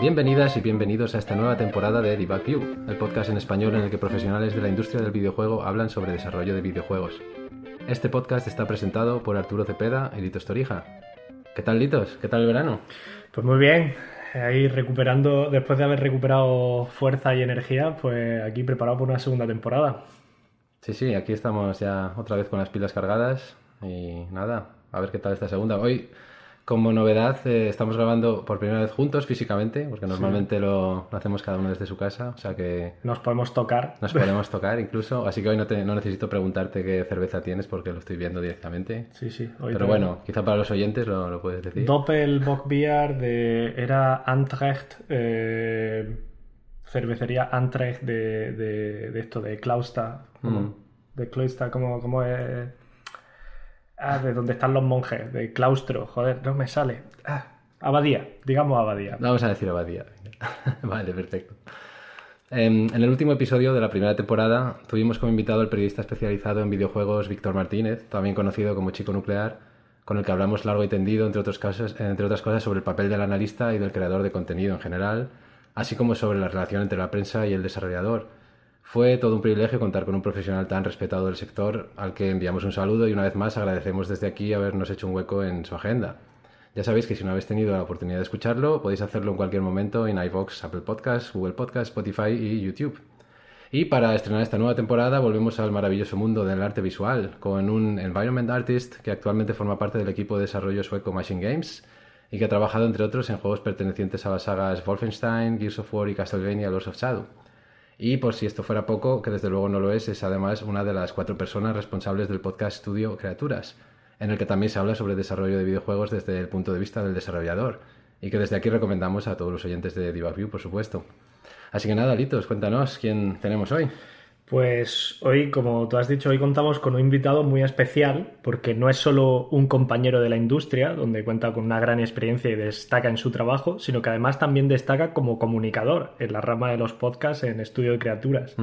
Bienvenidas y bienvenidos a esta nueva temporada de Debug View, el podcast en español en el que profesionales de la industria del videojuego hablan sobre desarrollo de videojuegos. Este podcast está presentado por Arturo Cepeda y Litos Torija. ¿Qué tal, Litos? ¿Qué tal el verano? Pues muy bien, ahí recuperando, después de haber recuperado fuerza y energía, pues aquí preparado por una segunda temporada. Sí, sí, aquí estamos ya otra vez con las pilas cargadas y nada, a ver qué tal esta segunda. Hoy como novedad, eh, estamos grabando por primera vez juntos físicamente, porque normalmente lo, hacemos cada uno desde su casa, o sea que... Nos podemos tocar. Nos podemos tocar incluso, así que hoy no, no necesito preguntarte qué cerveza tienes porque lo estoy viendo directamente. Sí, sí. Pero bueno, quizá para los oyentes lo, puedes decir. Doppelbockbier de... era Antrecht, eh, cervecería Antrecht de, de, esto, de Clausta. Mm. De Clausta, como, como es Ah, de donde están los monjes, de claustro. Joder, no me sale. Ah, abadía, digamos abadía. Vamos a decir abadía. vale, perfecto. Em, en el último episodio de la primera temporada tuvimos como invitado al periodista especializado en videojuegos Víctor Martínez, también conocido como Chico Nuclear, con el que hablamos largo y tendido, entre, otras cosas, sobre el papel del analista y del creador de contenido en general, así como sobre la relación entre la prensa y el desarrollador fue todo un privilegio contar con un profesional tan respetado del sector al que enviamos un saludo y una vez más agradecemos desde aquí habernos hecho un hueco en su agenda. Ya sabéis que si no habéis tenido la oportunidad de escucharlo, podéis hacerlo en cualquier momento en iVoox, Apple Podcasts, Google Podcasts, Spotify y YouTube. Y para estrenar esta nueva temporada volvemos al maravilloso mundo del arte visual, con un Environment Artist que actualmente forma parte del equipo de desarrollo sueco Machine Games y que ha trabajado entre otros en juegos pertenecientes a las sagas Wolfenstein, Gears of War y Castlevania Lords of Shadow. Y por si esto fuera poco, que desde luego no lo es, es además una de las cuatro personas responsables del podcast Studio Creaturas, en el que también se habla sobre desarrollo de videojuegos desde el punto de vista del desarrollador, y que desde aquí recomendamos a todos los oyentes de Debug por supuesto. Así que nada, Litos, cuéntanos quién tenemos hoy. Pues hoy, como tú has dicho, hoy contamos con un invitado muy especial porque no es solo un compañero de la industria, donde cuenta con una gran experiencia y destaca en su trabajo, sino que además también destaca como comunicador en la rama de los podcasts en Estudio de Criaturas.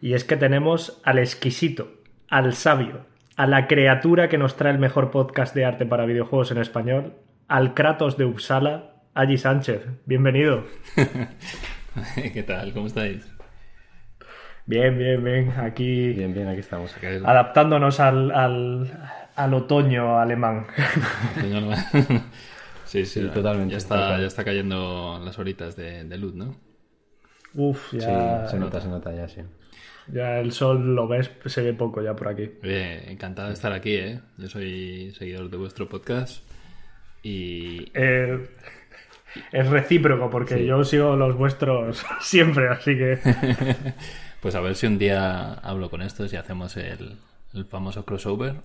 Y es que tenemos al exquisito, al sabio, a la criatura que nos trae el mejor podcast de arte para videojuegos en español, al Kratos de Uppsala, Allí Sánchez. Bienvenido. ¿Qué tal? ¿Cómo estáis? Bien, bien, bien. Aquí. Bien, bien, aquí estamos. Adaptándonos al, al, otoño alemán. sí, sí, totalmente. Ya está, ya está cayendo las horitas de, luz, ¿no? Uf, ya. Sí, se nota, se nota ya, sí. Ya el sol lo ves, se ve poco ya por aquí. Bien, encantado de estar aquí, ¿eh? Yo soy seguidor de vuestro podcast y. Eh, es recíproco porque yo sigo los vuestros siempre, así que. Pues a ver si un día hablo con estos y hacemos el, famoso crossover.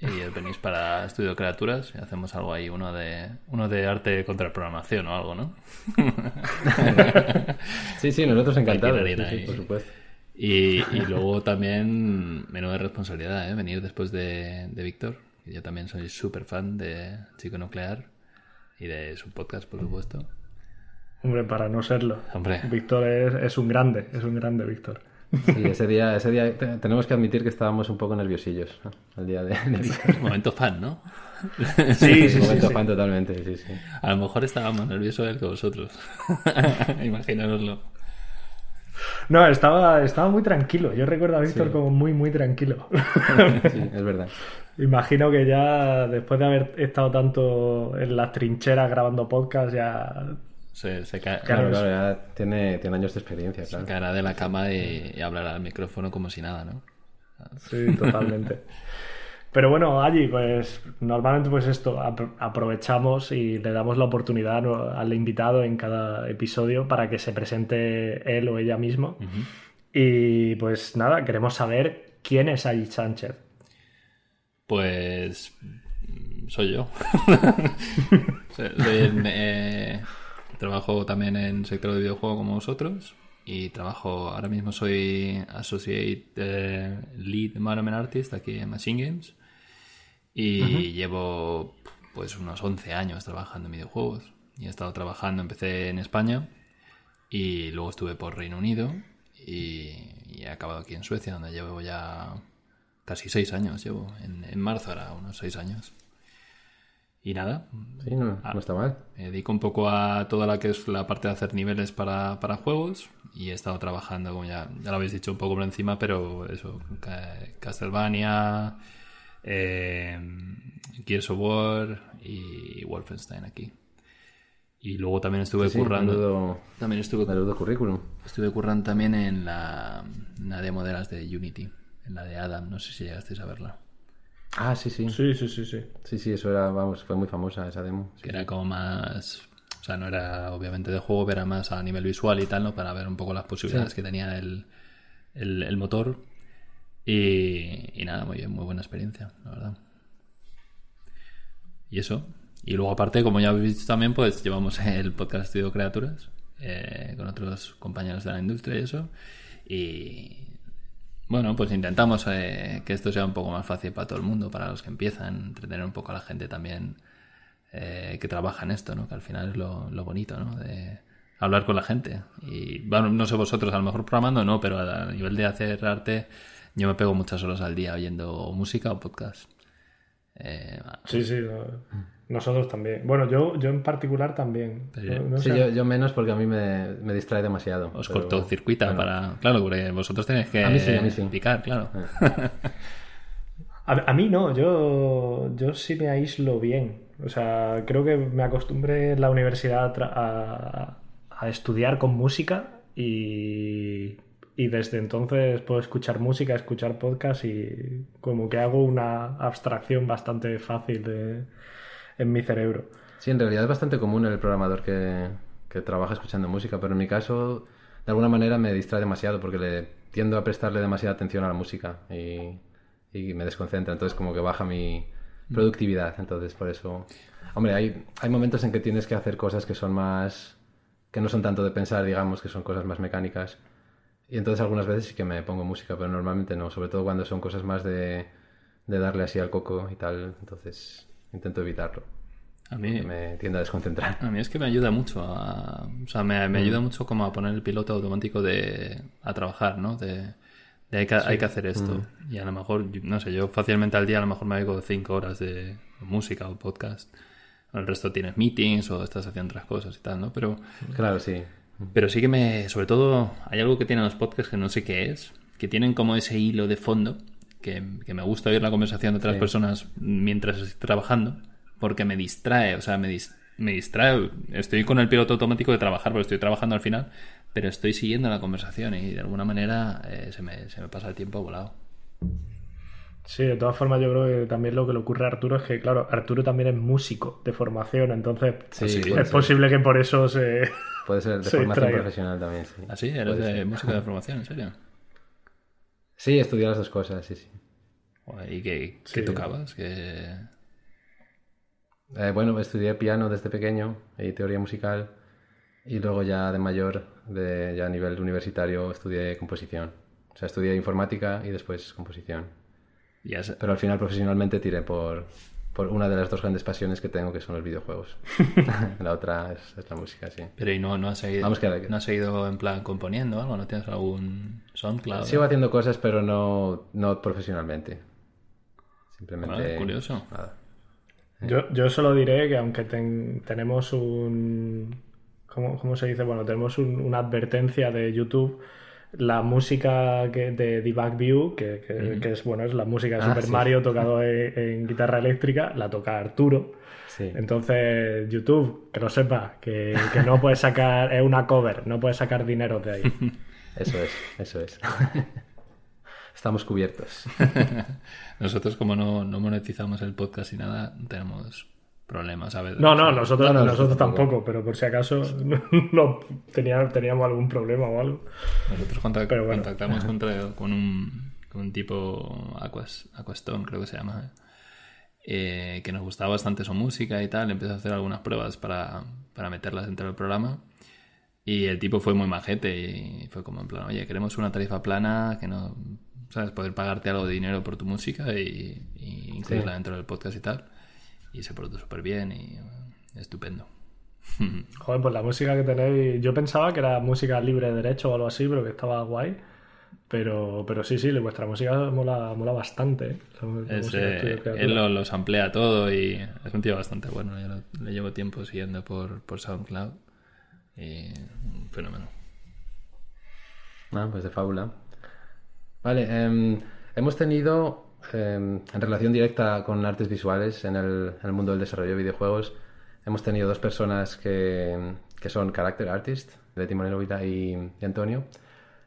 Y venís para Estudio Creaturas y hacemos algo ahí, uno de, uno de arte contra programación o algo, ¿no? sí, sí, nosotros encantados. por supuesto. Y, luego también, menuda responsabilidad, ¿eh? Venir después de, de Víctor. Yo también soy súper fan de Chico Nuclear y de su podcast, por supuesto. Hombre, para no serlo. Hombre. Víctor es, un grande, es un grande Víctor. Sí, ese día, ese día tenemos que admitir que estábamos un poco nerviosillos el día de, Momento fan, ¿no? Sí, sí, Momento fan totalmente, sí, sí. A lo mejor estábamos nerviosos él que vosotros. Imaginaoslo. No, estaba, estaba muy tranquilo. Yo recuerdo a Víctor como muy, muy tranquilo. Sí, es verdad. Imagino que ya después de haber estado tanto en las trincheras grabando podcast, ya se, claro, claro, ya tiene, tiene años de experiencia, claro. Se caerá de la cama y, hablará al micrófono como si nada, ¿no? Sí, totalmente. Pero bueno, allí, pues normalmente pues esto, aprovechamos y le damos la oportunidad al invitado en cada episodio para que se presente él o ella mismo. Y pues nada, queremos saber quién es allí Sánchez. Pues soy yo. soy, eh, Trabajo también en sector de videojuego como vosotros y trabajo, ahora mismo soy Associate eh, Lead Environment Artist aquí en Machine Games y llevo pues unos 11 años trabajando en videojuegos. y he estado trabajando. Empecé en España y luego estuve por Reino Unido y, y he acabado aquí en Suecia, donde llevo ya casi seis años. Llevo en, en marzo ahora unos seis años. Y nada, Sí, no, Ah. no está mal. me dedico un poco a toda la que es la parte de hacer niveles para, para juegos y he estado trabajando, como ya, ya lo habéis dicho un poco por encima, pero eso, Ca- Castlevania, eh, Gears of War y Wolfenstein aquí. Y luego también estuve Sí, sí, currando. menudo, También estuve, menudo currículum. estuve currando también en la, en la demo de las de Unity, en la de Adam, no sé si llegasteis a verla. Ah, sí, sí. Sí, sí, sí, sí. Sí, sí, eso era, vamos, fue muy famosa esa demo. Sí, que era como más o sea no era obviamente de juego pero era más a nivel visual y tal no para ver un poco las posibilidades Sí. que tenía el, el, el motor y, y nada muy bien muy buena experiencia la verdad y eso y luego aparte como ya habéis visto también pues llevamos el podcast Estudio Criaturas eh, con otros compañeros de la industria y eso y bueno, pues intentamos eh, que esto sea un poco más fácil para todo el mundo, para los que empiezan, entretener un poco a la gente también eh, que trabaja en esto, ¿no? Que al final es lo, lo bonito, ¿no? De hablar con la gente. Y bueno, no sé vosotros, a lo mejor programando no, pero a, nivel de hacer arte, yo me pego muchas horas al día oyendo música o podcast. Eh, Sí, sí. no- Nosotros también. Bueno, yo, yo en particular también. No- no Sí, sé. yo, yo menos porque a mí me, me distrae demasiado. os pero- corto circuita bueno. para... Claro, porque vosotros tenéis que A mí sí, a mí sí. picar, claro. A, a mí no, yo, yo sí me aíslo bien. O sea, creo que me acostumbré en la universidad a- a estudiar con música y, y desde entonces puedo escuchar música, escuchar podcast y como que hago una abstracción bastante fácil de- en mi cerebro. Sí, en realidad es bastante común el programador que, que trabaja escuchando música, pero en mi caso, de alguna manera me distrae demasiado porque le tiendo a prestarle demasiada atención a la música y, y me desconcentra, entonces como que baja mi productividad, entonces por eso... Hombre, hay, hay momentos en que tienes que hacer cosas que son más... que no son tanto de pensar, digamos, que son cosas más mecánicas. Y entonces algunas veces sí que me pongo música, pero normalmente no, sobre todo cuando son cosas más de, de darle así al coco y tal, entonces intento evitarlo. A mí, me tiende a desconcentrar. A mí es que me ayuda mucho a... O sea, me, me ayuda mucho como a poner el piloto automático de... a trabajar, ¿no? De, de hay, que, hay que hacer esto. Y a lo mejor, no sé, yo fácilmente al día a lo mejor me oigo cinco horas de música o podcast. El resto tienes meetings o estás haciendo otras cosas y tal, ¿no? Pero, Claro, sí. pero sí que me... Sobre todo, hay algo que tienen los podcasts que no sé qué es, que tienen como ese hilo de fondo, que, que me gusta oír la conversación de otras Sí. personas mientras estoy trabajando, porque me distrae, o sea, me, dis- me distrae. Estoy con el piloto automático de trabajar, porque estoy trabajando al final, pero estoy siguiendo la conversación y de alguna manera eh, se, me, se me pasa el tiempo volado. Sí, de todas formas yo creo que también lo que le ocurre a Arturo es que, claro, Arturo también es músico de formación, entonces Sí, sí, es ser. posible que por eso se... Puede ser de Se formación profesional también, sí. ¿Así? ¿Eres Puede de ser. música de formación, en serio? Sí, estudié las dos cosas, sí, sí. ¿Y qué, Sí. qué tocabas? ¿Qué... Eh, bueno, estudié piano desde pequeño y teoría musical. Y luego ya de mayor, de, ya a nivel universitario, estudié composición. O sea, estudié informática y después composición. Pero al final profesionalmente tiré por, por una de las dos grandes pasiones que tengo, que son los videojuegos. la otra es, es la música, sí. Pero ¿y no, no has seguido, Vamos, que- no has seguido en plan componiendo o algo? ¿No tienes algún SoundCloud? Sigo haciendo cosas, pero no, no profesionalmente. Simplemente... Vale, curioso. nada. Yo, yo solo diré que aunque ten- tenemos un... ¿cómo, cómo se dice? Bueno, tenemos un- una advertencia de YouTube. La música que, de Debug View, que, que- que es bueno, es la música de Ah, Super sí. Mario tocado en, en guitarra eléctrica, la toca Arturo. Sí. Entonces, YouTube, que lo sepa, que, que no puedes sacar, es una cover, no puedes sacar dinero de ahí. Eso es, eso es. Estamos cubiertos. Nosotros como no, no monetizamos el podcast y nada, tenemos problemas a veces. No, no, nosotros, No, no, nosotros nosotros tampoco, pero por si acaso no, tenía- teníamos algún problema o algo. Nosotros contact- Pero bueno. contactamos contra- con, un, con un tipo, Aquas, Aquastone creo que se llama, eh, que nos gustaba bastante su música y tal. Empezó a hacer algunas pruebas para, para meterlas dentro del programa. Y el tipo fue muy majete y fue como en plan, oye, queremos una tarifa plana que no, ¿sabes? Poder pagarte algo de dinero por tu música y, y incluirla Sí. dentro del podcast y tal. Y se portó súper bien y eh, estupendo. Joder, pues la música que tenéis. Yo pensaba que era música libre de derecho o algo así, pero que estaba guay. Pero, pero sí, sí, vuestra música mola, mola bastante. ¿eh? él lo, los amplía todo y es un tío bastante bueno. Yo le llevo tiempo siguiendo por, por SoundCloud y un fenómeno. Ah, pues de fábula. Vale, em, hemos tenido em, en relación directa con artes visuales en el, en el, mundo del desarrollo de videojuegos, hemos tenido dos personas que, que son character artist, de Timonero Vida y, y Antonio.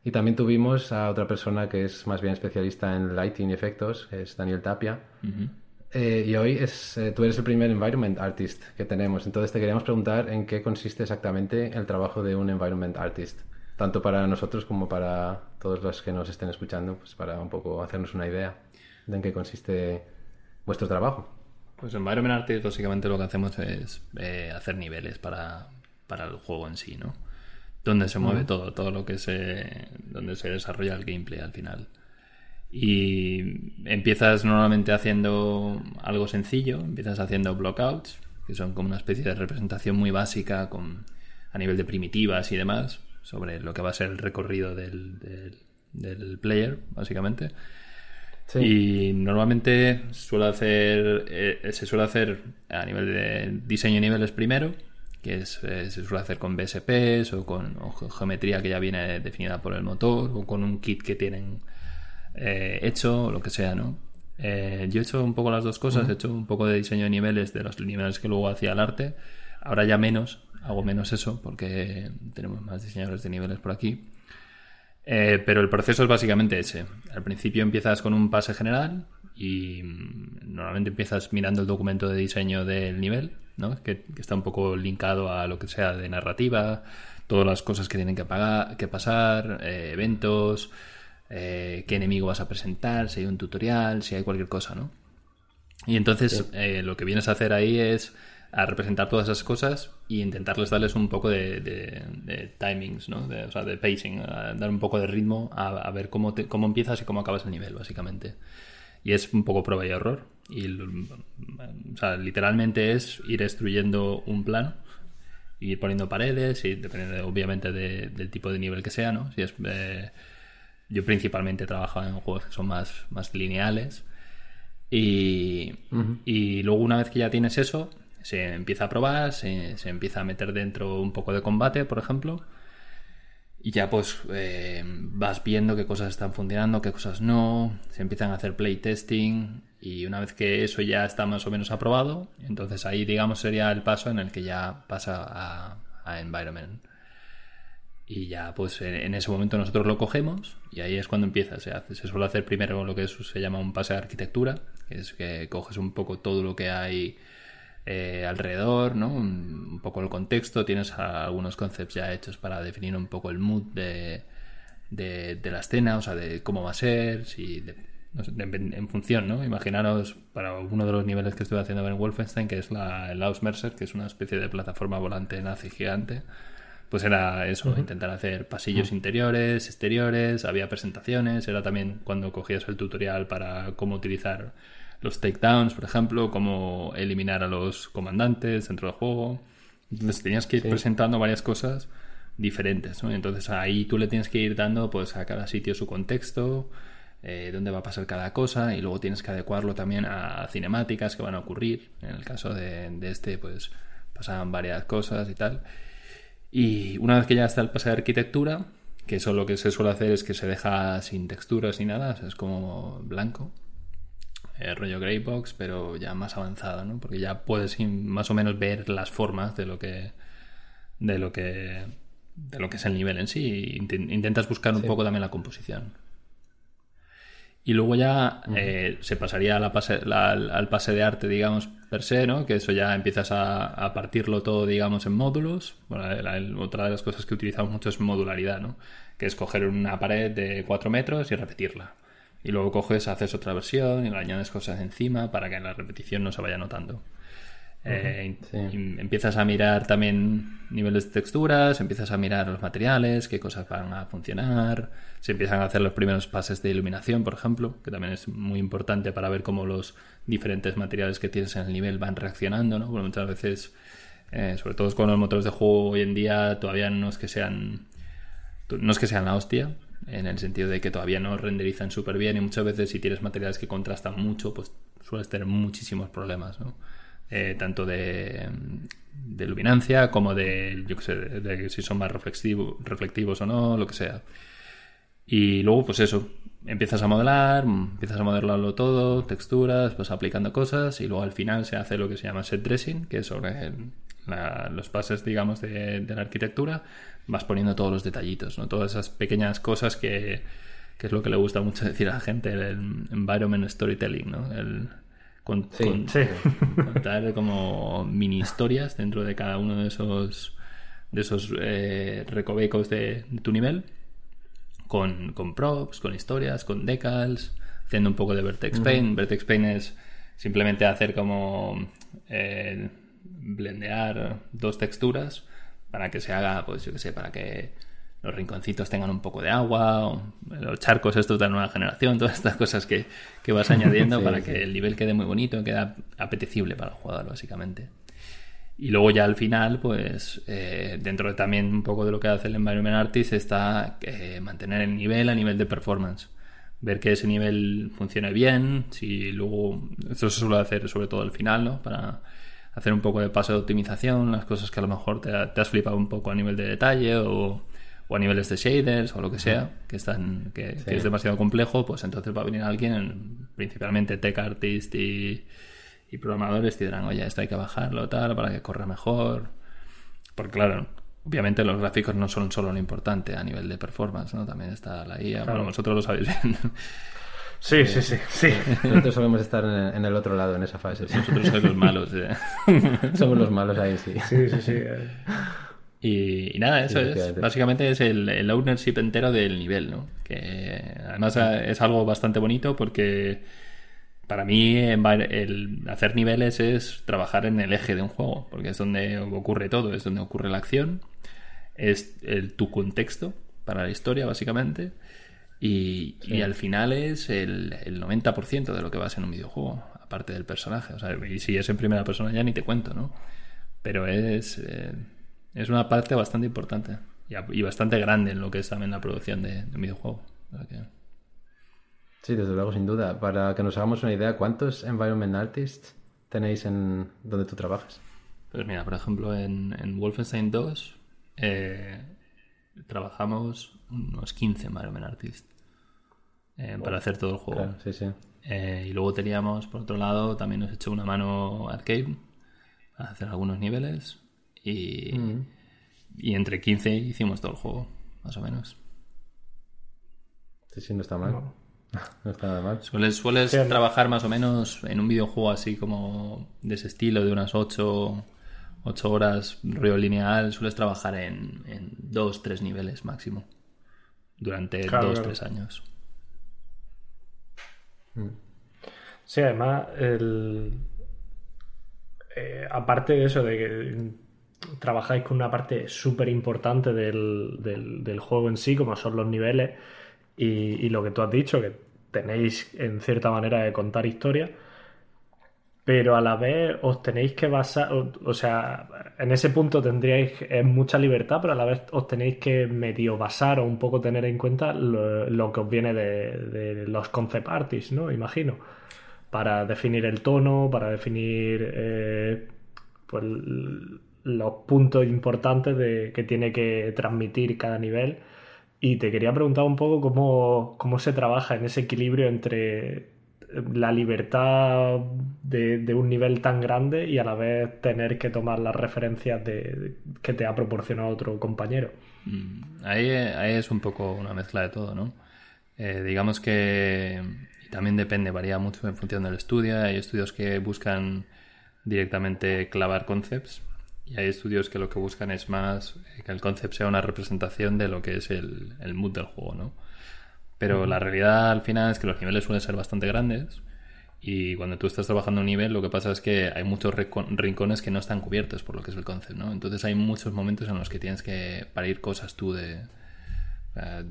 Y también tuvimos a otra persona que es más bien especialista en lighting y efectos, es Daniel Tapia. eh, y hoy es, eh, tú eres el primer environment artist que tenemos. Entonces te queríamos preguntar en qué consiste exactamente el trabajo de un environment artist. Tanto para nosotros como para todos los que nos estén escuchando, pues para un poco hacernos una idea de en qué consiste vuestro trabajo. Pues Environment Artist básicamente lo que hacemos es eh, hacer niveles para, para el juego en sí, ¿no? donde se mueve todo, todo lo que se. donde se desarrolla el gameplay al final. Y empiezas normalmente haciendo algo sencillo, empiezas haciendo blockouts, que son como una especie de representación muy básica con, a nivel de primitivas y demás, sobre lo que va a ser el recorrido del, del, player, básicamente. Y normalmente suele hacer, eh, se suele hacer a nivel de diseño de niveles primero, que eh, se suele hacer con BSPs o con geometría que ya viene definida por el motor o con un kit que tienen eh, hecho o lo que sea, ¿no? Eh, yo he hecho un poco las dos cosas, he hecho un poco de diseño de niveles, de los niveles que luego hacía el arte, ahora ya menos, hago menos eso porque tenemos más diseñadores de niveles por aquí. Pero el proceso es básicamente ese. Al principio empiezas con un pase general y mm, normalmente empiezas mirando el documento de diseño del nivel que, está un poco linkado a lo que sea de narrativa, todas las cosas que tienen que, pagar, que pasar, eh, eventos, eh, qué enemigo vas a presentar, si hay un tutorial, si hay cualquier cosa, ¿no? Y entonces eh, lo que vienes a hacer ahí es a representar todas esas cosas y intentarles darles un poco de, timings, ¿no? De, o sea, de pacing, dar un poco de ritmo a, ver cómo, cómo empiezas y cómo acabas el nivel, básicamente. Y es un poco prueba y error. Y, o sea, literalmente es ir destruyendo un plano, ir poniendo paredes, y dependiendo obviamente del tipo de nivel que sea, ¿no? Si es, eh, yo principalmente he trabajado en juegos que son más, más lineales. Y, y luego una vez que ya tienes eso, se empieza a probar, se, se empieza a meter dentro un poco de combate, por ejemplo y ya pues eh, vas viendo qué cosas están funcionando, qué cosas no, se empiezan a hacer playtesting y una vez que eso ya está más o menos aprobado, entonces ahí digamos sería el paso en el que ya pasa a, environment. Y ya pues en ese momento nosotros lo cogemos y ahí es cuando empieza. Se, hace, se suele hacer primero lo que se llama un pase de arquitectura, que es que coges un poco todo lo que hay eh, alrededor, ¿no? Un, poco el contexto, tienes algunos conceptos ya hechos para definir un poco el mood de, de, la escena, o sea, de cómo va a ser, si en función, ¿no? Imaginaros para uno de los niveles que estuve haciendo en Wolfenstein, que es la, el Ausmercer, que es una especie de plataforma volante nazi gigante, pues era eso, intentar hacer pasillos interiores, exteriores, había presentaciones, era también cuando cogías el tutorial para cómo utilizar los takedowns, por ejemplo, cómo eliminar a los comandantes dentro del juego. Entonces tenías que ir presentando varias cosas diferentes, ¿no? Entonces ahí tú le tienes que ir dando pues a cada sitio su contexto, eh, dónde va a pasar cada cosa y luego tienes que adecuarlo también a cinemáticas que van a ocurrir. En el caso de, este pues pasaban varias cosas y tal. Y una vez que ya está el pase de arquitectura, que eso lo que se suele hacer es que se deja sin texturas ni nada, es como blanco. Eh, rollo Greybox, pero ya más avanzado, ¿no? Porque ya puedes más o menos ver las formas de lo que de lo que de lo que es el nivel en sí. Intentas buscar un poco también la composición. Y luego ya eh, se pasaría a la pase, al pase de arte, digamos, per se, ¿no? Que eso ya empiezas a, partirlo todo, digamos, en módulos. Bueno, otra de las cosas que utilizamos mucho es modularidad, ¿no? Que es coger una pared de 4 metros y repetirla y luego coges, haces otra versión y le añades cosas encima para que en la repetición no se vaya notando. Eh, empiezas a mirar también niveles de texturas, empiezas a mirar los materiales, qué cosas van a funcionar, se empiezan a hacer los primeros pases de iluminación, por ejemplo, que también es muy importante para ver cómo los diferentes materiales que tienes en el nivel van reaccionando, ¿no? Bueno, muchas veces Eh, sobre todo con los motores de juego hoy en día todavía no es que sean no es que sean la hostia, en el sentido de que todavía no renderizan súper bien y muchas veces si tienes materiales que contrastan mucho, pues sueles tener muchísimos problemas, ¿no? Eh, tanto de, de, luminancia como de, yo que sé, si son más reflectivos o no, lo que sea. Y luego, pues eso, empiezas a modelar, empiezas a modelarlo todo, texturas, pues aplicando cosas y luego al final se hace lo que se llama set dressing, que es sobre los pases, digamos, de la arquitectura vas poniendo todos los detallitos, ¿no? Todas esas pequeñas cosas que, que es lo que le gusta mucho decir a la gente, el environment storytelling, ¿no? El contar como mini historias dentro de cada uno de esos de esos eh, recovecos de, tu nivel con, con, props, con historias, con decals, haciendo un poco de Vertex Paint. Vertex Paint es simplemente hacer como eh, blendear dos texturas para que se haga, pues yo qué sé, para que los rinconcitos tengan un poco de agua, o los charcos estos de la nueva generación, todas estas cosas que, vas añadiendo para que el nivel quede muy bonito, quede apetecible para el jugador, básicamente. Y luego ya al final, pues eh, dentro de también un poco de lo que hace el Environment Artist está eh, mantener el nivel a nivel de performance. Ver que ese nivel funcione bien, si luego, esto se suele hacer sobre todo al final, ¿no? Para hacer un poco de paso de optimización, las cosas que a lo mejor te, has flipado un poco a nivel de detalle o, a niveles de shaders o lo que sea, que, están, que, es demasiado complejo, pues entonces va a venir alguien, principalmente tech artist y, y programadores, y dirán, oye, esto hay que bajarlo tal para que corra mejor. Porque claro, obviamente los gráficos no son solo lo importante a nivel de performance, ¿no? También está la IA, bueno, vosotros lo sabéis bien. Sí, sí, sí, sí. Nosotros solemos estar en el otro lado en esa fase. Nosotros somos los malos. somos los malos ahí, sí. Sí, sí, sí. Y, nada, eso es. Básicamente es el, ownership entero del nivel, ¿no? Que además es algo bastante bonito porque para mí el hacer niveles es trabajar en el eje de un juego, porque es donde ocurre todo, es donde ocurre la acción, es el, tu contexto para la historia, básicamente y, al final es el, el 90% de lo que va a ser un videojuego, aparte del personaje. O sea, y si es en primera persona ya ni te cuento, ¿no? Pero es, eh, es una parte bastante importante y, bastante grande en lo que es también la producción de, un videojuego. Sí, desde luego, sin duda. Para que nos hagamos una idea, ¿cuántos Environment Artists tenéis en donde tú trabajas? Pues mira, por ejemplo, en, en Wolfenstein 2 eh, trabajamos unos 15 Environment Artists. Eh, para hacer todo el juego. Eh, y luego teníamos, por otro lado, también nos echó una mano Arcade a hacer algunos niveles. Y, mm. y entre 15 hicimos todo el juego, más o menos. Sí, sí, no está mal. No, está nada mal. Sueles, sueles trabajar más o menos en un videojuego así como de ese estilo, de unas 8, 8 horas, rollo lineal. Sueles trabajar en, en 2, 3 niveles máximo durante 2, 3 años. Sí, además, el, eh, aparte de eso, de que trabajáis con una parte súper importante del, del, juego en sí, como son los niveles, y, y, lo que tú has dicho, que tenéis en cierta manera de contar historias pero a la vez os tenéis que basar, o, sea, en ese punto tendríais mucha libertad, pero a la vez os tenéis que medio basar o un poco tener en cuenta lo, que os viene de, los concept artists, ¿no? Imagino, para definir el tono, para definir eh, pues, los puntos importantes de, que tiene que transmitir cada nivel. Y te quería preguntar un poco cómo, cómo se trabaja en ese equilibrio entre la libertad de, un nivel tan grande y a la vez tener que tomar las referencias de, que te ha proporcionado otro compañero. Mm, ahí, es un poco una mezcla de todo, ¿no? Eh, digamos que también depende, varía mucho en función del estudio. Hay estudios que buscan directamente clavar concepts y hay estudios que lo que buscan es más que el concept sea una representación de lo que es el, el mood del juego, ¿no? Pero la realidad al final es que los niveles suelen ser bastante grandes y cuando tú estás trabajando un nivel lo que pasa es que hay muchos rincones que no están cubiertos por lo que es el concepto, ¿no? Entonces hay muchos momentos en los que tienes que parir cosas tú de eh,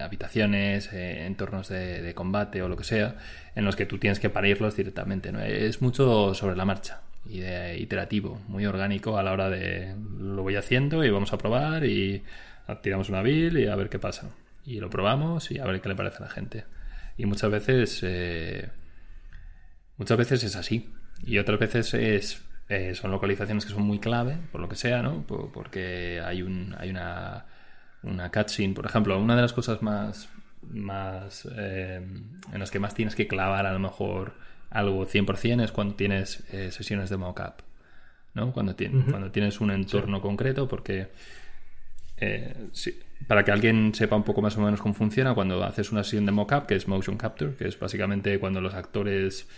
habitaciones, eh, entornos de, combate o lo que sea, en los que tú tienes que parirlos directamente, ¿no? Es mucho sobre la marcha. y de iterativo, muy orgánico a la hora de lo voy haciendo y vamos a probar y tiramos una build y a ver qué pasa. Y lo probamos y a ver qué le parece a la gente. Y muchas veces eh, muchas veces es así. Y otras veces es, eh, son localizaciones que son muy clave, por lo que sea, ¿no? porque hay un, hay una, una cutscene, por ejemplo, una de las cosas más, más eh, en las que más tienes que clavar a lo mejor algo 100% es cuando tienes sesiones de mockup, ¿no? Cuando, cuando tienes un entorno concreto, porque eh, para que alguien sepa un poco más o menos cómo funciona, cuando haces una sesión de mockup, que es motion capture, que es básicamente cuando los actores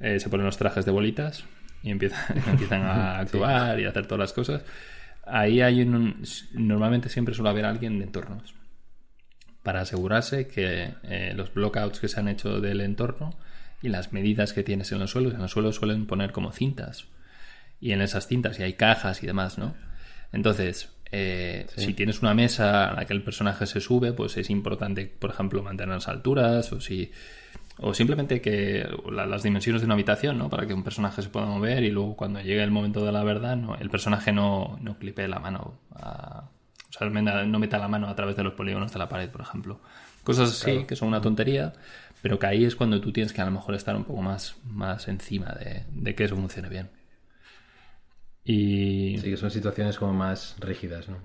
eh, se ponen los trajes de bolitas y empiezan, empiezan a actuar y a hacer todas las cosas, ahí hay un, normalmente siempre suele haber alguien de entornos para asegurarse que los blockouts que se han hecho del entorno y las medidas que tienes en los suelos. En los suelos suelen poner como cintas. Y en esas cintas y hay cajas y demás, ¿no? Entonces, eh, si tienes una mesa a la que el personaje se sube, pues es importante, por ejemplo, mantener las alturas o si o simplemente que las dimensiones de una habitación, ¿no? Para que un personaje se pueda mover y luego cuando llegue el momento de la verdad, no, el personaje no, no clipe la mano, o sea, no meta la mano a través de los polígonos de la pared, por ejemplo. Cosas así que son una tontería, pero que ahí es cuando tú tienes que a lo mejor estar un poco más, más encima de, que eso funcione bien. Y... Sí, que son situaciones como más rígidas, ¿no?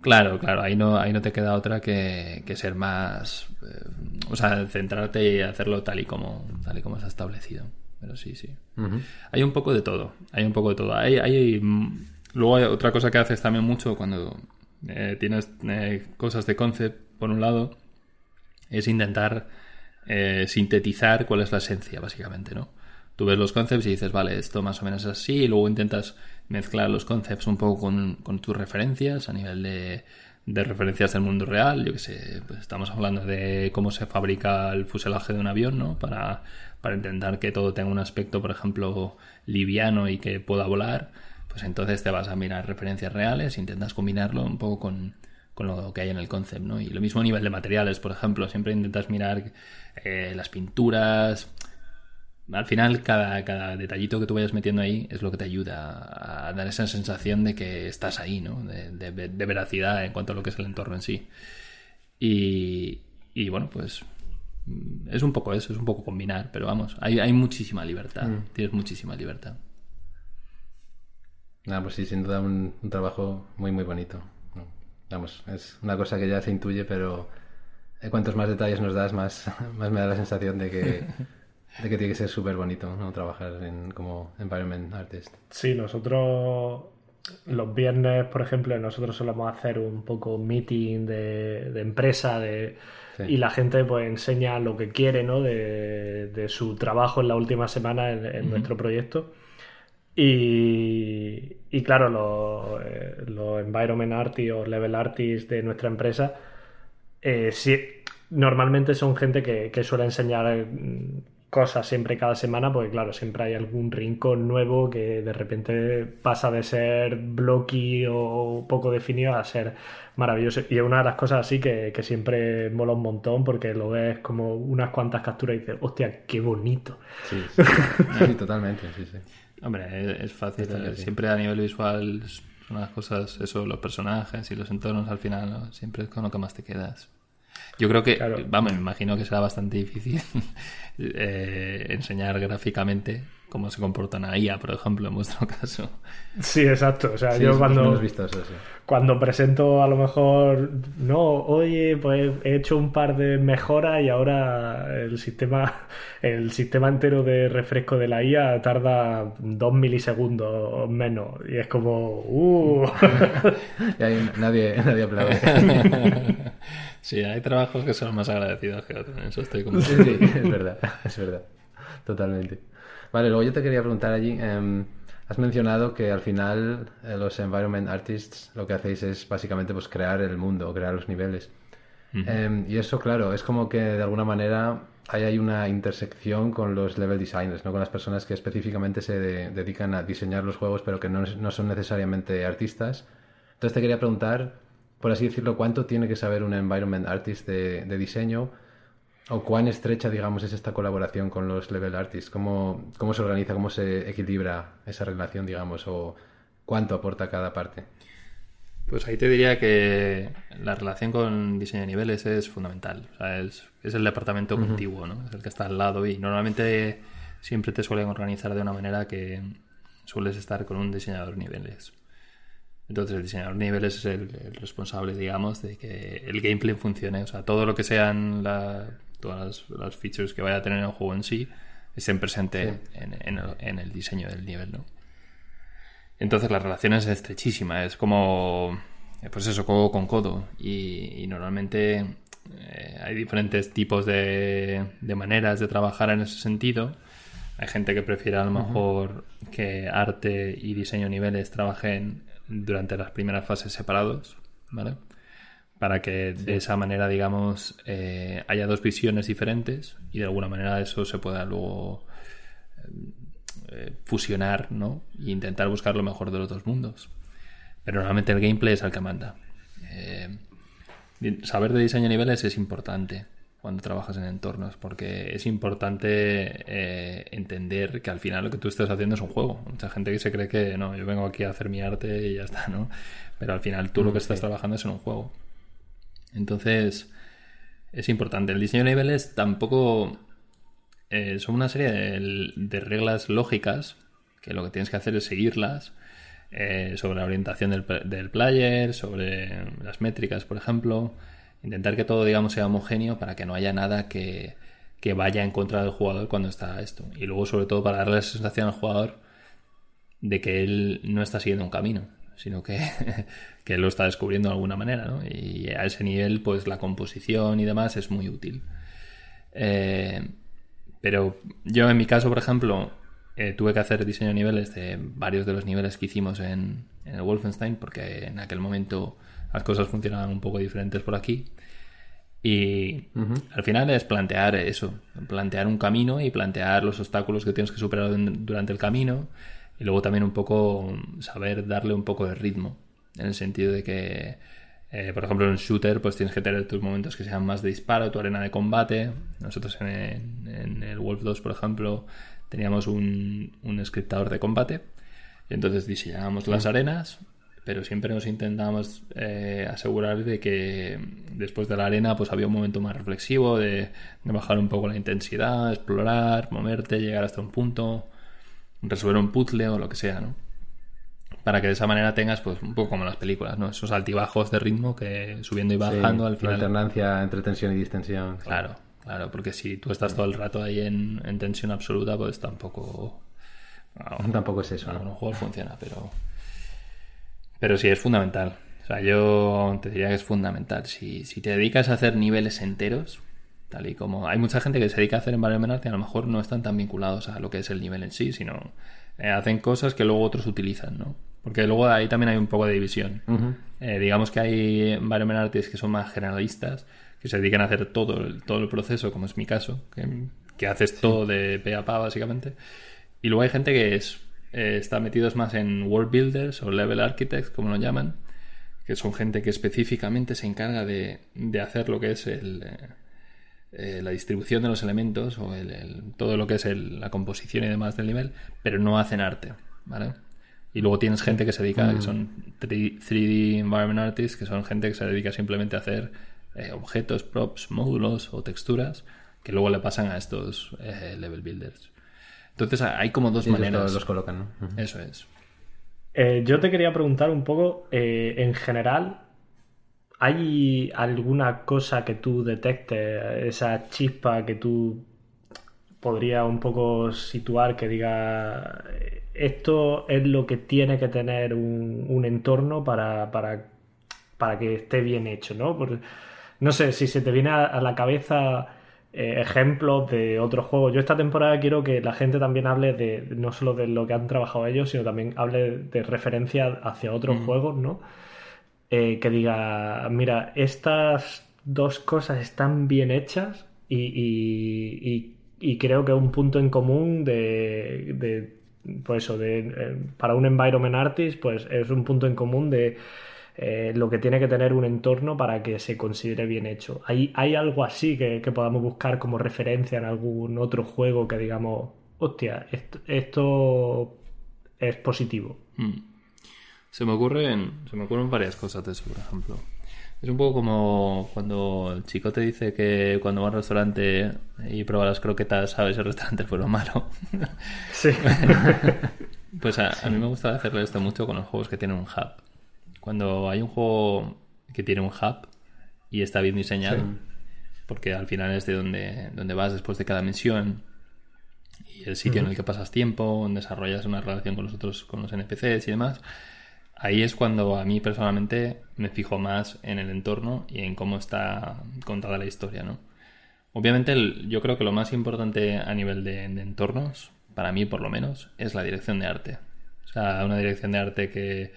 Claro, claro, ahí no, ahí no te queda otra que, ser más. Eh, o sea, centrarte y hacerlo tal y como, tal y como está establecido. Pero sí, sí. Hay un poco de todo. Hay un poco de todo. Hay, hay, luego hay otra cosa que haces también mucho cuando eh, tienes eh, cosas de concept, por un lado, es intentar eh, sintetizar cuál es la esencia, básicamente, ¿no? Tú ves los concepts y dices, vale, esto más o menos es así, y luego intentas mezclar los concepts un poco con, tus referencias a nivel de, referencias del mundo real. Yo que sé, pues estamos hablando de cómo se fabrica el fuselaje de un avión, ¿no? Para, intentar que todo tenga un aspecto, por ejemplo, liviano y que pueda volar. Pues entonces te vas a mirar referencias reales, intentas combinarlo un poco con, con lo que hay en el concept, ¿no? Y lo mismo a nivel de materiales, por ejemplo, siempre intentas mirar eh, las pinturas. Al final, cada, cada, detallito que tú vayas metiendo ahí es lo que te ayuda a dar esa sensación de que estás ahí, ¿no? De, veracidad en cuanto a lo que es el entorno en sí. Y, y, bueno, pues es un poco eso, es un poco combinar, pero vamos, hay, hay muchísima libertad, mm. tienes muchísima libertad. Nada, pues sí, sin duda un trabajo muy, muy bonito. Vamos, es una cosa que ya se intuye, pero eh, cuantos más detalles nos das, más, más me da la sensación de que, de que tiene que ser súper bonito ¿no? trabajar en, como environment artist. Sí, nosotros los viernes, por ejemplo, nosotros solemos hacer un poco meeting de, empresa de, y la gente pues enseña lo que quiere ¿no? de, de su trabajo en la última semana en, nuestro proyecto. Y, y claro, los, eh, los, environment artists o level artists de nuestra empresa eh, normalmente son gente que, que, suele enseñar mm, cosas siempre cada semana, porque claro, siempre hay algún rincón nuevo que de repente pasa de ser blocky o poco definido a ser maravilloso. Y es una de las cosas así que, que siempre mola un montón porque lo ves como unas cuantas capturas y dices, hostia, qué bonito. Sí, sí totalmente, sí, sí. Hombre, es, fácil. Siempre a nivel visual son las cosas, eso, los personajes y los entornos al final, siempre es con lo que más te quedas. Yo creo que, vamos, me imagino que será bastante difícil eh, enseñar gráficamente cómo se comportan a IA, por ejemplo, en vuestro caso. Sí, exacto. O sea, yo cuando, cuando presento a lo mejor, no, oye, pues he hecho un par de mejoras y ahora el sistema, el sistema entero de refresco de la IA tarda dos milisegundos menos. Y es como, uh. y nadie, nadie aplaude. Sí, hay trabajos que son más agradecidos que otros. Eso estoy como... Sí, sí, es verdad, es verdad. Totalmente. Vale, luego yo te quería preguntar allí, em, has mencionado que al final eh, los environment artists lo que hacéis es básicamente pues crear el mundo, crear los niveles. Em, y eso, claro, es como que de alguna manera hay, hay una intersección con los level designers, ¿no? con las personas que específicamente se dedican a diseñar los juegos pero que no, no son necesariamente artistas. Entonces te quería preguntar, por así decirlo, cuánto tiene que saber un environment artist de, de diseño o cuán estrecha, digamos, es esta colaboración con los level artists? ¿Cómo, cómo se organiza, cómo se equilibra esa relación, digamos, o cuánto aporta cada parte? Pues ahí te diría que la relación con diseño de niveles es fundamental. O sea, es, es, el departamento contiguo, ¿no? Es el que está al lado y normalmente siempre te suelen organizar de una manera que sueles estar con un diseñador de niveles. Entonces el diseñador de niveles es el, responsable, digamos, de que el gameplay funcione. O sea, todo lo que sean todas las, features que vaya a tener el juego en sí estén presentes en, el, diseño del nivel, ¿no? Entonces la relación es estrechísima, es como, pues eso, codo con codo. Y, normalmente eh, hay diferentes tipos de, de, maneras de trabajar en ese sentido. Hay gente que prefiere a lo mejor que arte y diseño de niveles trabajen durante las primeras fases separados, ¿vale? Para que de esa manera, digamos, eh, haya dos visiones diferentes y de alguna manera eso se pueda luego eh, fusionar, ¿no? E intentar buscar lo mejor de los dos mundos. Pero normalmente el gameplay es el que manda. Eh, saber de diseño de niveles es importante cuando trabajas en entornos, porque es importante eh, entender que al final lo que tú estás haciendo es un juego. Mucha gente que se cree que no, yo vengo aquí a hacer mi arte y ya está, ¿no? Pero al final tú lo que mm, estás trabajando es en un juego. Entonces, es importante. El diseño de niveles tampoco eh, son una serie de, reglas lógicas que lo que tienes que hacer es seguirlas. Eh, sobre la orientación del, del player, sobre las métricas, por ejemplo, Intentar que todo, digamos, sea homogéneo para que no haya nada que, vaya en contra del jugador cuando está esto. Y luego, sobre todo, para darle la sensación al jugador de que él no está siguiendo un camino, sino que, que lo está descubriendo de alguna manera, ¿no? Y a ese nivel, pues la composición y demás es muy útil. Eh, pero yo en mi caso, por ejemplo, eh, tuve que hacer diseño de niveles de varios de los niveles que hicimos en, en el Wolfenstein, porque en aquel momento las cosas funcionaban un poco diferentes por aquí. Y al final es plantear eso, plantear un camino y plantear los obstáculos que tienes que superar durante el camino y luego también un poco saber darle un poco de ritmo, en el sentido de que, eh, por ejemplo, en un shooter pues tienes que tener tus momentos que sean más de disparo, tu arena de combate. Nosotros en, el Wolf 2, por ejemplo, teníamos un, un scriptador de combate y entonces diseñábamos las arenas pero siempre nos intentamos eh, asegurar de que después de la arena pues había un momento más reflexivo de, bajar un poco la intensidad, explorar, moverte, llegar hasta un punto, resolver un puzzle o lo que sea, ¿no? Para que de esa manera tengas pues un poco como las películas, ¿no? Esos altibajos de ritmo que subiendo y bajando al final. La alternancia entre tensión y distensión. Claro, claro, porque si tú estás todo el rato ahí en, tensión absoluta, pues tampoco. tampoco es eso. ¿no? un juego funciona, pero. Pero sí, es fundamental. O sea, yo te diría que es fundamental. Si, si te dedicas a hacer niveles enteros, tal y como hay mucha gente que se dedica a hacer environment y a lo mejor no están tan vinculados a lo que es el nivel en sí, sino eh, hacen cosas que luego otros utilizan, ¿no? Porque luego ahí también hay un poco de división. Eh, digamos que hay environment artists que son más generalistas, que se dedican a hacer todo el, todo el proceso, como es mi caso, que, haces todo de pe a pa, básicamente. Y luego hay gente que es eh, está metidos más en world builders o level architects, como lo llaman, que son gente que específicamente se encarga de, hacer lo que es el, eh, eh, la distribución de los elementos o todo lo que es la composición y demás del nivel, pero no hacen arte, ¿vale? Y luego tienes gente que se dedica, que mm. son 3D Environment Artists, que son gente que se dedica simplemente a hacer objetos, props, módulos o texturas que luego le pasan a estos level builders. Entonces hay como dos maneras. Los, colocan, ¿no? Eso es. Eh, yo te quería preguntar un poco, eh, en general, ¿hay alguna cosa que tú detectes, esa chispa que tú podrías un poco situar que diga esto es lo que tiene que tener un, entorno para, para, que esté bien hecho, ¿no? no sé, si se te viene a la cabeza eh, ejemplos de otros juegos. Yo esta temporada quiero que la gente también hable de no solo de lo que han trabajado ellos, sino también hable de referencia hacia otros mm. juegos, ¿no? Eh, que diga, mira, estas dos cosas están bien hechas y, creo que un punto en común de, de pues eso, de, eh, para un environment artist, pues es un punto en común de eh, lo que tiene que tener un entorno para que se considere bien hecho. ¿Hay, hay algo así que, podamos buscar como referencia en algún otro juego que digamos, hostia, esto, es positivo? Hmm. Se me ocurren, se me ocurren varias cosas de eso, por ejemplo. Es un poco como cuando el chico te dice que cuando va al restaurante y prueba las croquetas, sabes el restaurante fue lo malo. Sí. pues a, mí me gusta hacerle esto mucho con los juegos que tienen un hub. Cuando hay un juego que tiene un hub y está bien diseñado, porque al final es de donde, donde vas después de cada misión y el sitio en el que pasas tiempo, donde desarrollas una relación con los otros, con los NPCs y demás ahí es cuando a mí personalmente me fijo más en el entorno y en cómo está contada la historia, ¿no? Obviamente yo creo que lo más importante a nivel de, entornos, para mí por lo menos, es la dirección de arte. O sea, una dirección de arte que,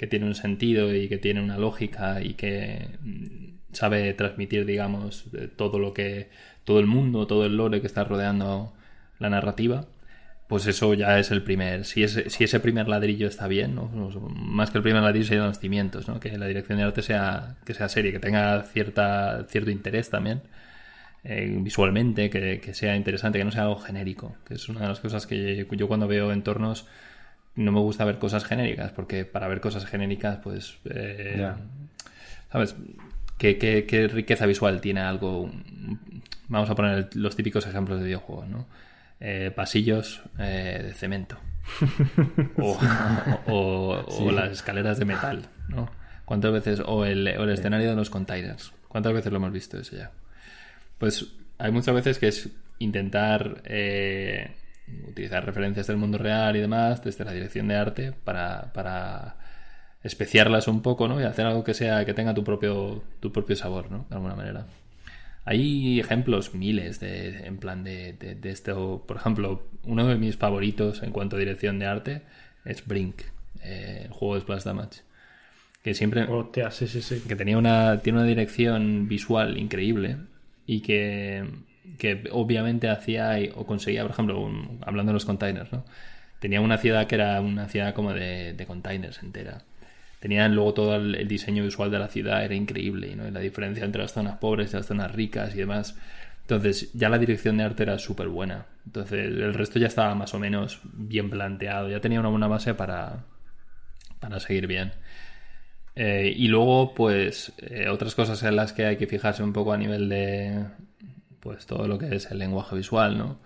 que tiene un sentido y que tiene una lógica y que mm, sabe transmitir, digamos, todo lo que, todo el mundo, todo el lore que está rodeando la narrativa pues eso ya es el primer. Si ese, si ese primer ladrillo está bien, más que el primer ladrillo serían los cimientos, ¿no? que la dirección de arte sea, que sea seria, que tenga cierta, cierto interés también. Eh, visualmente, que, sea interesante, que no sea algo genérico, que es una de las cosas que yo cuando veo entornos no me gusta ver cosas genéricas, porque para ver cosas genéricas, pues, eh, ¿sabes? ¿Qué, qué riqueza visual tiene algo? Vamos a poner los típicos ejemplos de videojuegos, ¿no? Eh, pasillos eh, de cemento. o, las escaleras de metal, ¿no? ¿Cuántas veces? O el, escenario de los containers. ¿Cuántas veces lo hemos visto eso ya? Pues hay muchas veces que es intentar eh, utilizar referencias del mundo real y demás desde la dirección de arte para, para especiarlas un poco, ¿no? Y hacer algo que sea, que tenga tu propio, tu propio sabor, ¿no? De alguna manera. Hay ejemplos miles de, en plan de, esto. Por ejemplo, uno de mis favoritos en cuanto a dirección de arte es Brink, eh, el juego de Splash Damage. Que siempre. sí, sí, sí. Que tenía una, tiene una dirección visual increíble y que, que obviamente hacía o conseguía, por ejemplo, hablando de los containers, ¿no? Tenía una ciudad que era una ciudad como de, de containers entera tenían luego todo el, diseño visual de la ciudad, era increíble, ¿no? la diferencia entre las zonas pobres y las zonas ricas y demás. Entonces, ya la dirección de arte era súper buena. Entonces, el resto ya estaba más o menos bien planteado, ya tenía una buena base para, para seguir bien. Eh, y luego, pues, eh, otras cosas en las que hay que fijarse un poco a nivel de, pues, todo lo que es el lenguaje visual, ¿no?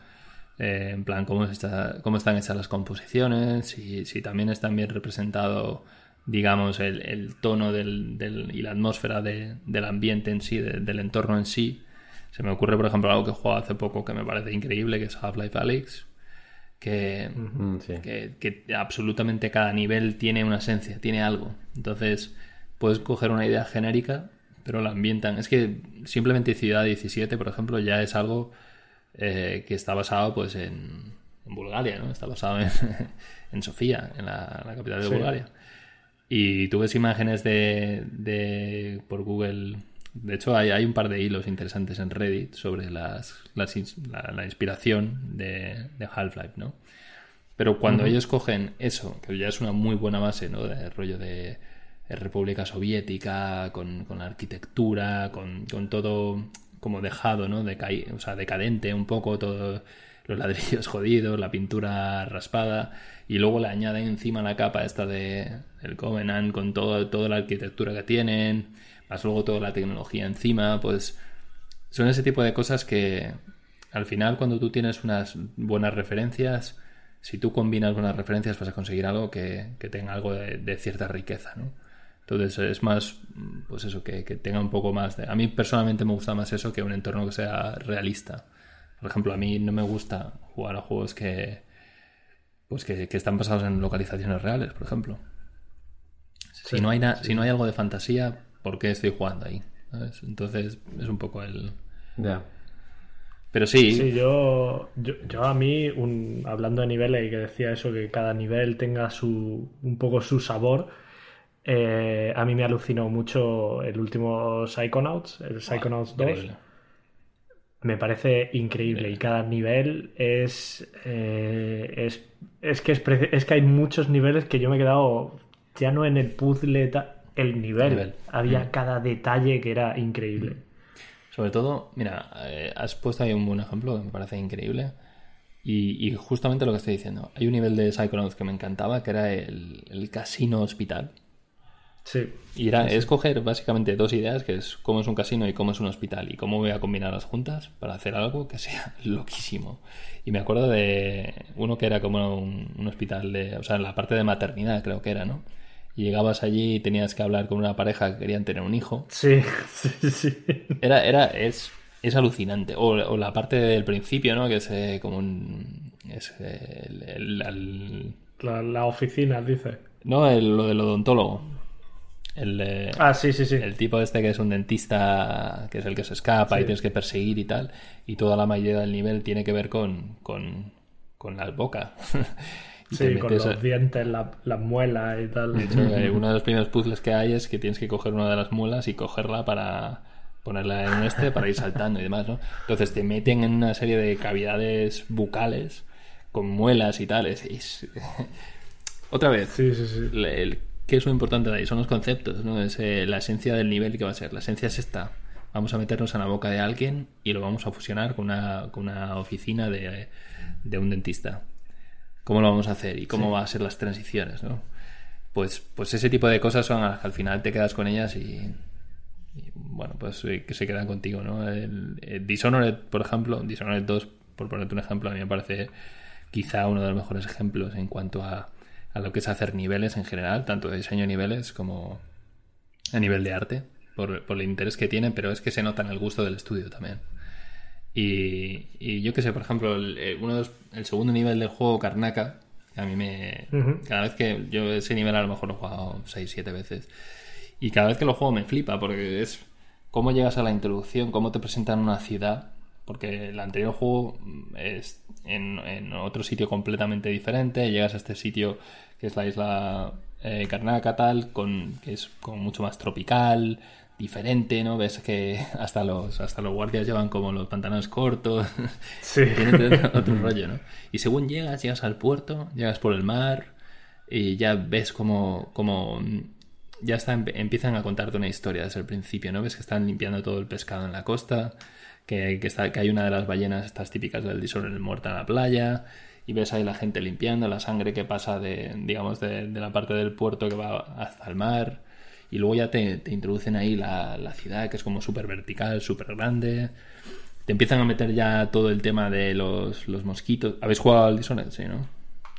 Eh, en plan, cómo, está, cómo están hechas las composiciones, si, si también están bien representado digamos, el, tono del, y la atmósfera del ambiente en sí, del entorno en sí. Se me ocurre, por ejemplo, algo que he jugado hace poco que me parece increíble, que es Half-Life Alyx, que, que, absolutamente cada nivel tiene una esencia, tiene algo. Entonces, puedes coger una idea genérica, pero la ambientan. Es que simplemente Ciudad 17, por ejemplo, ya es algo eh, que está basado pues en, Bulgaria, ¿no? Está basado en, Sofía, en la, capital de Bulgaria. Y tú ves imágenes de, por Google. De hecho, hay, hay, un par de hilos interesantes en Reddit sobre las, la, inspiración de, Half-Life, ¿no? Pero cuando ellos cogen eso, que ya es una muy buena base, ¿no? De rollo de, República Soviética, con, la arquitectura, con, todo como dejado, ¿no? decadente un poco, todos los ladrillos jodidos, la pintura raspada y luego le añaden encima la capa esta de el Covenant con todo, toda la arquitectura que tienen, más luego toda la tecnología encima, pues son ese tipo de cosas que al final cuando tú tienes unas buenas referencias, si tú combinas buenas referencias vas a conseguir algo que, tenga algo de, cierta riqueza, ¿no? Entonces es más, pues eso, que, que, tenga un poco más de... A mí personalmente me gusta más eso que un entorno que sea realista. Por ejemplo, a mí no me gusta jugar a juegos que, pues que, están basados en localizaciones reales, por ejemplo. si, no hay si no hay algo de fantasía, ¿por qué estoy jugando ahí? Entonces es un poco el... Ya. Pero sí. Sí, yo, yo, a mí, hablando de niveles y que decía eso, que cada nivel tenga su, un poco su sabor, eh, a mí me alucinó mucho el último Psychonauts, el Psychonauts 2 me parece increíble y cada nivel es, eh, es, es, que es, que hay muchos niveles que yo me he quedado ya no en el puzzle el nivel. Nivel. Había Mm. cada detalle que era increíble. Sobre todo, mira, eh, has puesto ahí un buen ejemplo que me parece increíble. Y, y justamente lo que estoy diciendo. Hay un nivel de Psychonauts que me encantaba, que era el, el casino hospital. Sí. Y era escoger básicamente dos ideas, que es cómo es un casino y cómo es un hospital, y cómo voy a combinar juntas para hacer algo que sea loquísimo. Y me acuerdo de uno que era como un, un hospital de, o sea, en la parte de maternidad creo que era, ¿no? Y llegabas allí y tenías que hablar con una pareja que querían tener un hijo. Sí, sí, sí. Era, era, es, es alucinante. O, o la parte del principio, ¿no? Que es eh, como un... Es eh, el, el- el- La, la oficina, dice. no, el- lo del odontólogo. El, Ah, sí, sí, sí. el tipo este que es un dentista, que es el que se escapa y tienes que perseguir y tal. Y toda la mayoría del nivel tiene que ver con, con, con. Y te Sí, con los a- dientes, la- las muelas y tal. de hecho, eh, uno de los primeros puzzles que hay es que tienes que coger una de las muelas y cogerla para ponerla en este para ir saltando y demás, ¿no? Entonces te meten en una serie de cavidades bucales con muelas y tal. Es, es- Otra vez, Sí, sí, sí. el- ¿qué es lo importante de ahí? Son los conceptos, ¿no? Es eh, la esencia del nivel que va a ser. La esencia es esta. Vamos a meternos en la boca de alguien y lo vamos a fusionar con una, con una oficina de, de un dentista. ¿Cómo lo vamos a hacer? ¿Y cómo van a ser las transiciones, no? Pues, pues ese tipo de cosas son las que al final te quedas con ellas y, y, bueno, pues eh, que se quedan contigo, ¿no? El, el Dishonored, por ejemplo, Dishonored 2, por ponerte un ejemplo, a mí me parece quizá uno de los mejores ejemplos en cuanto a, a lo que es hacer niveles en general, tanto de diseño de niveles como a nivel de arte, por, por el interés que tienen, pero es que se nota en el gusto del estudio también. Y, y yo que sé, por ejemplo, el, eh, uno de los- el segundo nivel del juego, Karnaka, a mí me... Cada vez que yo ese nivel a lo mejor lo he jugado 6, 7 veces. Y cada vez que lo juego me flipa, porque es cómo llegas a la introducción, cómo te presentan una ciudad, porque el anterior juego es en, en otro sitio completamente diferente, llegas a este sitio que es la isla eh, Karnaka tal, con, que es como mucho más tropical, diferente, ¿no? Ves que hasta los, hasta los guardias llevan como los pantalones cortos, Sí. tiene otro, rollo, ¿no? Y según llegas, llegas al puerto, llegas por el mar y ya ves como, como mm, ya está, empiezan a contarte una historia desde el principio, ¿no? Ves que están limpiando todo el pescado en la costa, que, que, está, que hay una de las ballenas estas típicas del Dishonored muerta en la playa, y ves ahí la gente limpiando, la sangre que pasa de, digamos, de, de la parte del puerto que va hasta el mar, y luego ya te, te introducen ahí la, la ciudad, que es como súper vertical, súper grande, te empiezan a meter ya todo el tema de los, los mosquitos. ¿Habéis jugado al Dishonored? Sí, ¿no?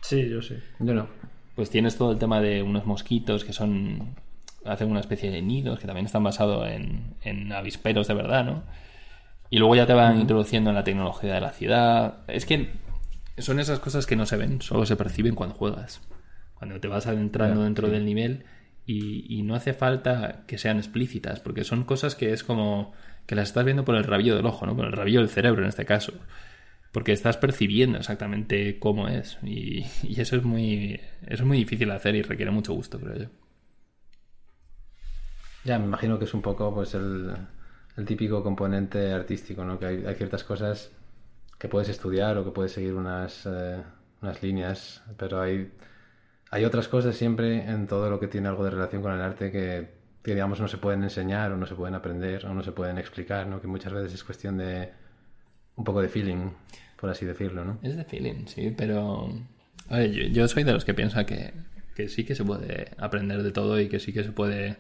Sí, yo sí. Yo no. Pues tienes todo el tema de unos mosquitos que son. hacen una especie de nidos que también están basados en, en avisperos de verdad, ¿no? Y luego ya te van introduciendo en la tecnología de la ciudad. Es que son esas cosas que no se ven, solo se perciben cuando juegas. Cuando te vas adentrando dentro sí. del nivel y, y no hace falta que sean explícitas, porque son cosas que es como que las estás viendo por el rabillo del ojo, ¿no? Por el rabillo del cerebro en este caso. Porque estás percibiendo exactamente cómo es. Y, y eso es muy. Eso es muy difícil de hacer y requiere mucho gusto, creo yo. Ya, me imagino que es un poco pues el, el típico componente artístico, ¿no? Que hay, hay ciertas cosas que puedes estudiar o que puedes seguir unas, eh, unas líneas, pero hay, hay otras cosas siempre en todo lo que tiene algo de relación con el arte que, que, digamos, no se pueden enseñar o no se pueden aprender o no se pueden explicar, ¿no? Que muchas veces es cuestión de un poco de feeling, por así decirlo, ¿no? Es de feeling, sí, pero... Yo, yo soy de los que piensa que, que sí que se puede aprender de todo y que sí que se puede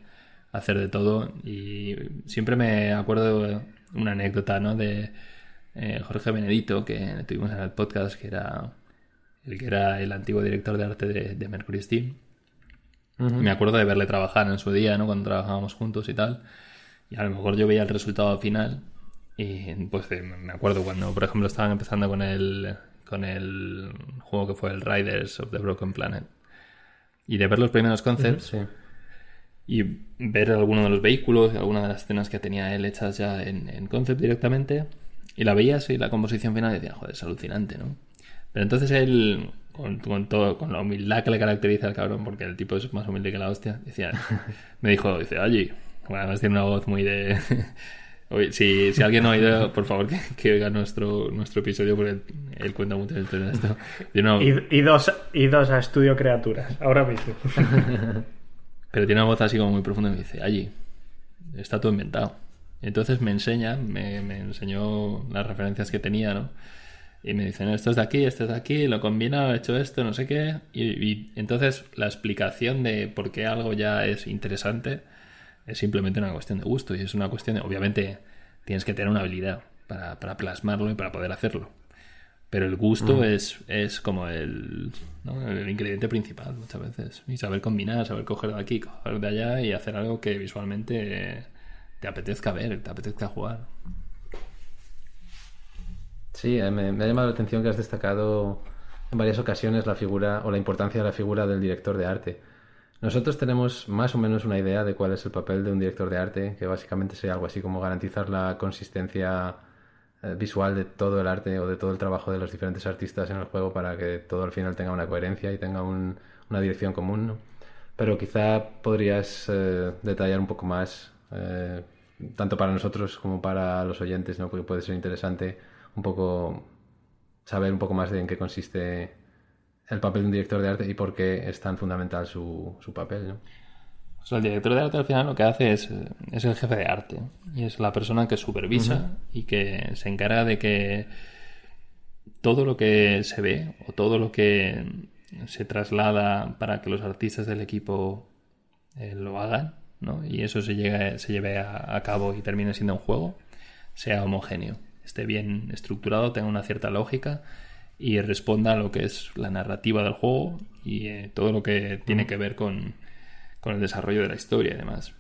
hacer de todo. Y siempre me acuerdo una anécdota, ¿no? De eh, Jorge Benedito, que tuvimos en el podcast, que era el que era el antiguo director de arte de, de Mercury Steam. Me acuerdo de verle trabajar en su día, ¿no? Cuando trabajábamos juntos y tal. Y a lo mejor yo veía el resultado final. Y pues eh, me acuerdo cuando, por ejemplo, estaban empezando con el, con el juego que fue el Riders of the Broken Planet. Y de ver los primeros concepts Sí. y ver alguno de los vehículos, alguna de las escenas que tenía él hechas ya en, en concept directamente. Y la veías y la composición final y decía, joder, es alucinante, ¿no? Pero entonces él, con, con todo, con la humildad que le caracteriza al cabrón, porque el tipo es más humilde que la hostia, decía, me dijo, dice, oye, bueno, además tiene una voz muy de... Oye, si, si alguien no ha oído, por favor, que, que oiga nuestro, nuestro episodio, porque él, él cuenta mucho de esto. Tiene una- Y, y dos, y dos a Estudio Criaturas, ahora mismo. pero tiene una voz así como muy profunda y me dice, allí, está todo inventado. Entonces me enseña, me, me enseñó las referencias que tenía, ¿no? Y me dicen, esto es de aquí, esto es de aquí, lo combina, he hecho esto, no sé qué. Y, entonces la explicación de por qué algo ya es interesante es simplemente una cuestión de gusto. Y es una cuestión de, obviamente, tienes que tener una habilidad para, para plasmarlo y para poder hacerlo. Pero el gusto es, es como el, el ingrediente principal muchas veces. Y saber combinar, saber coger de aquí, coger de allá y hacer algo que visualmente te apetezca ver, te apetezca jugar. Sí, eh, me, ha llamado la atención que has destacado en varias ocasiones la figura o la importancia de la figura del director de arte. Nosotros tenemos más o menos una idea de cuál es el papel de un director de arte, que básicamente sería algo así como garantizar la consistencia eh, visual de todo el arte o de todo el trabajo de los diferentes artistas en el juego para que todo al final tenga una coherencia y tenga una dirección común. Pero quizá podrías eh, detallar un poco más, tanto para nosotros como para los oyentes, ¿no? porque puede ser interesante un poco saber un poco más de en qué consiste el papel de un director de arte y por qué es tan fundamental su, su papel, ¿no? el director de arte al final lo que hace es, es el jefe de arte y es la persona que supervisa y que se encarga de que todo lo que se ve o todo lo que se traslada para que los artistas del equipo eh, lo hagan ¿no? y eso se, llegue, se lleve a, a cabo y termine siendo un juego, sea homogéneo esté bien estructurado, tenga una cierta lógica y responda a lo que es la narrativa del juego y eh, todo lo que tiene que ver con, el desarrollo de la historia y demás.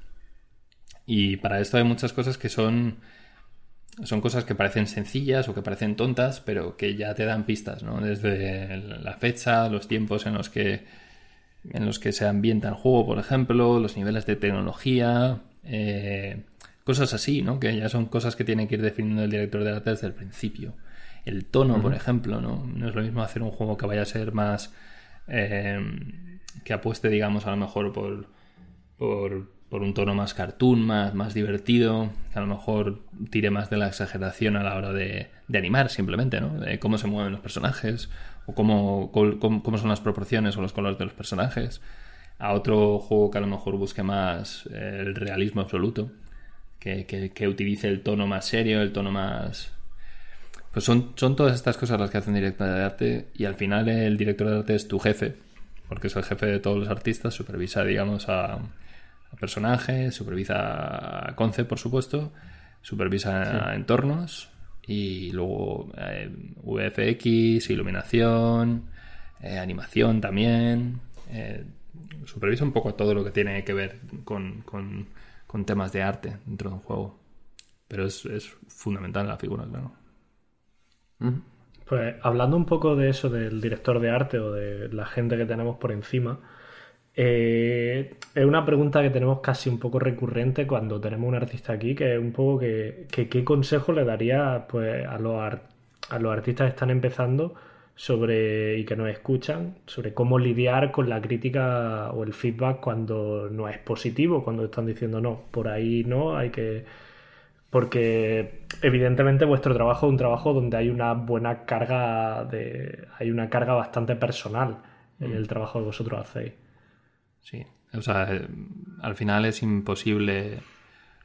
Y para esto hay muchas cosas que son, son cosas que parecen sencillas o que parecen tontas, pero que ya te dan pistas, ¿no? Desde la fecha, los tiempos en los que, en los que se ambienta el juego, por ejemplo, los niveles de tecnología, eh, Cosas así, ¿no? Que ya son cosas que tiene que ir definiendo el director de arte desde el principio. El tono, por ejemplo, ¿no? No es lo mismo hacer un juego que vaya a ser más... Eh, que apueste, digamos, a lo mejor por, por, un tono más cartoon, más, más divertido, que a lo mejor tire más de la exageración a la hora de, animar, simplemente, ¿no? De cómo se mueven los personajes, o cómo, cómo, son las proporciones o los colores de los personajes. A otro juego que a lo mejor busque más el realismo absoluto que, utilice el tono más serio, el tono más... Pues son, son todas estas cosas las que hacen director de arte y al final el director de arte es tu jefe, porque es el jefe de todos los artistas, supervisa, digamos, a, personajes, supervisa a Concept, por supuesto, supervisa entornos y luego eh, VFX, iluminación, eh, animación también. Eh, supervisa un poco todo lo que tiene que ver con, con temas de arte dentro de un juego. Pero es, fundamental la figura, claro. Pues hablando un poco de eso, del director de arte o de la gente que tenemos por encima, eh, es una pregunta que tenemos casi un poco recurrente cuando tenemos un artista aquí, que es un poco que, qué consejo le daría pues, a, los a los artistas que están empezando sobre y que nos escuchan sobre cómo lidiar con la crítica o el feedback cuando no es positivo, cuando están diciendo no, por ahí no, hay que porque evidentemente vuestro trabajo es un trabajo donde hay una buena carga de hay una carga bastante personal en el trabajo que vosotros hacéis. Sí, o sea, al final es imposible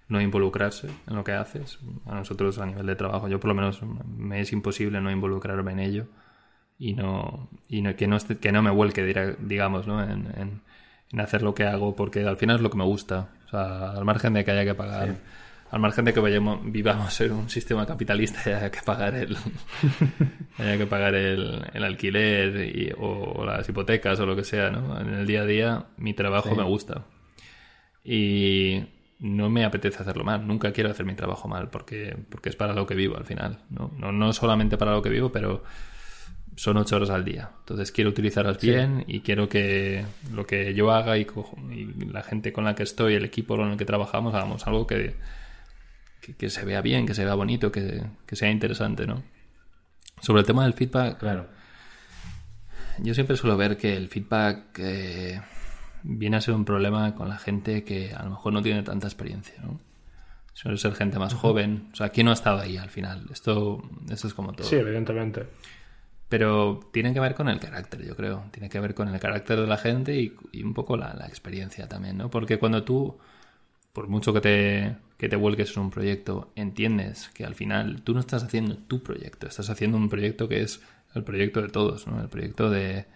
no involucrarse en lo que haces. A nosotros a nivel de trabajo, yo por lo menos me es imposible no involucrarme en ello y no, y no, que, no que no me vuelque, digamos, ¿no? En, en, hacer lo que hago, porque al final es lo que me gusta. O sea, al margen de que haya que pagar, al margen de que vayamos, vivamos en un sistema capitalista y haya que pagar el, haya que pagar el, el alquiler y, o, las hipotecas o lo que sea, ¿no? En el día a día mi trabajo me gusta. Y no me apetece hacerlo mal. Nunca quiero hacer mi trabajo mal porque, porque es para lo que vivo al final. ¿no? No, no solamente para lo que vivo, pero son ocho horas al día. Entonces quiero utilizarlas bien y quiero que lo que yo haga y, la gente con la que estoy, el equipo con el que trabajamos, hagamos algo que, que, se vea bien, que se vea bonito, que, sea interesante, ¿no? Sobre el tema del feedback, claro. Yo siempre suelo ver que el feedback eh, viene a ser un problema con la gente que a lo mejor no tiene tanta experiencia, ¿no? Suele ser gente más joven. O sea, ¿quién no ha estado ahí al final? Esto, esto es como todo. Sí, evidentemente. Pero tiene que ver con el carácter, yo creo. Tiene que ver con el carácter de la gente y, y un poco la, la, experiencia también, ¿no? Porque cuando tú, por mucho que te, que te vuelques en un proyecto, entiendes que al final tú no estás haciendo tu proyecto, estás haciendo un proyecto que es el proyecto de todos, ¿no? El proyecto de,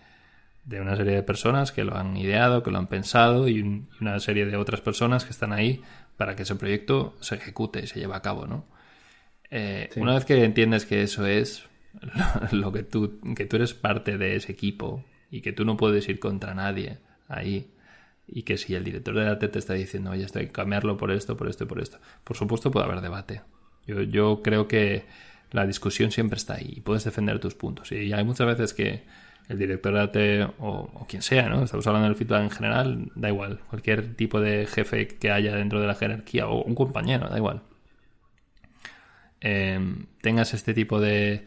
de una serie de personas que lo han ideado, que lo han pensado y una serie de otras personas que están ahí para que ese proyecto se ejecute y se lleve a cabo, ¿no? Eh, sí. Una vez que entiendes que eso es lo, lo, que tú, que tú eres parte de ese equipo y que tú no puedes ir contra nadie ahí y que si el director de arte te está diciendo, oye, estoy a cambiarlo por esto, por esto y por esto, por supuesto puede haber debate. Yo, yo creo que la discusión siempre está ahí y puedes defender tus puntos. Y hay muchas veces que el director de arte o, o, quien sea, ¿no? Estamos hablando del feedback en general, da igual. Cualquier tipo de jefe que haya dentro de la jerarquía o un compañero, da igual. Eh, tengas este tipo de,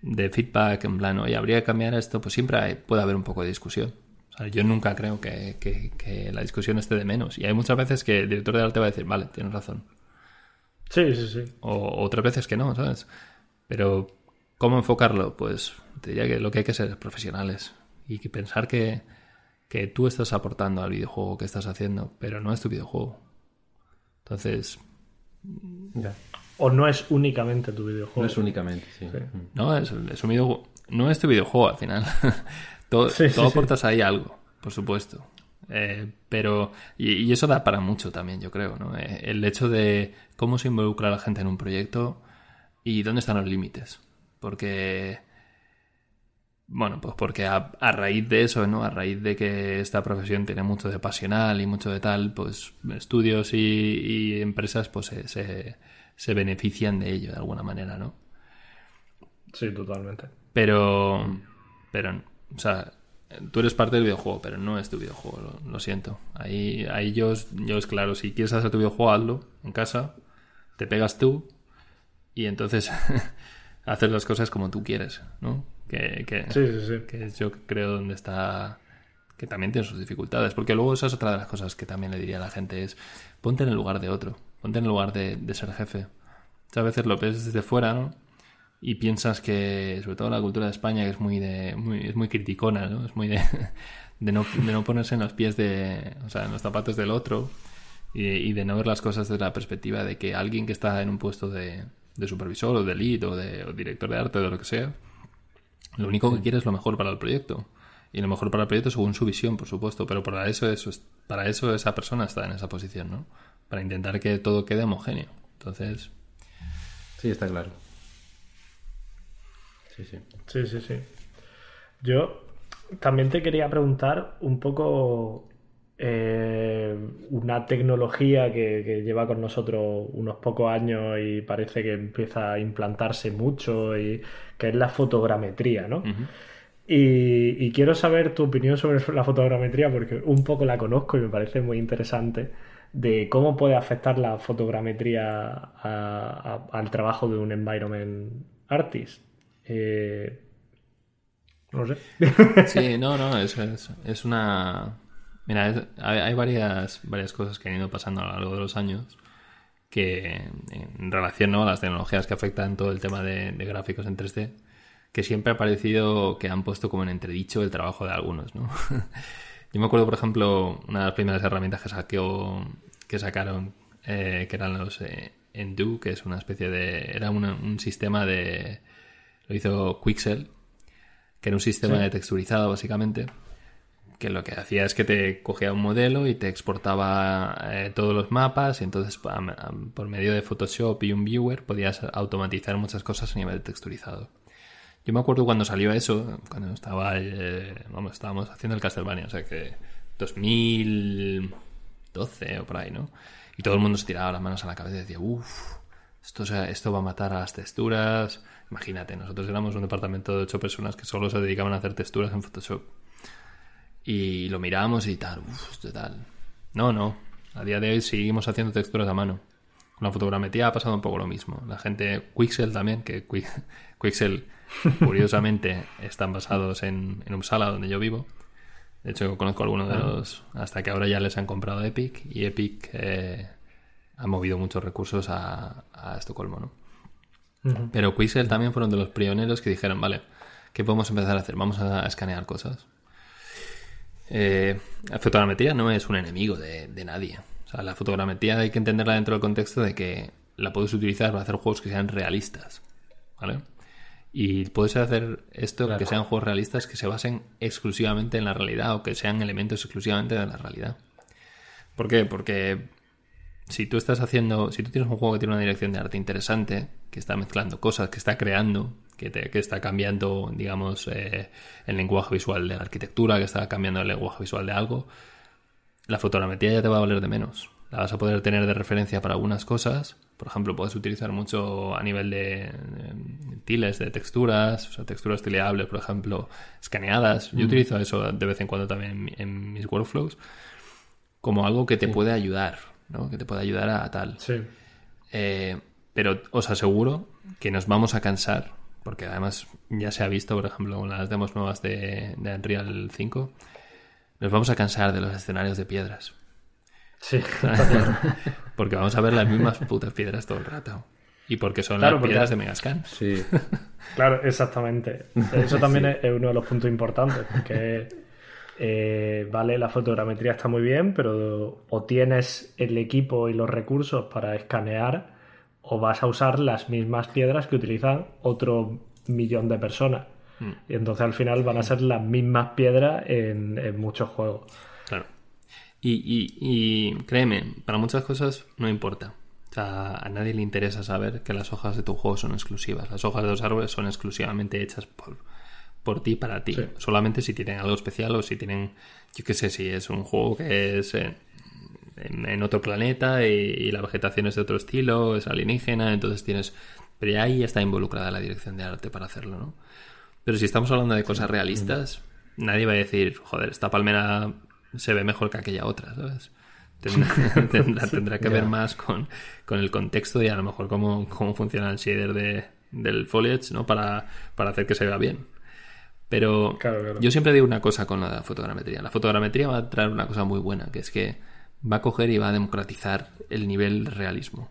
de feedback en plan, oye, habría que cambiar esto, pues siempre hay, puede haber un poco de discusión. Yo nunca creo que, que, que, la discusión esté de menos. Y hay muchas veces que el director de arte va a decir, vale, tienes razón. Sí, sí, sí. O otras veces que no, ¿sabes? Pero, ¿cómo enfocarlo? Pues te diría que lo que hay que ser es profesionales y que pensar que, que tú estás aportando al videojuego que estás haciendo, pero no es tu videojuego. Entonces. Ya. O no es únicamente tu videojuego. No es únicamente, sí. sí. No, es, es, un videojuego. No es tu videojuego al final. todo sí, todo sí, aportas ahí algo, por supuesto. Eh, pero. Y, y, eso da para mucho también, yo creo, ¿no? Eh, el hecho de cómo se involucra la gente en un proyecto y dónde están los límites. Porque bueno, pues porque a, a, raíz de eso, ¿no? A raíz de que esta profesión tiene mucho de pasional y mucho de tal, pues estudios y, y empresas pues se, se, se, benefician de ello de alguna manera, ¿no? Sí, totalmente. Pero, pero, o sea, tú eres parte del videojuego, pero no es tu videojuego, lo, lo siento. Ahí, ahí yo, yo es claro, si quieres hacer tu videojuego, hazlo en casa, te pegas tú y entonces haces las cosas como tú quieres, ¿no? Que, que, sí, sí, sí. que yo creo donde está que también tiene sus dificultades porque luego esa es otra de las cosas que también le diría a la gente es ponte en el lugar de otro ponte en el lugar de, de ser jefe a veces lo ves desde fuera ¿no? Y piensas que sobre todo la cultura de España que es muy de muy, es muy criticona ¿no? es muy de, de, no, de no ponerse en los pies de o sea en los zapatos del otro y, y de no ver las cosas desde la perspectiva de que alguien que está en un puesto de, de supervisor o de lead o de o director de arte o de lo que sea lo único que quiere es lo mejor para el proyecto. Y lo mejor para el proyecto según su visión, por supuesto. Pero para eso, eso, para eso esa persona está en esa posición, ¿no? Para intentar que todo quede homogéneo. Entonces. Sí, está claro. Sí, sí. Sí, sí, sí. Yo también te quería preguntar un poco eh, una tecnología que, que, lleva con nosotros unos pocos años y parece que empieza a implantarse mucho, y que es la fotogrametría, ¿no? Uh -huh. y, y, quiero saber tu opinión sobre la fotogrametría porque un poco la conozco y me parece muy interesante de cómo puede afectar la fotogrametría a, a, al trabajo de un environment artist. Eh, no sé. Sí, no, no, es, es, una Mira, hay, varias, varias cosas que han ido pasando a lo largo de los años que en relación ¿no? a las tecnologías que afectan todo el tema de, gráficos en 3D, que siempre ha parecido que han puesto como en entredicho el trabajo de algunos, ¿no? Yo me acuerdo, por ejemplo, una de las primeras herramientas que, saqueó, que sacaron, eh, que eran los eh, que es una especie de... era un sistema de... lo hizo Quixel, que era un sistema sí. de texturizado, básicamente, que lo que hacía es que te cogía un modelo y te exportaba eh, todos los mapas y entonces por medio de Photoshop y un viewer podías automatizar muchas cosas a nivel texturizado. Yo me acuerdo cuando salió eso, cuando estaba, eh, vamos, estábamos haciendo el Castlevania, o sea que 2012 o por ahí, ¿no? Y todo el mundo se tiraba las manos a la cabeza y decía, uff, esto, esto va a matar a las texturas. Imagínate, nosotros éramos un departamento de ocho personas que solo se dedicaban a hacer texturas en Photoshop y lo miramos y tal, uff, tal. No, no. A día de hoy seguimos haciendo texturas a mano. Con la fotogrametría ha pasado un poco lo mismo. La gente, Quixel también, que Quixel, curiosamente, están basados en, en Uppsala, donde yo vivo. De hecho, conozco a algunos de ah. los. Hasta que ahora ya les han comprado Epic. Y Epic eh, ha movido muchos recursos a, a Estocolmo, ¿no? Uh -huh. Pero Quixel también fueron de los pioneros que dijeron, vale, ¿qué podemos empezar a hacer? Vamos a escanear cosas. Eh, la fotogrametría no es un enemigo de, de nadie. O sea, la fotogrametría hay que entenderla dentro del contexto de que la puedes utilizar para hacer juegos que sean realistas. ¿Vale? Y puedes hacer esto Claro. que sean juegos realistas que se basen exclusivamente en la realidad o que sean elementos exclusivamente de la realidad. ¿Por qué? Porque si tú estás haciendo, si tú tienes un juego que tiene una dirección de arte interesante, que está mezclando cosas, que está creando, que, te- que está cambiando, digamos, eh, el lenguaje visual de la arquitectura, que está cambiando el lenguaje visual de algo, la fotogrametría ya te va a valer de menos. La vas a poder tener de referencia para algunas cosas. Por ejemplo, puedes utilizar mucho a nivel de, tiles, de texturas, o sea, texturas tileables, por ejemplo, escaneadas. Yo utilizo eso de vez en cuando también en mis workflows como algo que te puede ayudar, ¿no? Que te puede ayudar a, tal. Sí. Eh, pero os aseguro que nos vamos a cansar, porque además ya se ha visto, por ejemplo, con las demos nuevas de, de Unreal 5, nos vamos a cansar de los escenarios de piedras. Sí, claro. Porque vamos a ver las mismas putas piedras todo el rato. Y porque son Claro, las porque- piedras de Megascan. Sí, Claro, exactamente. Eso también es es uno de los puntos importantes, porque eh, vale, la fotogrametría está muy bien, pero o tienes el equipo y los recursos para escanear, o vas a usar las mismas piedras que utilizan otro millón de personas. Y entonces al final van a ser las mismas piedras en, en muchos juegos. Claro. Y, y- y créeme, para muchas cosas no importa. O sea, a nadie le interesa saber que las hojas de tu juego son exclusivas. Las hojas de los árboles son exclusivamente hechas por, por ti, para ti. Sí. Solamente si tienen algo especial o si tienen, yo qué sé, si es un juego que es en, en- en otro planeta y, y la vegetación es de otro estilo, es alienígena, entonces tienes... Pero ya ahí está involucrada la dirección de arte para hacerlo, ¿no? Pero si estamos hablando de cosas realistas, nadie va a decir, joder, esta palmera se ve mejor que aquella otra, ¿sabes? Tendrá, tendrá, tendrá que ver más con, con el contexto y a lo mejor cómo, cómo funciona el shader de, del foliage, ¿no? Para, para hacer que se vea bien. Pero Claro, claro. yo siempre digo una cosa con la fotogrametría. La fotogrametría va a traer una cosa muy buena, que es que va a coger y va a democratizar el nivel de realismo.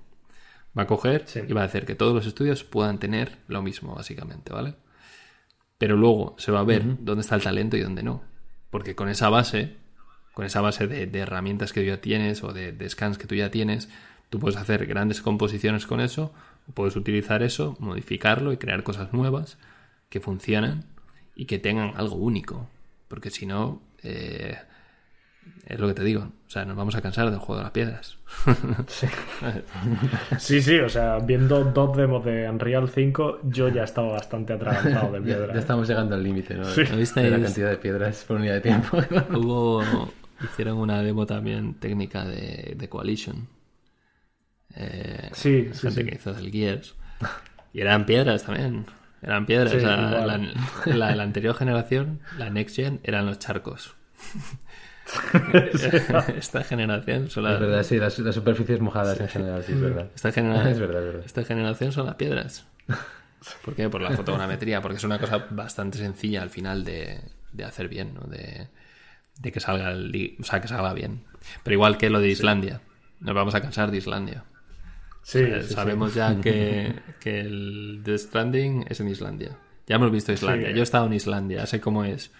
Va a coger Sí. y va a hacer que todos los estudios puedan tener lo mismo, básicamente, ¿vale? Pero luego se va a ver dónde está el talento y dónde no. Porque con esa base, con esa base de, de herramientas que tú ya tienes o de, de scans que tú ya tienes, tú puedes hacer grandes composiciones con eso, puedes utilizar eso, modificarlo y crear cosas nuevas que funcionan y que tengan algo único. Porque si no, eh, es lo que te digo. O sea, nos vamos a cansar del juego de las piedras. Sí, sí, o sea, viendo dos demos de Unreal 5, yo ya estaba bastante atragantado de ya, piedra. ya estamos llegando al límite, ¿no? Sí. ¿No visteis? De la cantidad de piedras por unidad de tiempo. Hubo. Hicieron una demo también técnica de, de Coalition. Eh, Sí, sí, gente sí. que hizo del Gears. Y eran piedras también. Eran piedras. Sí, O sea, igual. la, la- la anterior generación, la Next Gen, eran los charcos. Esta generación son Es las. verdad, sí, las, las superficies mojadas en general, sí, es verdad. Esta, genera- Es verdad, es verdad. esta generación son las piedras. ¿Por qué? Por la fotogrametría, porque es una cosa bastante sencilla al final de, de hacer bien, ¿no? De, de que salga el o sea, que salga bien. Pero igual que lo de Islandia. Nos vamos a cansar de Islandia. Sí, Eh, sí, sí. Sabemos ya que, que el The Stranding es en Islandia. Ya hemos visto Islandia. Sí. Yo he estado en Islandia, sé cómo es.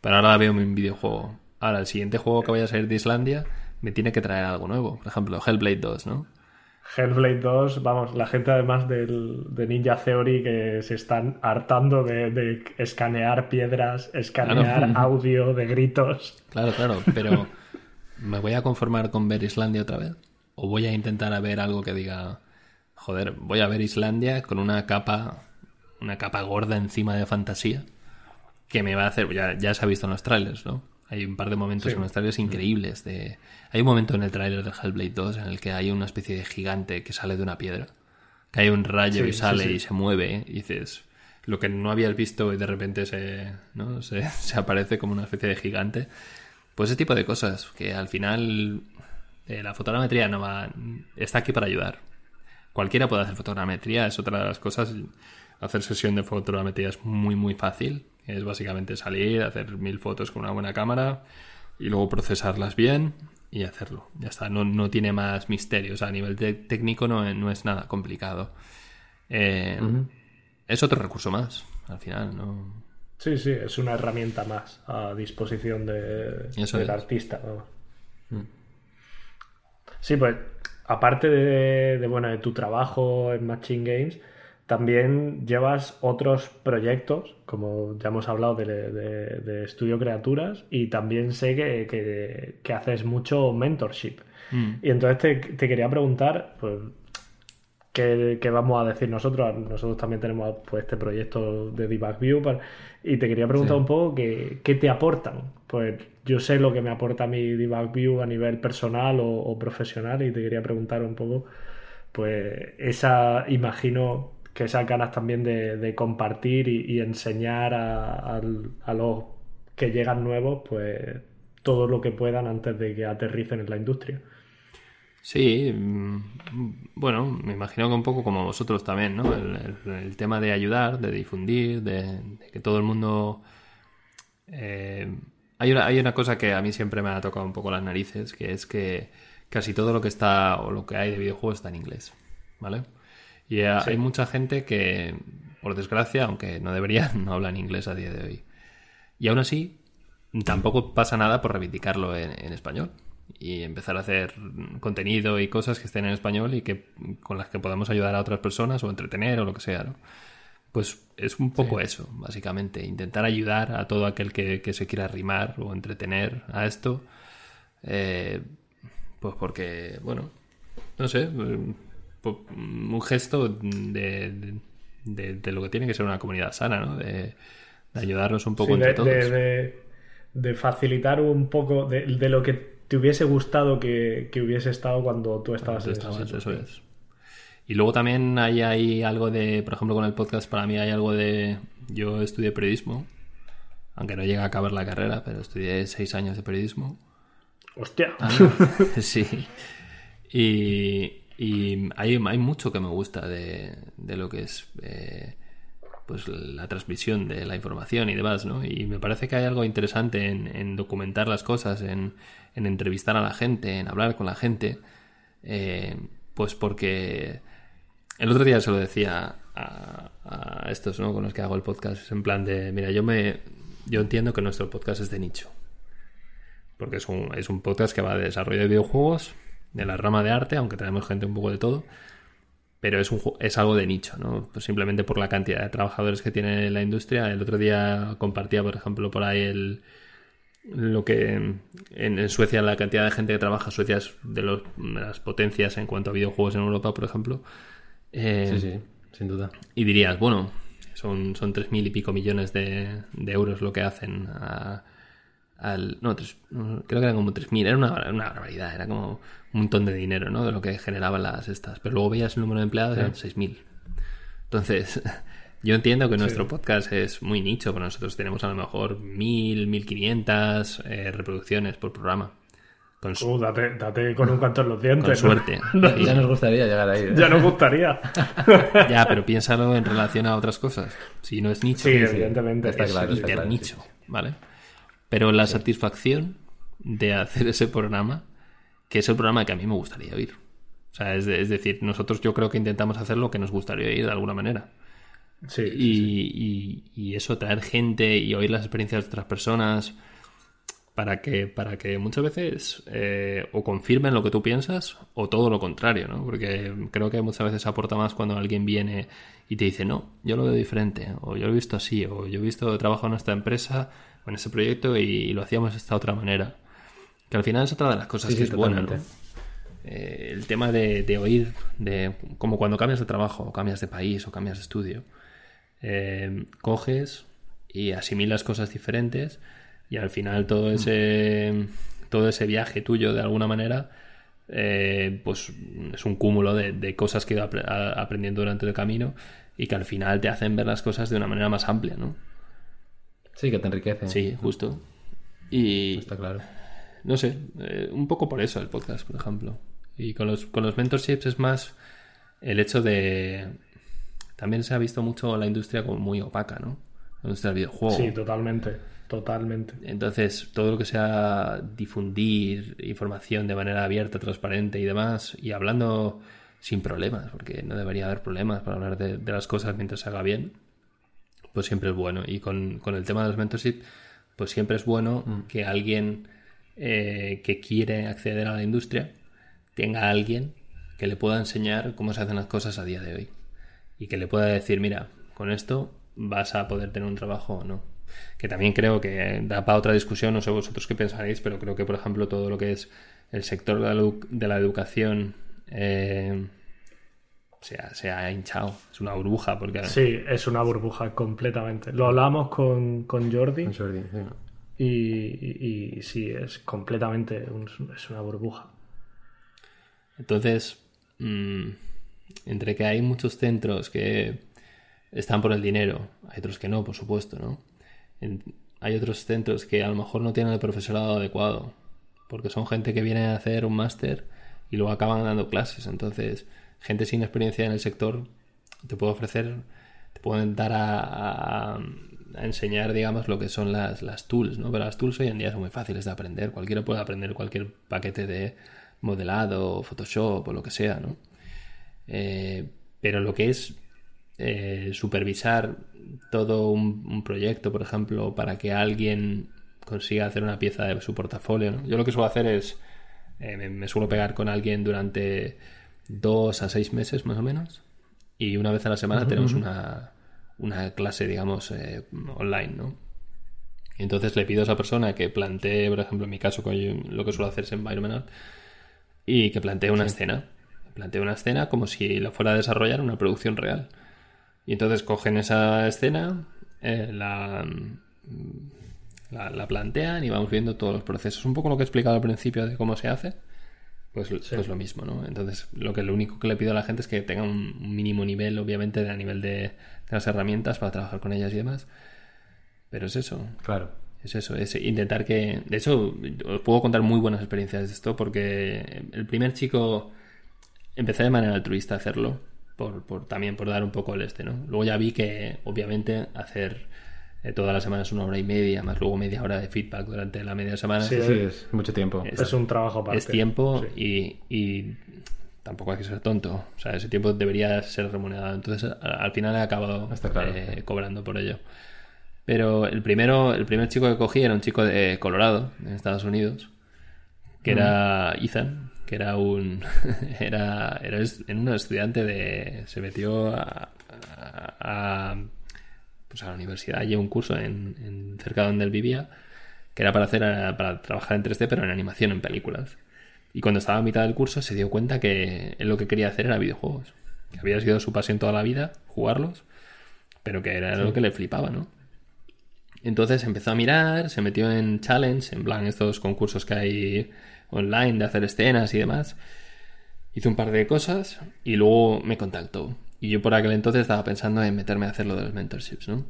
Pero ahora veo un videojuego. Ahora, el siguiente juego que vaya a salir de Islandia me tiene que traer algo nuevo. Por ejemplo, Hellblade 2, ¿no? Hellblade 2, vamos, la gente además del, de Ninja Theory que se están hartando de, de escanear piedras, escanear Claro. audio de gritos. Claro, claro, pero ¿me voy a conformar con ver Islandia otra vez? ¿O voy a intentar a ver algo que diga, joder, voy a ver Islandia con una capa, una capa gorda encima de fantasía que me va a hacer, ya, ya se ha visto en los trailers, ¿no? Hay un par de momentos Sí. en los trailers increíbles. De... Hay un momento en el trailer de Hellblade 2 en el que hay una especie de gigante que sale de una piedra. Que hay un rayo Sí, y sale sí. y se mueve. Y dices, lo que no habías visto y de repente se, ¿no? se, se aparece como una especie de gigante. Pues ese tipo de cosas que al final eh, la fotogrametría no va, está aquí para ayudar. Cualquiera puede hacer fotogrametría, es otra de las cosas. Hacer sesión de fotogrametría es muy, muy fácil. Es básicamente salir, hacer mil fotos con una buena cámara y luego procesarlas bien y hacerlo. Ya está, no, no tiene más misterio. O sea, a nivel técnico no, no es nada complicado. Eh, Es otro recurso más, al final, ¿no? Sí, sí, es una herramienta más a disposición de, del artista. Mm. Sí, pues aparte de, bueno, de tu trabajo en Matching Games, también llevas otros proyectos, como ya hemos hablado de, Estudio Creaturas, y también sé que, haces mucho mentorship. Mm. Y entonces te, te, quería preguntar, pues, ¿qué, vamos a decir nosotros? Nosotros también tenemos pues, este proyecto de Debug View y te quería preguntar un poco qué, qué, te aportan. Pues yo sé lo que me aporta mi Debug View a nivel personal o, profesional y te quería preguntar un poco, pues esa, imagino que esas ganas también de, compartir y, enseñar a, a, los que llegan nuevos, pues todo lo que puedan antes de que aterricen en la industria. Sí, mm, bueno, me imagino que un poco como vosotros también, ¿no? El, tema de ayudar, de difundir, de, que todo el mundo... Eh, hay, una, hay una cosa que a mí siempre me ha tocado un poco las narices, que es que casi todo lo que está o lo que hay de videojuegos está en inglés, ¿vale? Y hay mucha gente que, por desgracia, aunque no debería, no habla en inglés a día de hoy. Y aún así, tampoco pasa nada por reivindicarlo en español y empezar a hacer contenido y cosas que estén en español y que con las que podamos ayudar a otras personas o entretener o lo que sea, ¿no? Pues es un poco eso, básicamente, intentar ayudar a todo aquel que, se quiera arrimar o entretener a esto, eh, pues porque, bueno, no sé, pues, un gesto de, de, lo que tiene que ser una comunidad sana, ¿no? De, ayudarnos un poco entre todos. De, facilitar un poco de, lo que te hubiese gustado que, hubiese estado cuando tú estabas en Eso es. Y luego también hay, hay algo de, por ejemplo, con el podcast, para mí hay algo de. Yo estudié periodismo, aunque no llegué a acabar la carrera, pero estudié seis años de periodismo. ¡Hostia! Ah, sí. Y, y hay, hay, mucho que me gusta de, de lo que es eh, pues la transmisión de la información y demás, ¿no? Y me parece que hay algo interesante en, documentar las cosas, en, entrevistar a la gente, en hablar con la gente, eh, pues porque el otro día se lo decía a, estos, ¿no? Con los que hago el podcast, en plan de, mira, yo me, yo entiendo que nuestro podcast es de nicho, porque es un, es un podcast que va de desarrollo de videojuegos, de la rama de arte, aunque tenemos gente un poco de todo pero es, un, es algo de nicho, ¿no? Pues simplemente por la cantidad de trabajadores que tiene la industria. El otro día compartía, por ejemplo, por ahí el lo que en, Suecia la cantidad de gente que trabaja Suecia es de, los, las potencias en cuanto a videojuegos en Europa, por ejemplo. Eh, sí, sí, sin duda. Y dirías, bueno, son, son mil y pico millones de, euros lo que hacen al... No, creo que eran como 3.000, era una, una barbaridad, era como un montón de dinero, ¿no? De lo que generaban las estas. Pero luego veías el número de empleados, eran 6.000. Entonces, yo entiendo que nuestro podcast es muy nicho, pero nosotros tenemos a lo mejor 1.000, 1.500 eh, reproducciones por programa. Con uh, date, date, con un cuanto en los dientes. Con suerte. ya nos gustaría llegar ahí. ¿eh? Ya nos gustaría. ya, pero piénsalo en relación a otras cosas. Si no es nicho, sí, evidentemente. Está es claro, nicho, ¿vale? Pero la satisfacción de hacer ese programa que es el programa que a mí me gustaría oír. O sea, es, decir, nosotros yo creo que intentamos hacer lo que nos gustaría oír de alguna manera. Sí, y, eso, traer gente y oír las experiencias de otras personas para que, para que muchas veces eh, o confirmen lo que tú piensas o todo lo contrario, ¿no? Porque creo que muchas veces aporta más cuando alguien viene y te dice, no, yo lo veo diferente, o yo lo he visto así, o yo he visto trabajo en esta empresa o en ese proyecto y lo hacíamos de esta otra manera. Que al final es otra de las cosas que es buena, eh, el tema de, oír, de como cuando cambias de trabajo, o cambias de país, o cambias de estudio, eh, coges y asimilas cosas diferentes y al final todo ese, todo ese viaje tuyo de alguna manera eh, pues es un cúmulo de, cosas que he ido aprendiendo durante el camino y que al final te hacen ver las cosas de una manera más amplia, ¿no? Sí, que te enriquecen. Sí, justo. Y, Está claro no sé, eh, un poco por eso el podcast, por ejemplo. Y con los, con los mentorships es más el hecho de... También se ha visto mucho la industria como muy opaca, ¿no? La industria del videojuego. Sí, totalmente, totalmente. Entonces, todo lo que sea difundir información de manera abierta, transparente y demás, y hablando sin problemas, porque no debería haber problemas para hablar de, de las cosas mientras se haga bien, pues siempre es bueno. Y con, con el tema de los mentorship, pues siempre es bueno Mm. que alguien eh, que quiere acceder a la industria tenga a alguien que le pueda enseñar cómo se hacen las cosas a día de hoy. Y que le pueda decir, mira, con esto vas a poder tener un trabajo o no. Que también creo que da para otra discusión, no sé vosotros qué pensaréis, pero creo que, por ejemplo, todo lo que es el sector de la, de la educación eh, se, ha, se ha hinchado. Es una burbuja, porque Sí, es una burbuja completamente. Lo hablábamos con, con Jordi Con Jordi, sí. y, y- y sí, es completamente un- es una burbuja. Entonces, mm, entre que hay muchos centros que están por el dinero, hay otros que no, por supuesto, ¿no? Hay otros centros que a lo mejor no tienen el profesorado adecuado, porque son gente que viene a hacer un máster y luego acaban dando clases. Entonces, gente sin experiencia en el sector te puede ofrecer, te pueden dar a, a- a enseñar, digamos, lo que son las, las tools, ¿no? Pero las tools hoy en día son muy fáciles de aprender. Cualquiera puede aprender cualquier paquete de modelado, Photoshop o lo que sea, ¿no? Eh, pero lo que es eh, supervisar todo un, un proyecto, por ejemplo, para que alguien consiga hacer una pieza de su portafolio, ¿no? Yo lo que suelo hacer es, eh, me, me suelo pegar con alguien durante dos a seis meses más o menos y una vez a la semana tenemos una, una clase, digamos, eh, online, ¿no? Y entonces le pido a esa persona que plantee, por ejemplo, en mi caso, lo que suelo hacer es Environmental, y que plantee una escena. Plantee una escena como si la fuera a desarrollar una producción real. Y entonces cogen esa escena, eh, la, mm, la, la plantean y vamos viendo todos los procesos. Un poco lo que he explicado al principio de cómo se hace. Pues, pues lo mismo, ¿no? Entonces, lo que lo único que le pido a la gente es que tenga un, un mínimo nivel, obviamente, de- a nivel de, de las herramientas para trabajar con ellas y demás. Pero es eso, Claro. es eso, es intentar que... De hecho, os puedo contar muy buenas experiencias de esto porque el primer chico empecé de manera altruista a hacerlo, por, por- también por dar un poco el este, ¿no? Luego ya vi que, obviamente, hacer eh, todas las semanas una hora y media, más luego media hora de feedback durante la media semana, Sí, Sí, es mucho tiempo. Es- Es un trabajo aparte. es tiempo Sí. y, y tampoco hay que ser tonto. O sea, ese tiempo debería ser remunerado. Entonces, a- al final he acabado claro, eh, sí. cobrando por ello. Pero el primero, el primer chico que cogí era un chico de Colorado, en Estados Unidos, que era Ethan, que era un era, era un estudiante de se metió a, a- a- pues a la universidad y un curso en, en cerca donde él vivía que era para hacer eh, para trabajar en 3D pero en animación en películas. Y cuando estaba a mitad del curso se dio cuenta que él lo que quería hacer era videojuegos. Que había sido su pasión toda la vida jugarlos pero que era lo que le flipaba no entonces empezó a mirar, se metió en challenge, en plan estos concursos que hay online de hacer escenas y demás. Hizo un par de cosas y luego me contactó. Y yo por aquel entonces estaba pensando en meterme a hacer lo de los mentorships, ¿no?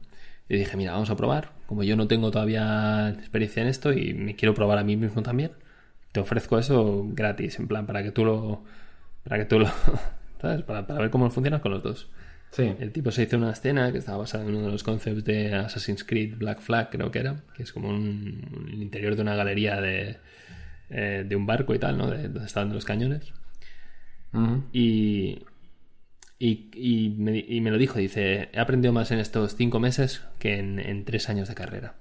Y dije, mira, vamos a probar. Como yo no tengo todavía experiencia en esto y me quiero probar a mí mismo también, te ofrezco eso gratis, en plan, para que tú lo... Para que tú lo... ¿Sabes? Para, para ver cómo funcionas con los dos. Sí. El tipo se hizo una escena que estaba basada en uno de los concepts de Assassin's Creed Black Flag, creo que era, que es como un, el interior de una galería de, eh, de un barco y tal, ¿no? De donde estaban los cañones. Y, y, y me, y me lo dijo, dice, he aprendido más en estos cinco meses que en, en tres años de carrera.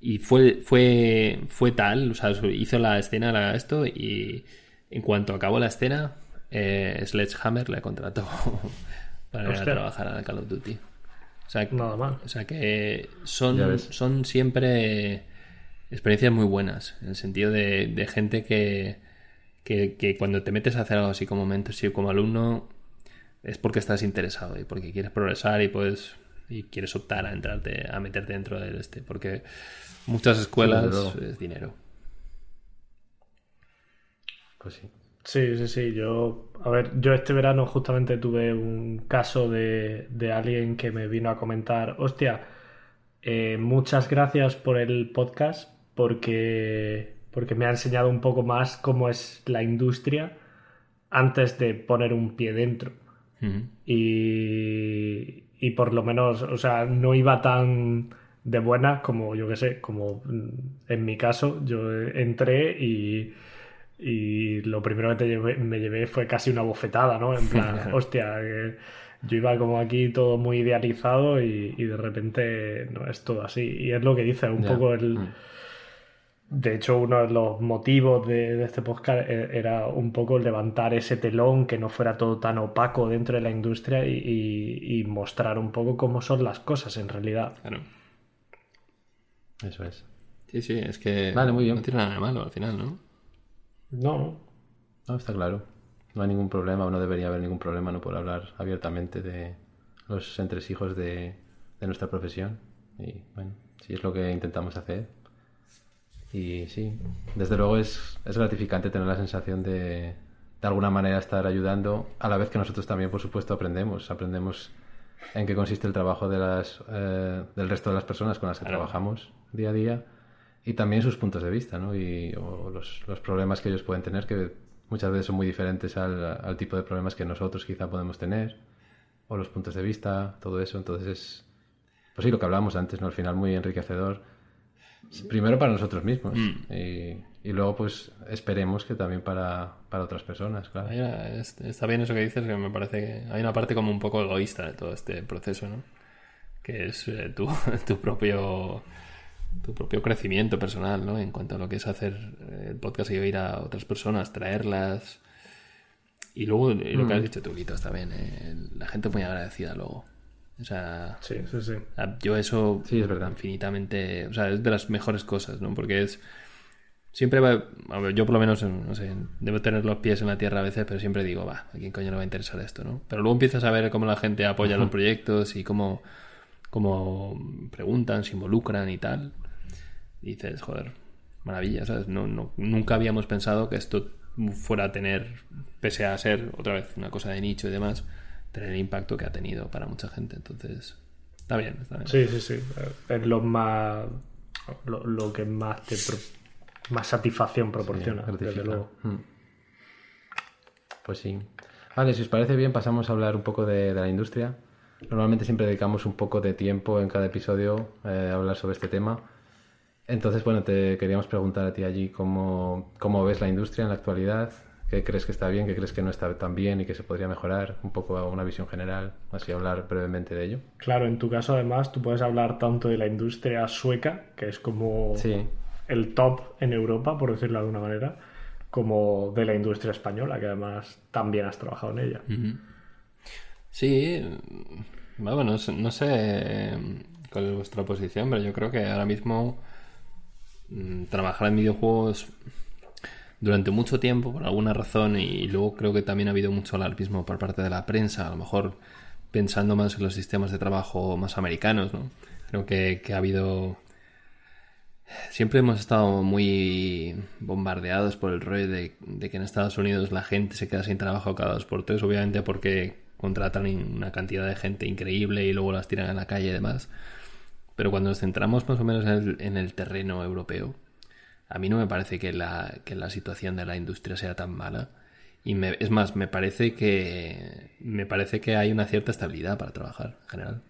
Y fue, fue, fue tal, o sea, hizo la escena, la, esto, y en cuanto acabó la escena, eh, Sledgehammer le contrató para ir a trabajar a Call of Duty. O sea, Nada mal. o sea que son, son siempre experiencias muy buenas, en el sentido de, de gente que, que, que cuando te metes a hacer algo así como mentorship, como alumno, es porque estás interesado y porque quieres progresar y puedes y quieres optar a entrarte, a meterte dentro del este, porque muchas escuelas es dinero. Pues sí. Sí, sí, sí. Yo, a ver, yo este verano justamente tuve un caso de, de alguien que me vino a comentar, hostia, eh, muchas gracias por el podcast porque, porque me ha enseñado un poco más cómo es la industria antes de poner un pie dentro. Ujú. Y, y por lo menos, o sea, no iba tan de buena como, yo qué sé, como en mi caso, yo entré y, y lo primero que te llevé- me llevé fue casi una bofetada, ¿no? En plan, hostia, que yo iba como aquí todo muy idealizado y, y de repente no es todo así. Y es lo que dice, un Ya. poco el... Mm. De hecho, uno de los motivos de, de este podcast e- era un poco levantar ese telón, que no fuera todo tan opaco dentro de la industria y, y- y mostrar un poco cómo son las cosas en realidad. Claro. Eso es. Sí, sí, es que Vale, muy bien. no tiene nada de malo al final, ¿no? No, no. No, está claro. No hay ningún problema o no debería haber ningún problema no por hablar abiertamente de los entresijos de, de nuestra profesión. Y bueno, sí es lo que intentamos hacer. Y sí, desde luego es, es gratificante tener la sensación de de alguna manera estar ayudando, a la vez que nosotros también, por supuesto, aprendemos. Aprendemos en qué consiste el trabajo de las, eh, del resto de las personas con las que Claro. trabajamos día a día y también sus puntos de vista, ¿no? Y o los, los problemas que ellos pueden tener, que muchas veces son muy diferentes al, al tipo de problemas que nosotros quizá podemos tener, o los puntos de vista, todo eso. Entonces es, pues sí, lo que hablábamos antes, ¿no? Al final muy enriquecedor. Primero para nosotros mismos Mm. y, y luego pues esperemos que también para, para otras personas, claro. Una- está bien eso que dices, que me parece que hay una parte como un poco egoísta de todo este proceso, ¿no? Que es eh, tu, tu propio tu propio crecimiento personal, ¿no? En cuanto a lo que es hacer eh, el podcast y oír a otras personas, traerlas. Y luego, y lo que has dicho tú, Quito, está bien. eh, La gente muy agradecida luego. O sea, Sí, sí, sí. Yo eso Sí, es verdad. infinitamente, o sea, es de las mejores cosas, ¿no? Porque es siempre va, a ver, yo por lo menos, no sé, debo tener los pies en la tierra a veces, pero siempre digo, va, ¿a quién coño le va a interesar esto, no? Pero luego empiezas a ver cómo la gente apoya los proyectos y cómo, cómo preguntan, se involucran y tal. Y dices, joder, maravilla, ¿sabes? No, no, nunca habíamos pensado que esto fuera a tener, pese a ser otra vez una cosa de nicho y demás, tener el impacto que ha tenido para mucha gente. Entonces, está bien, está bien. Sí, sí, sí. Es lo más. Lo, lo que más te. pro- más satisfacción proporciona, desde Gratifica. luego. Mm. Pues sí. Vale, si os parece bien, pasamos a hablar un poco de, de la industria. Normalmente siempre dedicamos un poco de tiempo en cada episodio eh, a hablar sobre este tema. Entonces, bueno, te queríamos preguntar a ti allí cómo, cómo ves la industria en la actualidad, qué crees que está bien, qué crees que no está tan bien y que se podría mejorar, un poco una visión general, así hablar brevemente de ello. Claro, en tu caso, además, tú puedes hablar tanto de la industria sueca, que es como Sí, el top en Europa, por decirlo de alguna manera, como de la industria española, que además también has trabajado en ella. Sí, bueno, no sé, no sé eh, cuál es vuestra posición, pero yo creo que ahora mismo mm, trabajar en videojuegos durante mucho tiempo, por alguna razón, y luego creo que también ha habido mucho alarmismo por parte de la prensa, a lo mejor pensando más en los sistemas de trabajo más americanos, ¿no? Creo que, que ha habido... Siempre hemos estado muy bombardeados por el rollo de, que en Estados Unidos la gente se queda sin trabajo cada dos por tres, obviamente porque contratan una cantidad de gente increíble y luego las tiran a la calle y demás. Pero cuando nos centramos más o menos en el, en el terreno europeo, a mí no me parece que la, que la situación de la industria sea tan mala. Y me- es más, me parece que me parece que hay una cierta estabilidad para trabajar en general.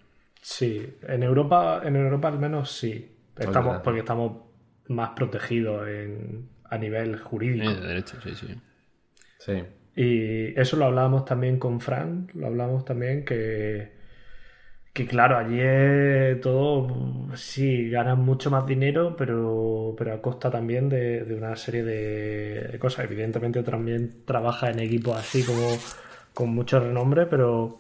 Sí, en Europa, en Europa al menos sí. Estamos, porque estamos más protegidos en- a nivel jurídico. Eh, de derecho, sí, sí. sí. Y eso lo hablábamos también con Fran, lo hablábamos también que, que claro, allí es todo, sí, ganan mucho más dinero, pero, pero a costa también de, de una serie de, de cosas. Evidentemente también trabaja en equipos así como con mucho renombre, pero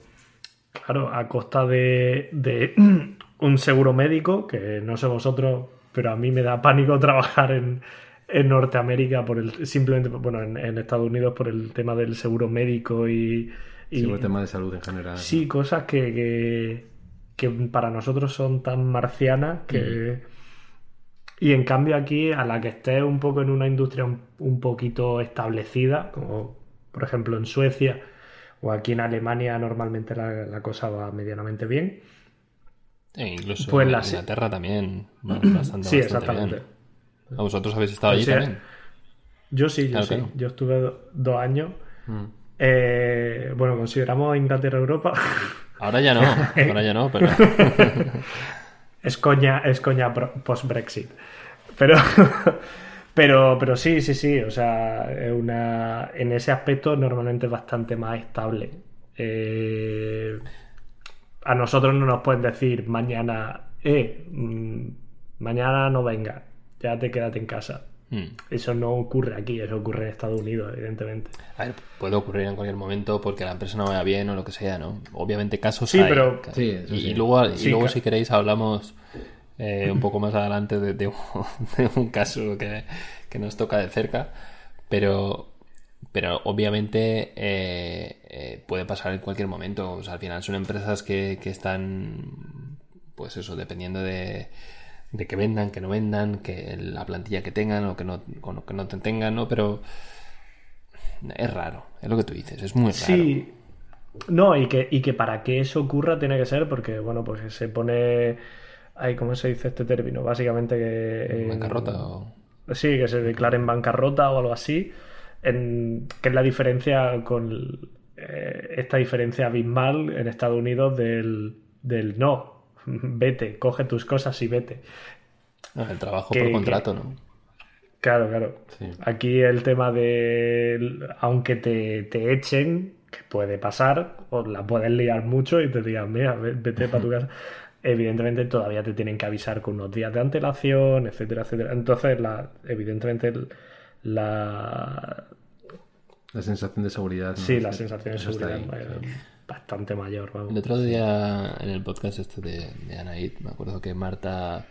claro, a costa de, de un seguro médico, que no sé vosotros, pero a mí me da pánico trabajar en, en Norteamérica por el simplemente bueno en, en Estados Unidos por el tema del seguro médico y, y- Sí, por el tema de salud en general. sí cosas que, que, que para nosotros son tan marcianas que y en cambio aquí a la que estés un poco en una industria un, un poquito establecida como por ejemplo en Suecia o aquí en Alemania normalmente la, la cosa va medianamente bien E incluso Pues en la- Inglaterra también. bueno, bastante, sí bastante exactamente bien. ¿A vosotros habéis estado allí sea, también? Yo sí, yo Claro, sí. claro. Yo estuve do- dos años. Mm. Eh, bueno, consideramos Inglaterra Europa. Ahora ya no, ahora ya no, pero es coña, es coña post-Brexit. Pero, Pero, pero sí, sí, sí. O sea, es una, en ese aspecto normalmente es bastante más estable. Eh, a nosotros no nos pueden decir mañana, eh, mm, mañana no venga, ya te quédate en casa. Mm. Eso no ocurre aquí, eso ocurre en Estados Unidos, evidentemente. A ver, puede ocurrir en cualquier momento porque la empresa no vaya bien o lo que sea, ¿no? Obviamente casos Sí, hay. pero- Sí, sí. y luego, y luego si queréis hablamos eh, un poco más adelante de, de un, de un caso que, que nos toca de cerca, pero, pero obviamente eh, eh, puede pasar en cualquier momento. O sea, al final son empresas que, que están, pues eso, dependiendo de, de que vendan, que no vendan, que la plantilla que tengan o que no, o que no te tengan, ¿no? Pero es raro, es lo que tú dices, es muy raro. Sí. No, y que, y que para que eso ocurra tiene que ser porque, bueno, pues se pone. Ay, ¿Cómo se dice este término? Básicamente que. ¿En bancarrota o...? Sí, que se declare en bancarrota o algo así. En, que es la diferencia con eh, esta diferencia abismal en Estados Unidos del, del no. Vete, coge tus cosas y vete. Ah, el trabajo Que- por que- contrato, ¿no? Claro, claro. Sí. Aquí el tema de, aunque te, te echen, que puede pasar, o la puedes liar mucho y te digan, mira, ve- vete para tu casa. Evidentemente todavía te tienen que avisar con unos días de antelación, etcétera, etcétera. Entonces, la, evidentemente, la, La sensación de seguridad. ¿no? sí, la sensación de eso seguridad ahí, sí. Bastante mayor, vamos. El otro día en el podcast este de, de Anaid, me acuerdo que Marta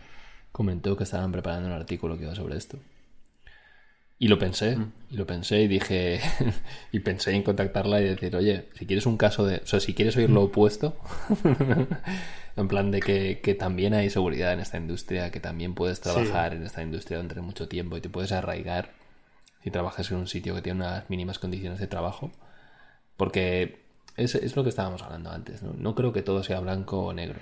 comentó que estaban preparando un artículo que iba sobre esto. Y lo pensé, y lo pensé y dije, y pensé en contactarla y decir, oye, si quieres un caso de, o sea, si quieres oír lo opuesto, en plan de que, que también hay seguridad en esta industria, que también puedes trabajar en esta industria durante mucho tiempo y te puedes arraigar si trabajas en un sitio que tiene unas mínimas condiciones de trabajo. Porque es, es lo que estábamos hablando antes, ¿no? No creo que todo sea blanco o negro.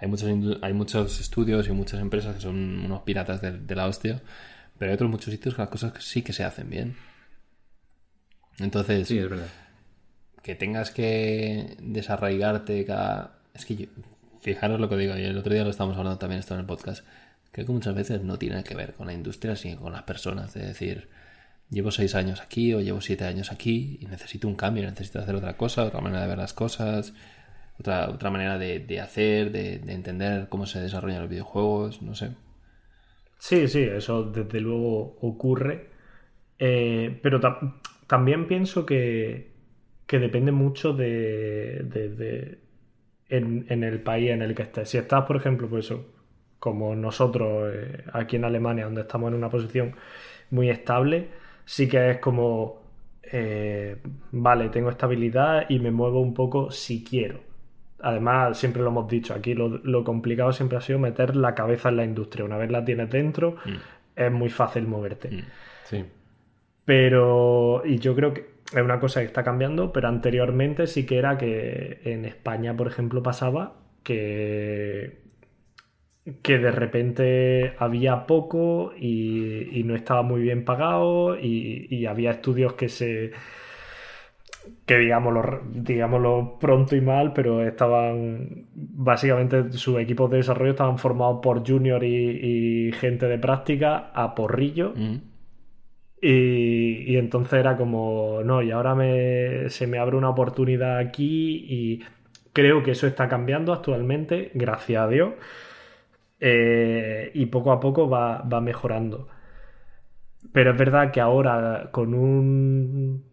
Hay muchos, hay muchos estudios y muchas empresas que son unos piratas de, de la hostia, pero hay otros muchos sitios que las cosas sí que se hacen bien. Entonces, Sí, es verdad. que tengas que desarraigarte cada... Es que yo... Fijaros lo que digo, y el otro día lo estábamos hablando también esto en el podcast. Creo que muchas veces no tiene que ver con la industria, sino con las personas. De decir, llevo seis años aquí o llevo siete años aquí y necesito un cambio, necesito hacer otra cosa, otra manera de ver las cosas, otra, otra manera de, de hacer, de, de entender cómo se desarrollan los videojuegos, no sé. Sí, sí, eso desde luego ocurre. Eh, pero tam- también pienso que, que depende mucho de, de- en, en el país en el que estés. Si estás, por ejemplo, pues como nosotros eh, aquí en Alemania, donde estamos en una posición muy estable, sí que es como, eh, vale, tengo estabilidad y me muevo un poco si quiero. Además, siempre lo hemos dicho, aquí lo, lo complicado siempre ha sido meter la cabeza en la industria. Una vez la tienes dentro, es muy fácil moverte. Mm. Sí. Pero, y yo creo que es una cosa que está cambiando, pero anteriormente sí que era que en España, por ejemplo, pasaba que, que de repente había poco y, y no estaba muy bien pagado y, y había estudios que se que digámoslo, digámoslo pronto y mal, pero estaban básicamente sus equipos de desarrollo estaban formados por junior y, y gente de práctica a porrillo Mm. y, y entonces era como, no, y ahora me, se me abre una oportunidad aquí y creo que eso está cambiando actualmente, gracias a Dios, Eh, y poco a poco va, va mejorando. Pero es verdad que ahora con un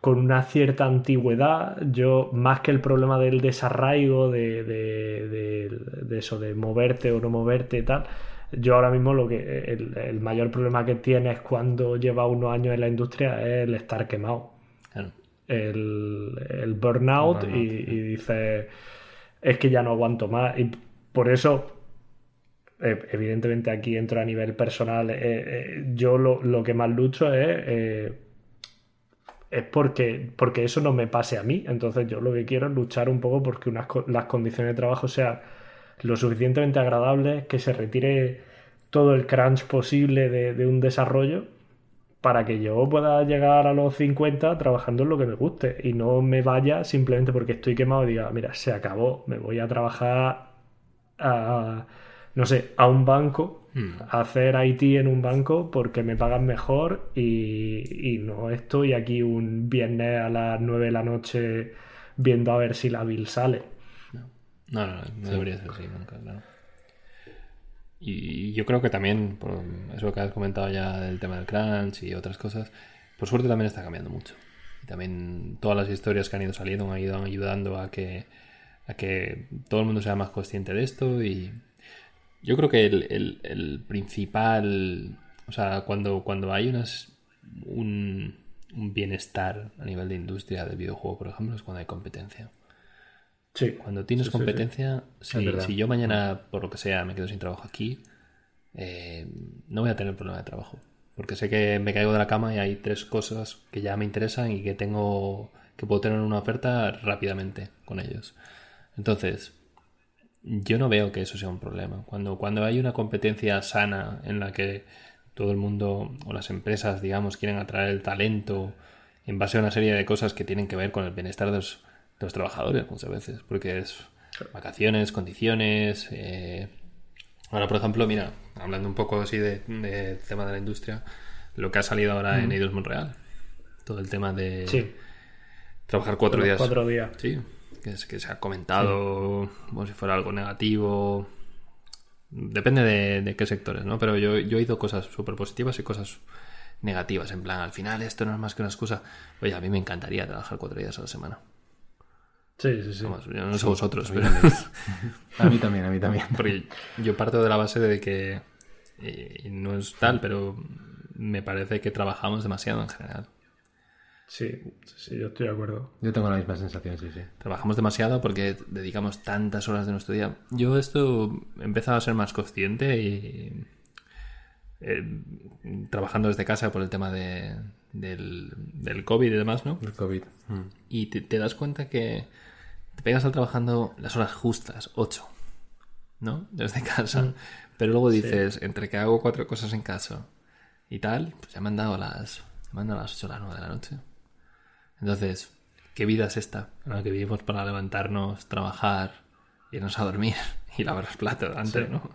con una cierta antigüedad, yo más que el problema del desarraigo, de, de- de- de eso, de moverte o no moverte y tal, yo ahora mismo lo que el, el mayor problema que tienes cuando llevas unos años en la industria es el estar quemado. Claro. El, el burnout, El burnout, y, y dices, es que ya no aguanto más. Y por eso evidentemente aquí entro a nivel personal. eh, eh, yo lo, lo que más lucho es, eh, es porque, porque eso no me pase a mí. Entonces yo lo que quiero es luchar un poco porque unas, las condiciones de trabajo sean lo suficientemente agradables, que se retire todo el crunch posible de, de un desarrollo para que yo pueda llegar a los 50 trabajando en lo que me guste y no me vaya simplemente porque estoy quemado y diga, mira, se acabó, me voy a trabajar a, no sé, a un banco a hacer IT en un banco porque me pagan mejor y, y no estoy aquí un viernes a las 9 de la noche viendo a ver si la bill sale. No, no, no, no debería ser así nunca, claro. Y yo creo que también, por eso que has comentado ya del tema del crunch y otras cosas, por suerte también está cambiando mucho. Y también todas las historias que han ido saliendo han ido ayudando a que, a que todo el mundo sea más consciente de esto y yo creo que el, el- el principal, o sea, cuando, cuando hay unas, un, un bienestar a nivel de industria del videojuego, por ejemplo, es cuando hay competencia. Sí. Cuando tienes Sí, sí, sí. competencia, si, yo mañana, por lo que sea, me quedo sin trabajo aquí, eh, no voy a tener problema de trabajo. Porque sé que me caigo de la cama y hay tres cosas que ya me interesan y que tengo que puedo tener una oferta rápidamente con ellos. Entonces, yo no veo que eso sea un problema. Cuando, cuando hay una competencia sana en la que todo el mundo o las empresas, digamos, quieren atraer el talento en base a una serie de cosas que tienen que ver con el bienestar de los, de los trabajadores muchas veces, porque es vacaciones, condiciones. eh, Ahora, por ejemplo, mira, hablando un poco así de, de tema de la industria, lo que ha salido ahora en Eidos Monreal, todo el tema de Sí, trabajar cuatro días. cuatro días. Sí, que, es, que se ha comentado como si fuera algo negativo. Depende de, de qué sectores, ¿no? Pero yo, yo he oído cosas súper positivas y cosas negativas. En plan, al final esto no es más que una excusa. Oye, a mí me encantaría trabajar cuatro días a la semana. Sí, sí, sí. Vamos, yo no sé vosotros, pero... A mí también, a mí también. Porque yo parto de la base de que no es tal, pero me parece que trabajamos demasiado en general. Sí, sí, yo estoy de acuerdo. Yo tengo la misma sensación, sí, sí. Trabajamos demasiado porque dedicamos tantas horas de nuestro día. Yo esto he empezado a ser más consciente y eh, trabajando desde casa por el tema de, del, del COVID y demás, ¿no? El COVID. Mm. Y te, te das cuenta que te pegas al trabajando las horas justas, 8, ¿no? Desde casa. Pero luego dices, entre que hago cuatro cosas en casa y tal, pues ya me han dado las, me han dado las 8 o las 9 de la noche. Entonces, ¿qué vida es esta? En la que vivimos para levantarnos, trabajar, irnos a dormir y lavar los platos antes, ¿no?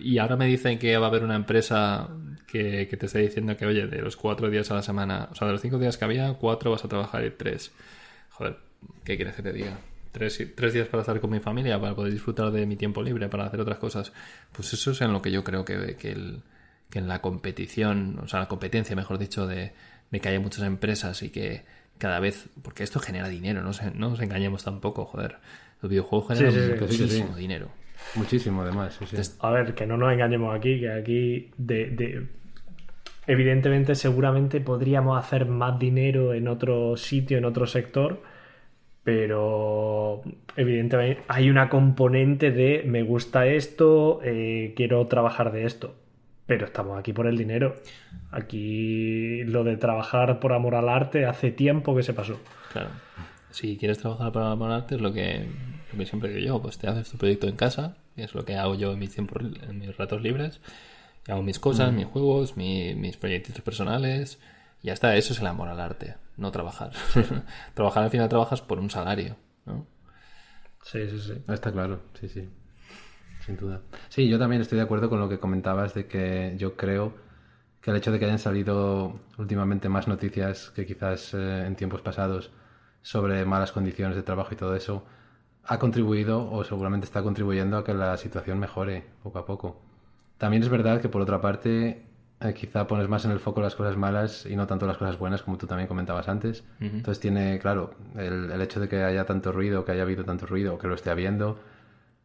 Y ahora me dicen que va a haber una empresa que, que te está diciendo que, oye, de los cuatro días a la semana, o sea, de los cinco días que había, cuatro vas a trabajar y tres. Joder, ¿qué quieres que te diga? Tres, tres días para estar con mi familia, para poder disfrutar de mi tiempo libre, para hacer otras cosas. Pues eso es en lo que yo creo que, que, el- que en la competición, o sea, la competencia, mejor dicho, de, de que haya muchas empresas y que cada vez, porque esto genera dinero, no, se- no nos engañemos tampoco, joder. Los videojuegos generan Sí, sí, sí, que sí, muchísimo dinero. Muchísimo, además, sí, sí. Entonces, A ver, que no nos engañemos aquí, que aquí de, de- evidentemente seguramente podríamos hacer más dinero en otro sitio, en otro sector, pero evidentemente hay una componente de me gusta esto, eh, quiero trabajar de esto. Pero estamos aquí por el dinero. Aquí lo de trabajar por amor al arte hace tiempo que se pasó. Claro. Si quieres trabajar para Monarte, es lo que, lo que siempre digo yo, pues te haces tu proyecto en casa, es lo que hago yo en mis tiempos, en mis ratos libres. Y hago mis cosas, mis juegos, mi- mis proyectos personales. Y ya está, eso es el amor al arte, no trabajar. trabajar al final trabajas por un salario, ¿no? Sí, sí, sí. Está claro, sí, sí. Sin duda. Sí, yo también estoy de acuerdo con lo que comentabas de que yo creo que el hecho de que hayan salido últimamente más noticias que quizás eh, en tiempos pasados sobre malas condiciones de trabajo y todo eso ha contribuido o seguramente está contribuyendo a que la situación mejore poco a poco. También es verdad que por otra parte eh, quizá pones más en el foco las cosas malas y no tanto las cosas buenas como tú también comentabas antes. Entonces tiene, claro, el, el hecho de que haya tanto ruido, que haya habido tanto ruido, que lo esté habiendo,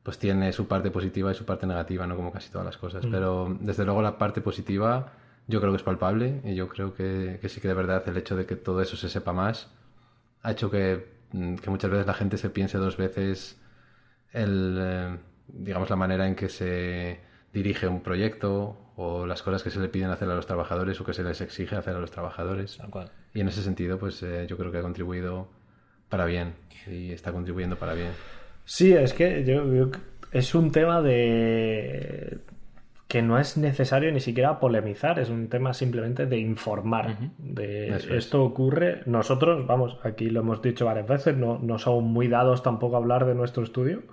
pues tiene su parte positiva y su parte negativa, ¿no? Como casi todas las cosas. Pero desde luego la parte positiva yo creo que es palpable y yo creo que, que sí que de verdad el hecho de que todo eso se sepa más ha hecho que, mm, que muchas veces la gente se piense dos veces el, eh, digamos, la manera en que se dirige un proyecto o las cosas que se le piden hacer a los trabajadores o que se les exige hacer a los trabajadores. Cual. Y en ese sentido, pues eh, yo creo que ha contribuido para bien y está contribuyendo para bien. Sí, es que yo, yo- es un tema de que no es necesario ni siquiera polemizar, es un tema simplemente de informar. De Eso es. esto ocurre. Nosotros, vamos, aquí lo hemos dicho varias veces, no, no somos muy dados tampoco a hablar de nuestro estudio,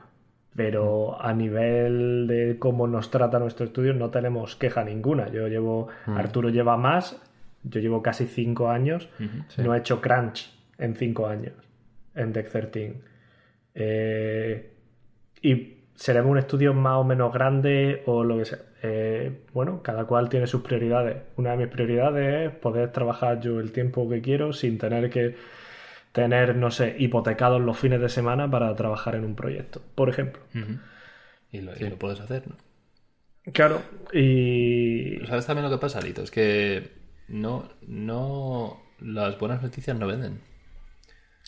Pero a nivel de cómo nos trata nuestro estudio no tenemos queja ninguna. Yo llevo, Arturo lleva más, yo llevo casi cinco años, no he hecho crunch en cinco años en Deck 13. Eh, y seremos un estudio más o menos grande o lo que sea. Eh, bueno, cada cual tiene sus prioridades. Una de mis prioridades es poder trabajar yo el tiempo que quiero sin tener que tener, no sé, hipotecados los fines de semana para trabajar en un proyecto, por ejemplo. y, lo, puedes hacer, ¿no? Claro, y... ¿Sabes también lo que pasa, Lito? Es que no, no... Las buenas noticias no venden.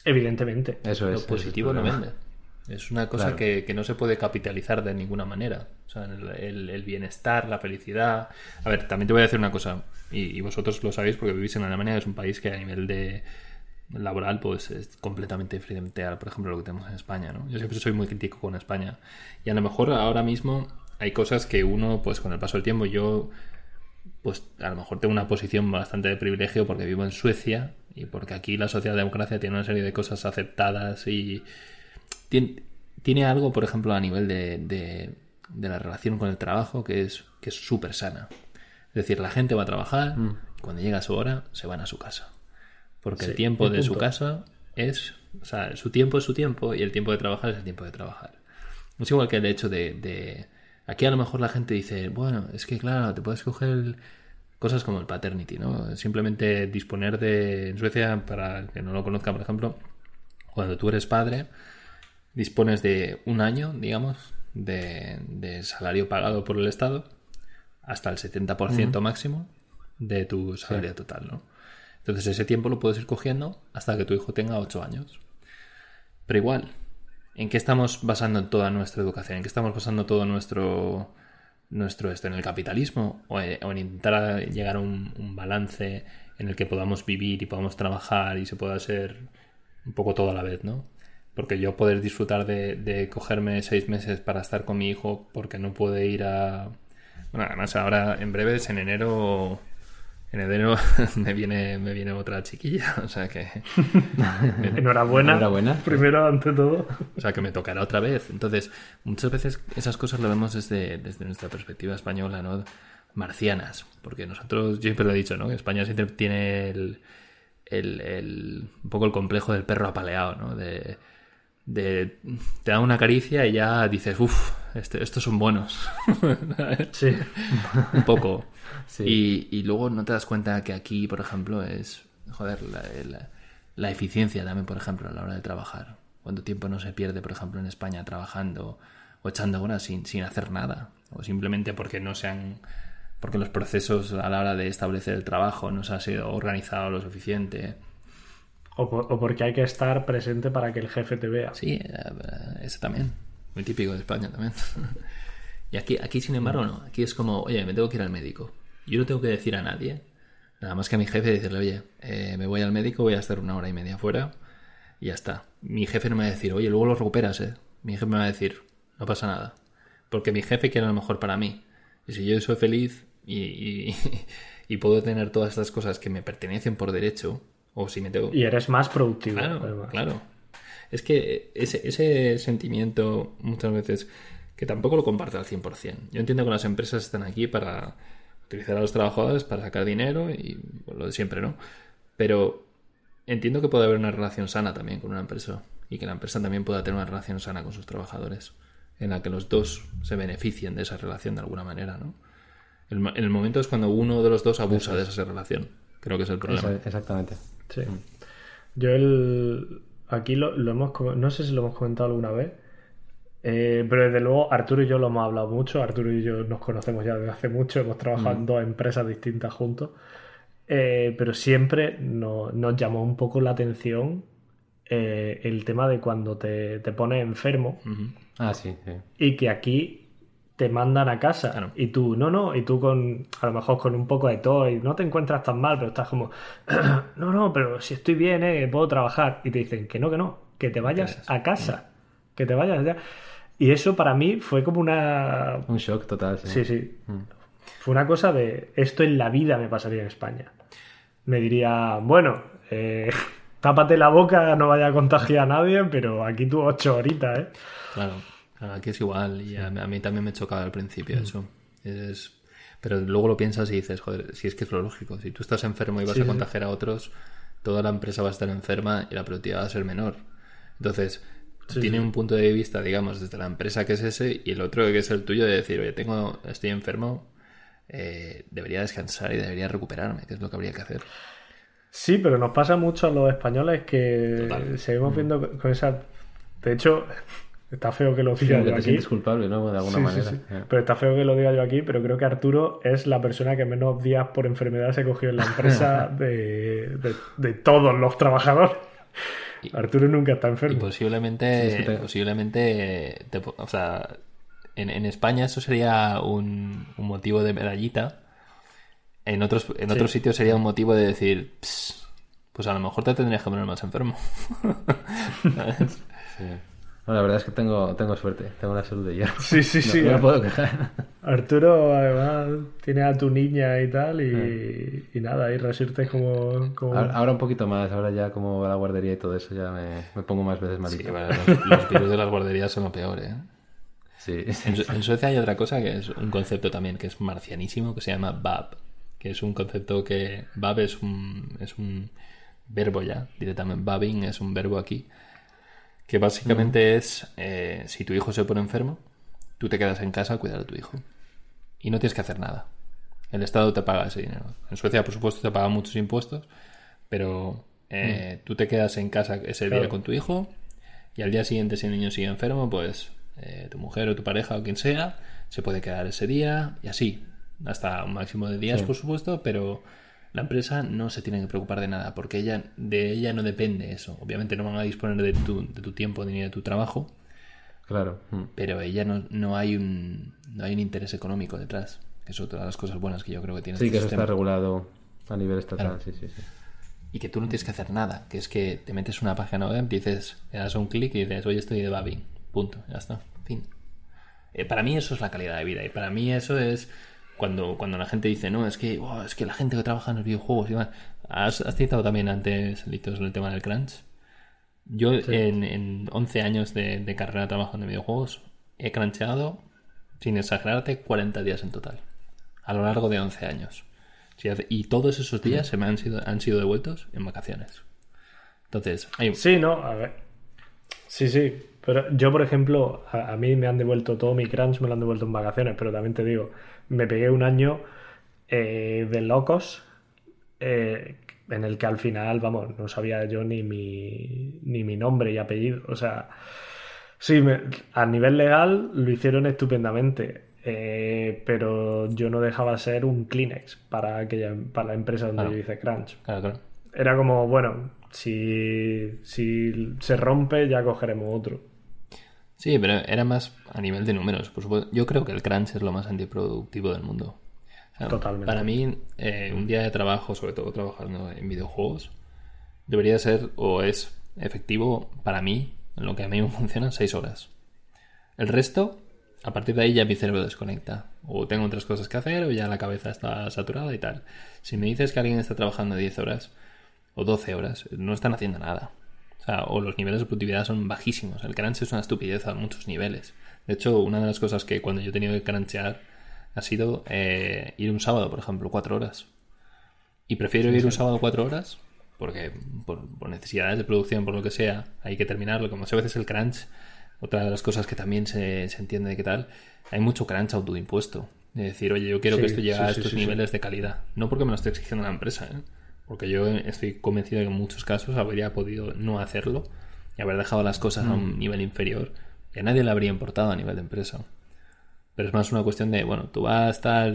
Evidentemente. Eso es. Lo positivo no vende. Es una cosa que, no se puede capitalizar de ninguna manera. O sea, el, bienestar, la felicidad. A ver, también te voy a decir una cosa, y, vosotros lo sabéis porque vivís en Alemania, que es un país que a nivel de laboral pues es completamente diferente a, por ejemplo, lo que tenemos en España, ¿no? Yo siempre soy muy crítico con España. Y a lo mejor ahora mismo hay cosas que uno, pues con el paso del tiempo, yo pues a lo mejor tengo una posición bastante de privilegio porque vivo en Suecia y porque aquí la socialdemocracia tiene una serie de cosas aceptadas y tiene, algo, por ejemplo, a nivel de, de, la relación con el trabajo que es que es súper sana. Es decir, la gente va a trabajar mm. y cuando llega su hora se van a su casa. Porque el tiempo de su casa es, o sea, su tiempo es su tiempo y el tiempo de trabajar es el tiempo de trabajar. Es igual que el hecho de, de aquí a lo mejor la gente dice, bueno, es que claro, te puedes coger cosas como el paternity, ¿no? Simplemente disponer de, en Suecia, para el que no lo conozca, por ejemplo, cuando tú eres padre, dispones de un año, digamos, de, salario pagado por el Estado hasta el 70% máximo de tu salario total, ¿no? Entonces ese tiempo lo puedes ir cogiendo hasta que tu hijo tenga 8 años. Pero igual, ¿en qué estamos basando toda nuestra educación? ¿En qué estamos basando todo nuestro, nuestro esto? ¿En el capitalismo? ¿O en, intentar llegar a un, balance en el que podamos vivir y podamos trabajar y se pueda hacer un poco todo a la vez, ¿no? porque yo poder disfrutar de, cogerme seis meses para estar con mi hijo porque no puede ir a... Bueno, además ahora en breves, en enero... En enero me viene, me viene otra chiquilla, o sea que... Enhorabuena. Enhorabuena. Primero, ante todo. O sea que me tocará otra vez. Entonces, muchas veces esas cosas lo vemos desde, desde nuestra perspectiva española, ¿no? Marcianas. Porque nosotros, yo siempre lo he dicho, ¿no? Que España siempre tiene el, el, el, un poco el complejo del perro apaleado, ¿no? De, de te da una caricia y ya dices, uff, este, estos son buenos. sí. Un poco. Y, y, luego no te das cuenta que aquí, por ejemplo, es, joder, la, la, eficiencia también, por ejemplo, a la hora de trabajar. Cuánto tiempo no se pierde, por ejemplo, en España trabajando o echando horas sin, sin hacer nada. O simplemente porque no se han porque los procesos a la hora de establecer el trabajo no se ha sido organizado lo suficiente o, porque hay que estar presente para que el jefe te vea. Sí, eh, eso también. Muy típico de España también. y aquí, aquí, sin embargo, no. Aquí es como, oye, me tengo que ir al médico. Yo no tengo que decir a nadie, nada más que a mi jefe, decirle, oye, eh, me voy al médico, voy a estar una hora y media fuera y ya está. Mi jefe no me va a decir, oye, luego lo recuperas, ¿eh? Mi jefe me va a decir, no pasa nada. Porque mi jefe quiere lo mejor para mí. Y si yo soy feliz y, y puedo tener todas estas cosas que me pertenecen por derecho, o si me tengo... Y eres más productivo. Claro, claro. Es que ese, ese sentimiento muchas veces que tampoco lo comparto al 100%. Yo entiendo que las empresas están aquí para utilizar a los trabajadores para sacar dinero y lo de siempre, ¿no? Pero entiendo que puede haber una relación sana también con una empresa y que la empresa también pueda tener una relación sana con sus trabajadores, en la que los dos se beneficien de esa relación de alguna manera, ¿no? El, el momento es cuando uno de los dos abusa de esa relación. Creo que es el problema. exactamente. Sí. Yo el, aquí lo, hemos, no sé si lo hemos comentado alguna vez, eh, pero desde luego Arturo y yo lo hemos hablado mucho, Arturo y yo nos conocemos ya desde hace mucho, hemos trabajado en mm. dos empresas distintas juntos, eh, pero siempre nos llamó un poco la atención eh, el tema de cuando te, te pones enfermo. Ah, sí, sí. Y que aquí te mandan a casa y tú, no, no, y tú con, a lo mejor con un poco de todo y no te encuentras tan mal, pero estás como, no, no, pero si estoy bien, eh, puedo trabajar. Y te dicen que no, que no, que te vayas a casa, que te vayas ya. Y eso para mí fue como una... Un shock total, sí. Sí, sí. Mm. Fue una cosa de, esto en la vida me pasaría en España. Me diría, bueno, eh, tápate la boca, no vaya a contagiar a nadie, pero aquí tú ocho horitas, ¿eh? Claro. Aquí es igual, y a, a mí también me chocaba al principio eso. Es, pero luego lo piensas y dices, joder, si es que es lo lógico. Si tú estás enfermo y vas Sí, a sí. contagiar a otros, toda la empresa va a estar enferma y la productividad va a ser menor. Entonces, Sí, tiene sí. un punto de vista, digamos, desde la empresa que es ese y el otro que es el tuyo de decir, oye, tengo, estoy enfermo, eh, debería descansar y debería recuperarme, que es lo que habría que hacer. Sí, pero nos pasa mucho a los españoles que Total. seguimos viendo con esa... De hecho, está feo que lo diga que yo aquí. sientes culpable, ¿no? De alguna Sí, sí, manera. sí. Eh. Pero está feo que lo diga yo aquí, pero creo que Arturo es la persona que menos días por enfermedad se cogió en la empresa de, de- de todos los trabajadores. Arturo nunca está Y enfermo. posiblemente, Sí, sí, te- posiblemente, te po- o sea, en, en España eso sería un, un motivo de medallita. En otros, en otros sitios sería un motivo de decir, "Ps, pues a lo mejor te tendrías que poner más enfermo. ¿Sabes? Sí. No, la verdad es que tengo, tengo suerte, tengo la salud de hierro. Sí, sí, No, sí. no me puedo quejar. Arturo, además, tiene a tu niña y tal, y, y nada, y resistes como... como- Ahora, ahora un poquito más, ahora ya como va la guardería y todo eso, ya me, me pongo más veces Sí, malito. bueno, los, los virus de las guarderías son lo peor, ¿eh? Sí, sí. En Suecia hay otra cosa que es un concepto también que es marcianísimo que se llama BAB, que es un concepto que BAB es un, es un verbo ya, directamente babbing es un verbo aquí, que básicamente es eh, si tu hijo se pone enfermo, tú te quedas en casa a cuidar a tu hijo y no tienes que hacer nada. El Estado te paga ese dinero. En Suecia, por supuesto, te pagan muchos impuestos, pero eh, tú te quedas en casa ese día con tu hijo y al día siguiente, si el niño sigue enfermo, pues eh, tu mujer o tu pareja o quien sea se puede quedar ese día y así, hasta un máximo de días, Sí. por supuesto, pero la empresa no se tiene que preocupar de nada porque ella, de ella no depende eso. Obviamente no van a disponer de tu, de tu tiempo ni de tu trabajo, Claro. mm. pero ella no, no hay un no hay un interés económico detrás, que es otra de las cosas buenas que yo creo que tiene Sí, este que eso sistema. está regulado a nivel estatal, Claro. sí, sí, sí. y que tú no tienes que hacer nada, que es que te metes una página web, dices, le das un clic y dices, oye, estoy de Babi, punto, ya está, fin. Eh, para mí eso es la calidad de vida y para mí eso es cuando, cuando la gente dice, no, es que, wow, es que la gente que trabaja en los videojuegos, y demás". has, has citado también antes, Litos, el tema del crunch. Yo en, en 11 años de, de carrera trabajando en videojuegos he cruncheado, sin exagerarte, 40 días en total, a lo largo de 11 años. Sí, Y todos esos días se me han sido, han sido devueltos en vacaciones. Entonces, hay, Sí, no, a ver. Sí, sí. Pero yo, por ejemplo, a, a mí me han devuelto todo mi crunch, me lo han devuelto en vacaciones, pero también te digo, me pegué un año eh, de locos eh, en el que al final, vamos, no sabía yo ni mi, ni mi nombre y apellido. O sea, sí, me- a nivel legal lo hicieron estupendamente. eh, pero yo no dejaba ser un Kleenex para aquella para la empresa donde Claro. yo hice crunch claro, claro. era como, bueno, si, si se rompe ya cogeremos otro. Sí, pero era más a nivel de números. Por supuesto, yo creo que el crunch es lo más antiproductivo del mundo. O sea, Totalmente. Para mí, eh, un día de trabajo, sobre todo trabajando en videojuegos, debería ser o es efectivo para mí, en lo que a mí me funciona, seis horas. El resto, a partir de ahí ya mi cerebro desconecta. O tengo otras cosas que hacer, o ya la cabeza está saturada y tal. Si me dices que alguien está trabajando 10 horas o 12 horas, no están haciendo nada. O sea, o los niveles de productividad son bajísimos. El crunch es una estupidez a muchos niveles. De hecho, una de las cosas que cuando yo he tenido que crunchear ha sido eh, ir un sábado, por ejemplo, cuatro horas. Y prefiero ir un sábado cuatro horas porque por, por necesidades de producción, por lo que sea, hay que terminarlo. Como muchas veces el crunch, otra de las cosas que también se, se entiende de qué tal, hay mucho crunch autoimpuesto. De decir, oye, yo quiero Sí, que esto llegue sí, a estos sí. niveles de calidad. No porque me lo esté exigiendo la empresa, ¿eh? Porque yo estoy convencido de que en muchos casos habría podido no hacerlo y haber dejado las cosas a Mm. un nivel inferior y a nadie le habría importado a nivel de empresa. Pero es más una cuestión de, bueno, tú vas a estar...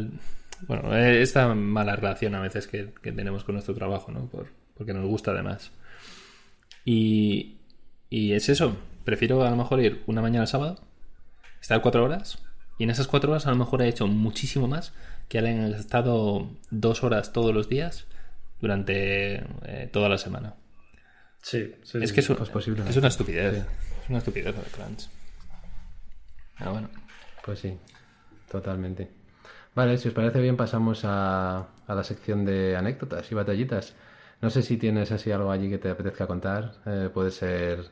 Bueno, eh, esta mala relación a veces que, que tenemos con nuestro trabajo, ¿no? Por, porque nos gusta además. Y, y es eso. Prefiero a lo mejor ir una mañana al sábado, estar cuatro horas, y en esas cuatro horas a lo mejor he hecho muchísimo más que alguien ha estado dos horas todos los días durante eh, toda la semana. Sí, sí. Es que es, un- pues posiblemente. es una estupidez. Sí. Es una estupidez lo de crunch. Pero bueno. Pues sí, totalmente. Vale, si os parece bien pasamos a, a la sección de anécdotas y batallitas. No sé si tienes así algo allí que te apetezca contar. Eh, puede ser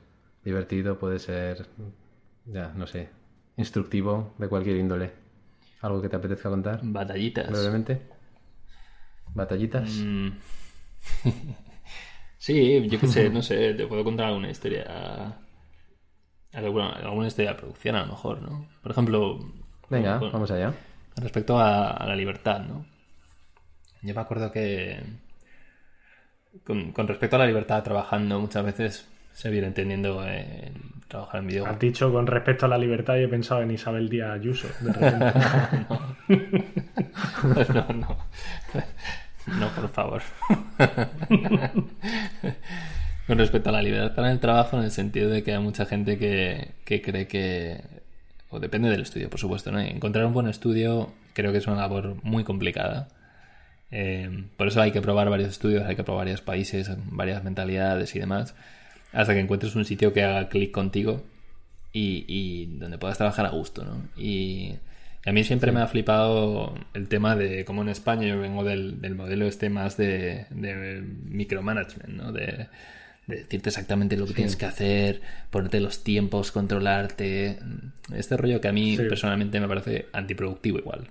divertido, puede ser... Ya, no sé. instructivo de cualquier índole. ¿Algo que te apetezca contar? Batallitas. Brevemente. ¿Batallitas? Mm. sí, yo qué sé, no sé, te puedo contar alguna historia. Alguna, alguna historia de producción a lo mejor, ¿no? Por ejemplo. Venga, con- vamos allá. Respecto a, a la libertad, ¿no? Yo me acuerdo que. Con, con respecto a la libertad trabajando, muchas veces se viene entendiendo el trabajar en Has videojuegos. dicho con respecto a la libertad y he pensado en Isabel Díaz Ayuso. de repente. no, no. No, por favor. Con respecto a la libertad en el trabajo, en el sentido de que hay mucha gente que, que cree que. O depende del estudio, por supuesto, ¿no? Encontrar un buen estudio creo que es una labor muy complicada. Eh, por eso hay que probar varios estudios, hay que probar varios países, varias mentalidades y demás, hasta que encuentres un sitio que haga clic contigo y, y donde puedas trabajar a gusto, ¿no? Y, a mí siempre me ha flipado el tema de cómo en España yo vengo del, del modelo este más de, de micromanagement, ¿no? De, de decirte exactamente lo que tienes que hacer, ponerte los tiempos, controlarte. Este rollo que a mí Sí. personalmente me parece antiproductivo igual.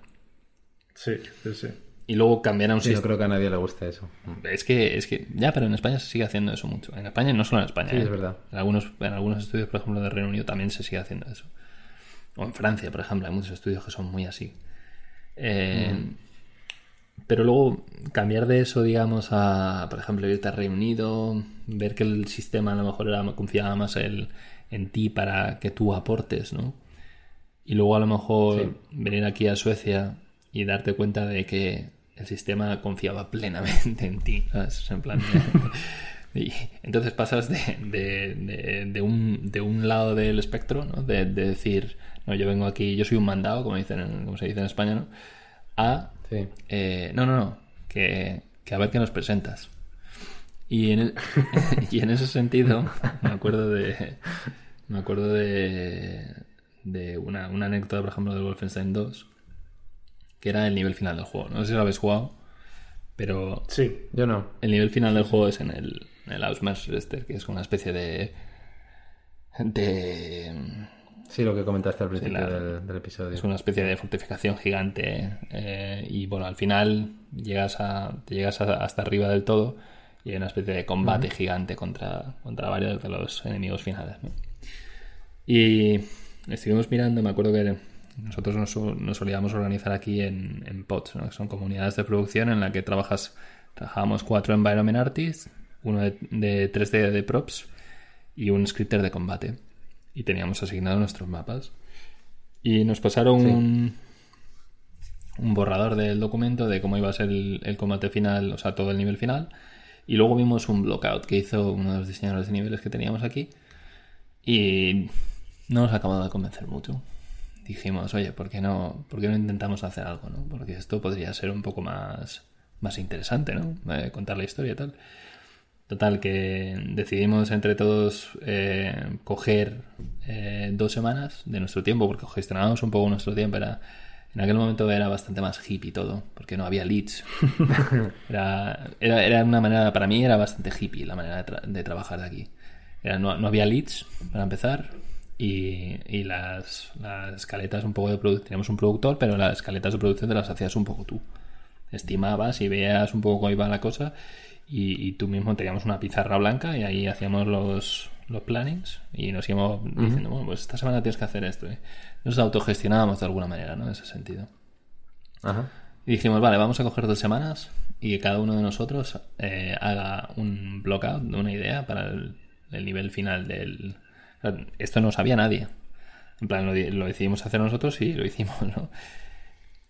Sí, sí, sí. Y luego cambiar a un Sí, no sistema. creo que a nadie le guste eso. Es que, es que, ya, pero en España se sigue haciendo eso mucho. En España, no solo en España. Sí, ¿eh? es verdad. En algunos, en algunos estudios, por ejemplo, de Reino Unido también se sigue haciendo eso. O en Francia, por ejemplo, hay muchos estudios que son muy así. Eh, Pero luego cambiar de eso, digamos, a, por ejemplo, irte a Reino Unido, ver que el sistema a lo mejor era, confiaba más el- en ti para que tú aportes, ¿no? Y luego a lo mejor Sí. venir aquí a Suecia y darte cuenta de que el sistema confiaba plenamente en ti. ¿sabes? En plan, y entonces pasas de, de- de- de un, de un lado del espectro, ¿no? De, de decir, no, yo vengo aquí, yo soy un mandado, como, dicen en- como se dice en España, ¿no? A, Sí. eh, no, no, no, que, que a ver qué nos presentas. Y en, y en ese sentido, me acuerdo de. Me acuerdo de. de una, una anécdota, por ejemplo, del Wolfenstein 2, que era el nivel final del juego. No sé si lo habéis jugado, pero Sí, Yo no. el nivel final del juego es en el, en el Ausmerster, que es una especie de. de. Sí, lo que comentaste al principio la- del, del episodio. Es una especie de fortificación gigante eh, y bueno, al final llegas a, te llegas a- hasta arriba del todo y hay una especie de combate gigante contra, contra varios de los enemigos finales. ¿no? Y estuvimos mirando, me acuerdo que nosotros nos, solíamos organizar aquí en, en pods, ¿no? que son comunidades de producción en la que trabajas, trabajábamos cuatro environment artists, uno de, de 3D de props y un scripter de combate. Y teníamos asignados nuestros mapas. Y nos pasaron un, un borrador del documento de cómo iba a ser el, el combate final, o sea, todo el nivel final. Y luego vimos un blockout que hizo uno de los diseñadores de niveles que teníamos aquí. Y no nos acabado de convencer mucho. Dijimos, oye, ¿por qué no, por qué no intentamos hacer algo? ¿no? Porque esto podría ser un poco más, más interesante, ¿no? Eh, contar la historia y tal. Total, que decidimos entre todos eh, coger eh, dos semanas de nuestro tiempo, porque gestionábamos un poco nuestro tiempo. Era, en aquel momento era bastante más hippie todo, porque no había leads. Era, era, era una manera, para mí era bastante hippie la manera de, tra- de trabajar de aquí. Era, no, no había leads, para empezar, y, y las, las escaletas un poco de producción. Teníamos un productor, pero las escaletas de producción te las hacías un poco tú estimabas y veías un poco cómo iba la cosa y, y tú mismo teníamos una pizarra blanca y ahí hacíamos los, los plannings y nos íbamos diciendo, bueno, pues esta semana tienes que hacer esto. ¿eh? Nos autogestionábamos de alguna manera, ¿no? En ese sentido. Ajá. Y dijimos, vale, vamos a coger dos semanas y que cada uno de nosotros eh, haga un blockout de una idea para el, el nivel final del... Esto no sabía nadie. En plan, lo, di- lo decidimos hacer nosotros y lo hicimos, ¿no?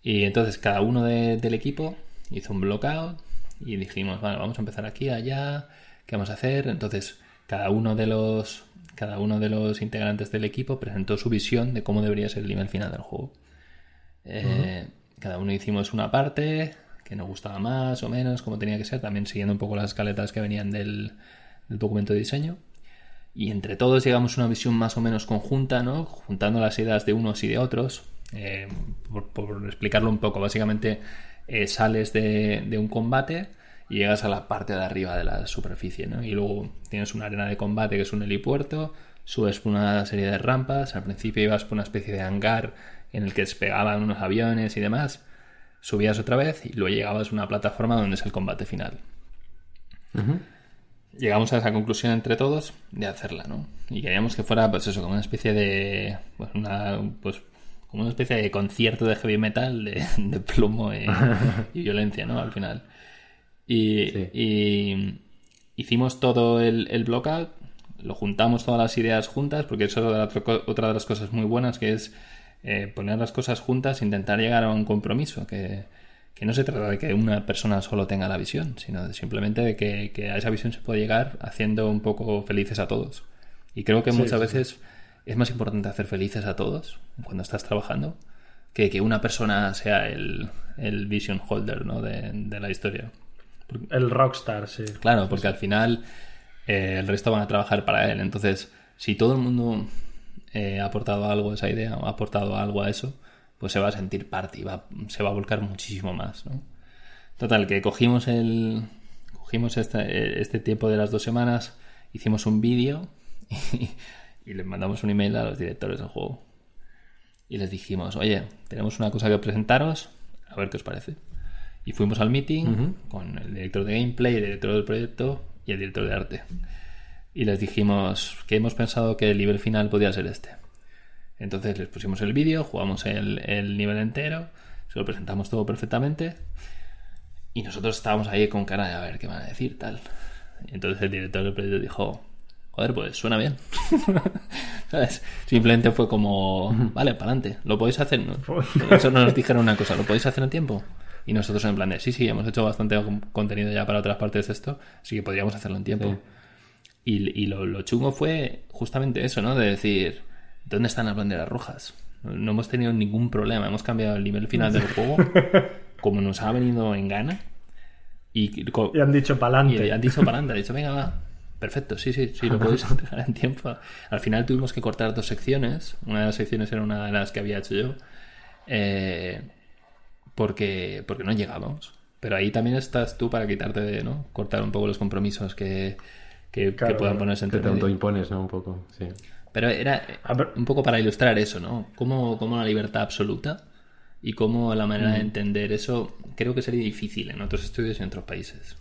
Y entonces cada uno de- del equipo hizo un blockout y dijimos, vale, vamos a empezar aquí, allá, ¿qué vamos a hacer? Entonces cada uno de los cada uno de los integrantes del equipo presentó su visión de cómo debería ser el nivel final del juego. Eh, Cada uno hicimos una parte que nos gustaba más o menos, como tenía que ser, también siguiendo un poco las escaletas que venían del, del documento de diseño. Y entre todos llegamos a una visión más o menos conjunta, ¿no? Juntando las ideas de unos y de otros. Eh, por, explicarlo un poco, básicamente eh, sales de, de un combate y llegas a la parte de arriba de la superficie, ¿no? Y luego tienes una arena de combate que es un helipuerto, subes por una serie de rampas, al principio ibas por una especie de hangar en el que despegaban unos aviones y demás, subías otra vez y luego llegabas a una plataforma donde es el combate final. Llegamos a esa conclusión entre todos de hacerla, ¿no? Y queríamos que fuera, pues eso, como una especie de. Pues una, pues, como una especie de concierto de heavy metal de, de plomo y, y, violencia, ¿no? Al final. Y, Sí. y hicimos todo el, el blockout, lo juntamos todas las ideas juntas, porque eso es otra, otra de las cosas muy buenas, que es eh, poner las cosas juntas, intentar llegar a un compromiso, que, que no se trata de que una persona solo tenga la visión, sino de simplemente de que, que a esa visión se puede llegar haciendo un poco felices a todos. Y creo que Sí, muchas sí, veces es más importante hacer felices a todos cuando estás trabajando que que una persona sea el, el vision holder ¿no? de, de la historia. El rockstar, sí. Claro, porque al final eh, el resto van a trabajar para él. Entonces, si todo el mundo eh, ha aportado algo a esa idea o ha aportado algo a eso, pues se va a sentir parte y va, se va a volcar muchísimo más, ¿no? Total, que cogimos el cogimos este, este tiempo de las dos semanas, hicimos un vídeo y, y les mandamos un email a los directores del juego. Y les dijimos, oye, tenemos una cosa que presentaros, a ver qué os parece. Y fuimos al meeting con el director de gameplay, el director del proyecto y el director de arte. Y les dijimos que hemos pensado que el nivel final podía ser este. Entonces les pusimos el vídeo, jugamos el, el nivel entero, se lo presentamos todo perfectamente. Y nosotros estábamos ahí con cara de a ver qué van a decir, tal. Y entonces el director del proyecto dijo, joder, pues suena bien. ¿Sabes? Simplemente fue como, vale, para adelante, lo podéis hacer. ¿no? Eso nos dijeron una cosa, ¿lo podéis hacer en tiempo? Y nosotros en plan de, sí, sí, hemos hecho bastante contenido ya para otras partes de esto, así que podríamos hacerlo en tiempo. Sí. Y, y lo, lo chungo fue justamente eso, ¿no? De decir, ¿dónde están las banderas rojas? No, hemos tenido ningún problema, hemos cambiado el nivel final del juego como nos ha venido en gana. Y, han dicho pa'lante. y han dicho para adelante, han dicho, venga, va. Perfecto, sí, sí, sí, lo podéis entregar en tiempo. Al final tuvimos que cortar dos secciones. Una de las secciones era una de las que había hecho yo. eh, porque, porque no llegamos. Pero ahí también estás tú para quitarte de, ¿no? Cortar un poco los compromisos que, que, Claro, que puedan ponerse Que entre te medio. autoimpones, ¿no? Un poco, sí. Pero era A ver. un poco para ilustrar eso, ¿no? Cómo, cómo la libertad absoluta y cómo la manera de entender eso creo que sería difícil en otros estudios y en otros países.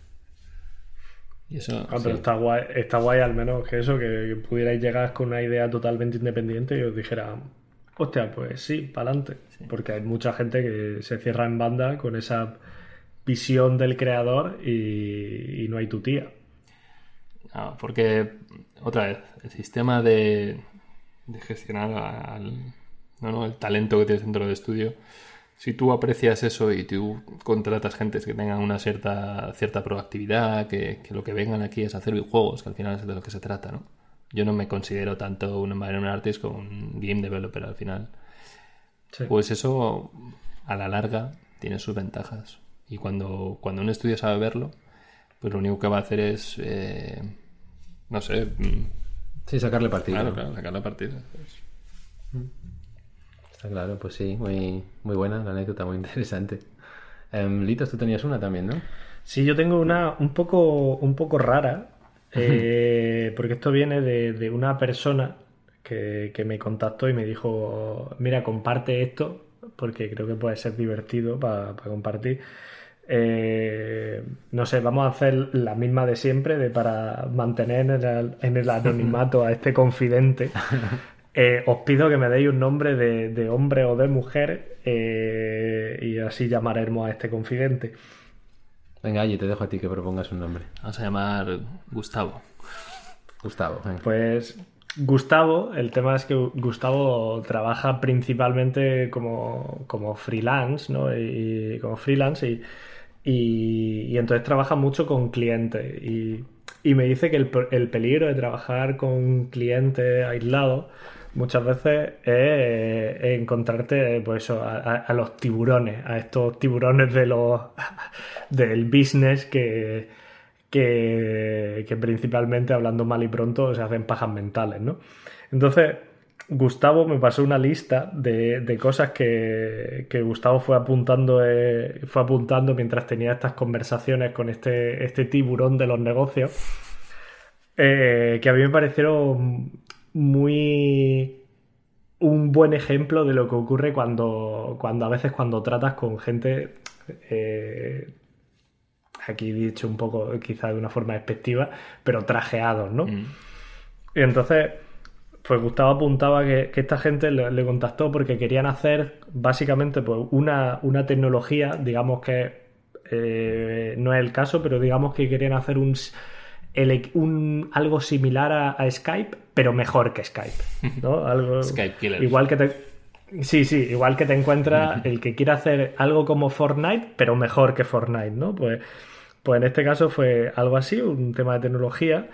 Y eso... Ah, pero sí. está guay, está guay al menos que eso, que pudierais llegar con una idea totalmente independiente y os dijera, hostia, pues sí, para adelante. Porque hay mucha gente que se cierra en banda con esa visión del creador y, y no hay tu tía. No, porque, otra vez, el sistema de, de gestionar al, no, no, el talento que tienes dentro del estudio, si tú aprecias eso y tú contratas gente que tengan una cierta, cierta proactividad, que, que lo que vengan aquí es hacer videojuegos, que al final es de lo que se trata, ¿no? Yo no me considero tanto un environment artist como un game developer al final. Sí. Pues eso, a la larga, tiene sus ventajas. Y cuando, cuando un estudio sabe verlo, pues lo único que va a hacer es, eh, no sé, mm, Sí, sacarle partido. claro, claro, sacar la partida. Está claro, pues sí, muy, muy buena la anécdota, muy interesante. Em, Litos, tú tenías una también, ¿no? Sí, yo tengo una un poco, un poco rara, eh, porque esto viene de, de una persona que, que me contactó y me dijo, mira, comparte esto, porque creo que puede ser divertido para compartir. Eh, no sé, vamos a hacer la misma de siempre, de para mantener en el, en el anonimato a este confidente. Eh, os pido que me deis un nombre de, de hombre o de mujer eh, y así llamaremos a este confidente. Venga, Aye, te dejo a ti que propongas un nombre. Vamos a llamar Gustavo. Gustavo, venga. Pues Gustavo, el tema es que Gustavo trabaja principalmente como, como freelance, ¿no? Y, y como freelance y, y, entonces trabaja mucho con clientes. Y, me dice que el, pe- el peligro de trabajar con clientes aislados muchas veces es encontrarte pues a los tiburones, a estos tiburones de los del business que, que, que principalmente, hablando mal y pronto, se hacen pajas mentales, ¿no? Entonces, Gustavo me pasó una lista de, de cosas que, que Gustavo fue apuntando, eh, fue apuntando mientras tenía estas conversaciones con este, este tiburón de los negocios, eh, que a mí me parecieron muy un buen ejemplo de lo que ocurre cuando, cuando a veces cuando tratas con gente, eh, aquí dicho un poco quizá de una forma despectiva, pero trajeados, ¿no? Mm. Y entonces, pues Gustavo apuntaba que, que esta gente le, le contactó porque querían hacer básicamente pues, una, una tecnología, digamos que eh, no es el caso, pero digamos que querían hacer un, el- un- algo similar a, a Skype, pero mejor que Skype. ¿no? Algo, Skype killers. Igual que te. Sí, sí, igual que te encuentra el que quiere hacer algo como Fortnite, pero mejor que Fortnite, ¿no? Pues, pues en este caso fue algo así, un tema de tecnología.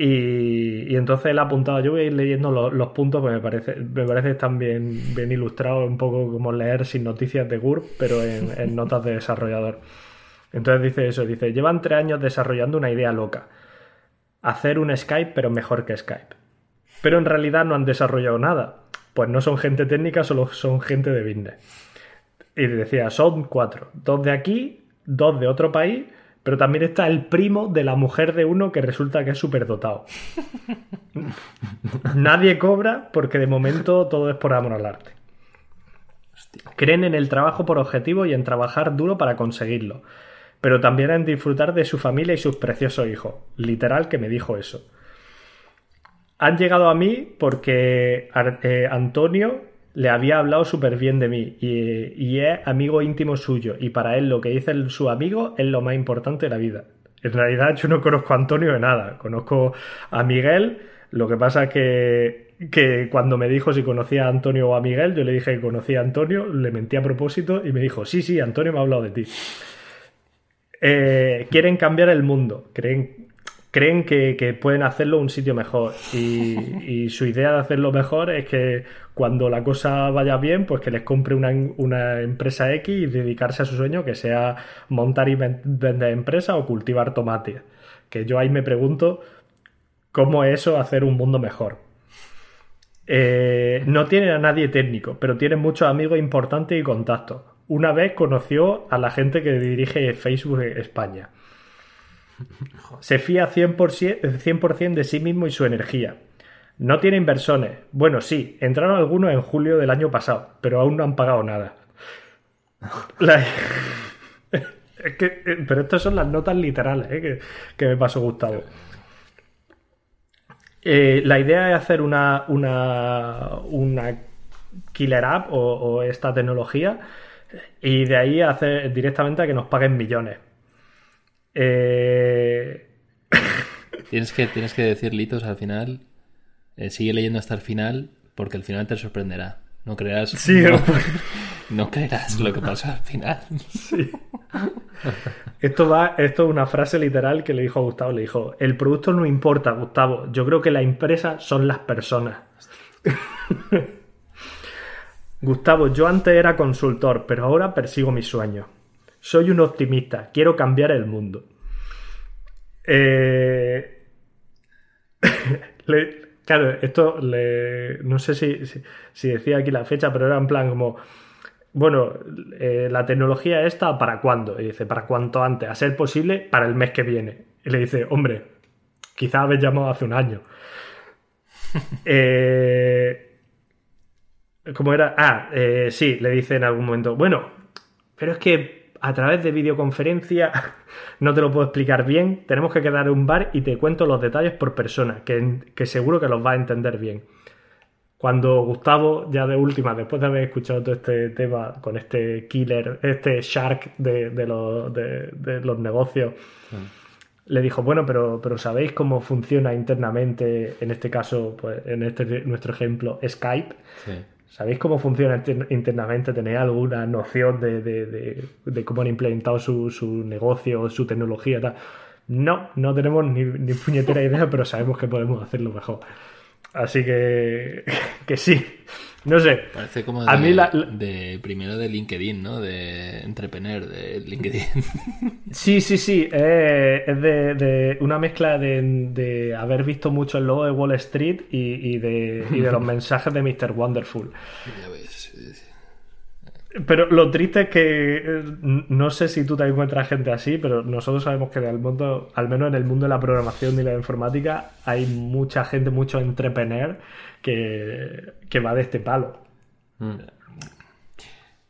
Y, y entonces él ha apuntado, yo voy a ir leyendo los, los puntos, porque me parece, me parece están bien, bien ilustrados, un poco como leer sin noticias de GURP, pero en, en notas de desarrollador. Entonces dice eso, dice, llevan tres años desarrollando una idea loca. Hacer un Skype, pero mejor que Skype. Pero en realidad no han desarrollado nada. Pues no son gente técnica, solo son gente de business. Y decía, son cuatro. Dos de aquí, dos de otro país, pero también está el primo de la mujer de uno que resulta que es superdotado. Nadie cobra porque de momento todo es por amor al arte. Creen en el trabajo por objetivo y en trabajar duro para conseguirlo. Pero también en disfrutar de su familia y sus preciosos hijos. Literal que me dijo eso. Han llegado a mí porque eh, Antonio le había hablado súper bien de mí y, y es amigo íntimo suyo. Y para él lo que dice el- su amigo es lo más importante de la vida. En realidad yo no conozco a Antonio de nada. Conozco a Miguel. Lo que pasa es que, que cuando me dijo si conocía a Antonio o a Miguel, yo le dije que conocía a Antonio, le mentí a propósito y me dijo, sí, sí, Antonio me ha hablado de ti. Eh, quieren cambiar el mundo, creen, creen que, pueden hacerlo un sitio mejor y, su idea de hacerlo mejor es que cuando la cosa vaya bien, pues que les compre una, empresa X y dedicarse a su sueño, que sea montar y ven- vender empresa o cultivar tomates. Que yo ahí me pregunto cómo es eso hacer un mundo mejor. Eh, no tienen a nadie técnico, pero tienen muchos amigos importantes y contactos. Una vez conoció a la gente que dirige Facebook España. Se fía 100%, 100 de sí mismo y su energía. No tiene inversores. Bueno, sí, entraron algunos en julio del año pasado, pero aún no han pagado nada. La- Es que- eh, pero estas son las notas literales eh, que, que me pasó Gustavo. Eh, la idea es hacer una, una, una killer app o, o esta tecnología y de ahí hacer directamente a que nos paguen millones. Eh, Tienes que, tienes que decir, Litos, al final. eh, sigue leyendo hasta el final, porque al final te sorprenderá. No creerás. Sí, no, no creerás lo que pasa al final. Esto va, esto es una frase literal que le dijo a Gustavo. Le dijo: El producto no importa, Gustavo. Yo creo que la empresa son las personas. Gustavo, yo antes era consultor, pero ahora persigo mis sueños. Soy un optimista, quiero cambiar el mundo. Eh, le- claro, esto le, no sé si, si- si decía aquí la fecha, pero era en plan como, bueno, eh, la tecnología esta, ¿para cuándo? Y dice, para cuanto antes, a ser posible, para el mes que viene. Y le dice, hombre, quizá habéis llamado hace un año. Eh, ¿Cómo era? Ah, eh, sí, le dice en algún momento, bueno, pero es que a través de videoconferencia no te lo puedo explicar bien, tenemos que quedar en un bar y te cuento los detalles por persona, que, que seguro que los vas a entender bien. Cuando Gustavo, ya de última, después de haber escuchado todo este tema con este killer, este shark de, de los, de- de los negocios, le dijo, bueno, pero, pero ¿sabéis cómo funciona internamente, en este caso, pues en este nuestro ejemplo, Skype? Sí. ¿Sabéis cómo funciona inter- internamente? ¿Tenéis alguna noción de, de- de- cómo han implementado su, su negocio, su tecnología? Tal? No, no tenemos ni, ni puñetera idea, pero sabemos que podemos hacerlo mejor. Así que, que sí. No sé. Parece como A de, mí la- la- de primero de LinkedIn, ¿no? De entrepreneur de LinkedIn. Sí, sí, sí. eh, es de, de una mezcla de, de haber visto mucho el logo de Wall Street y, y de, y de los mensajes de Mr. Wonderful. ya ves. Pero lo triste es que eh, no sé si tú te encuentras gente así, pero nosotros sabemos que en el mundo, al menos en el mundo de la programación y la informática, hay mucha gente, mucho entrepreneur que, que va de este palo. Mm.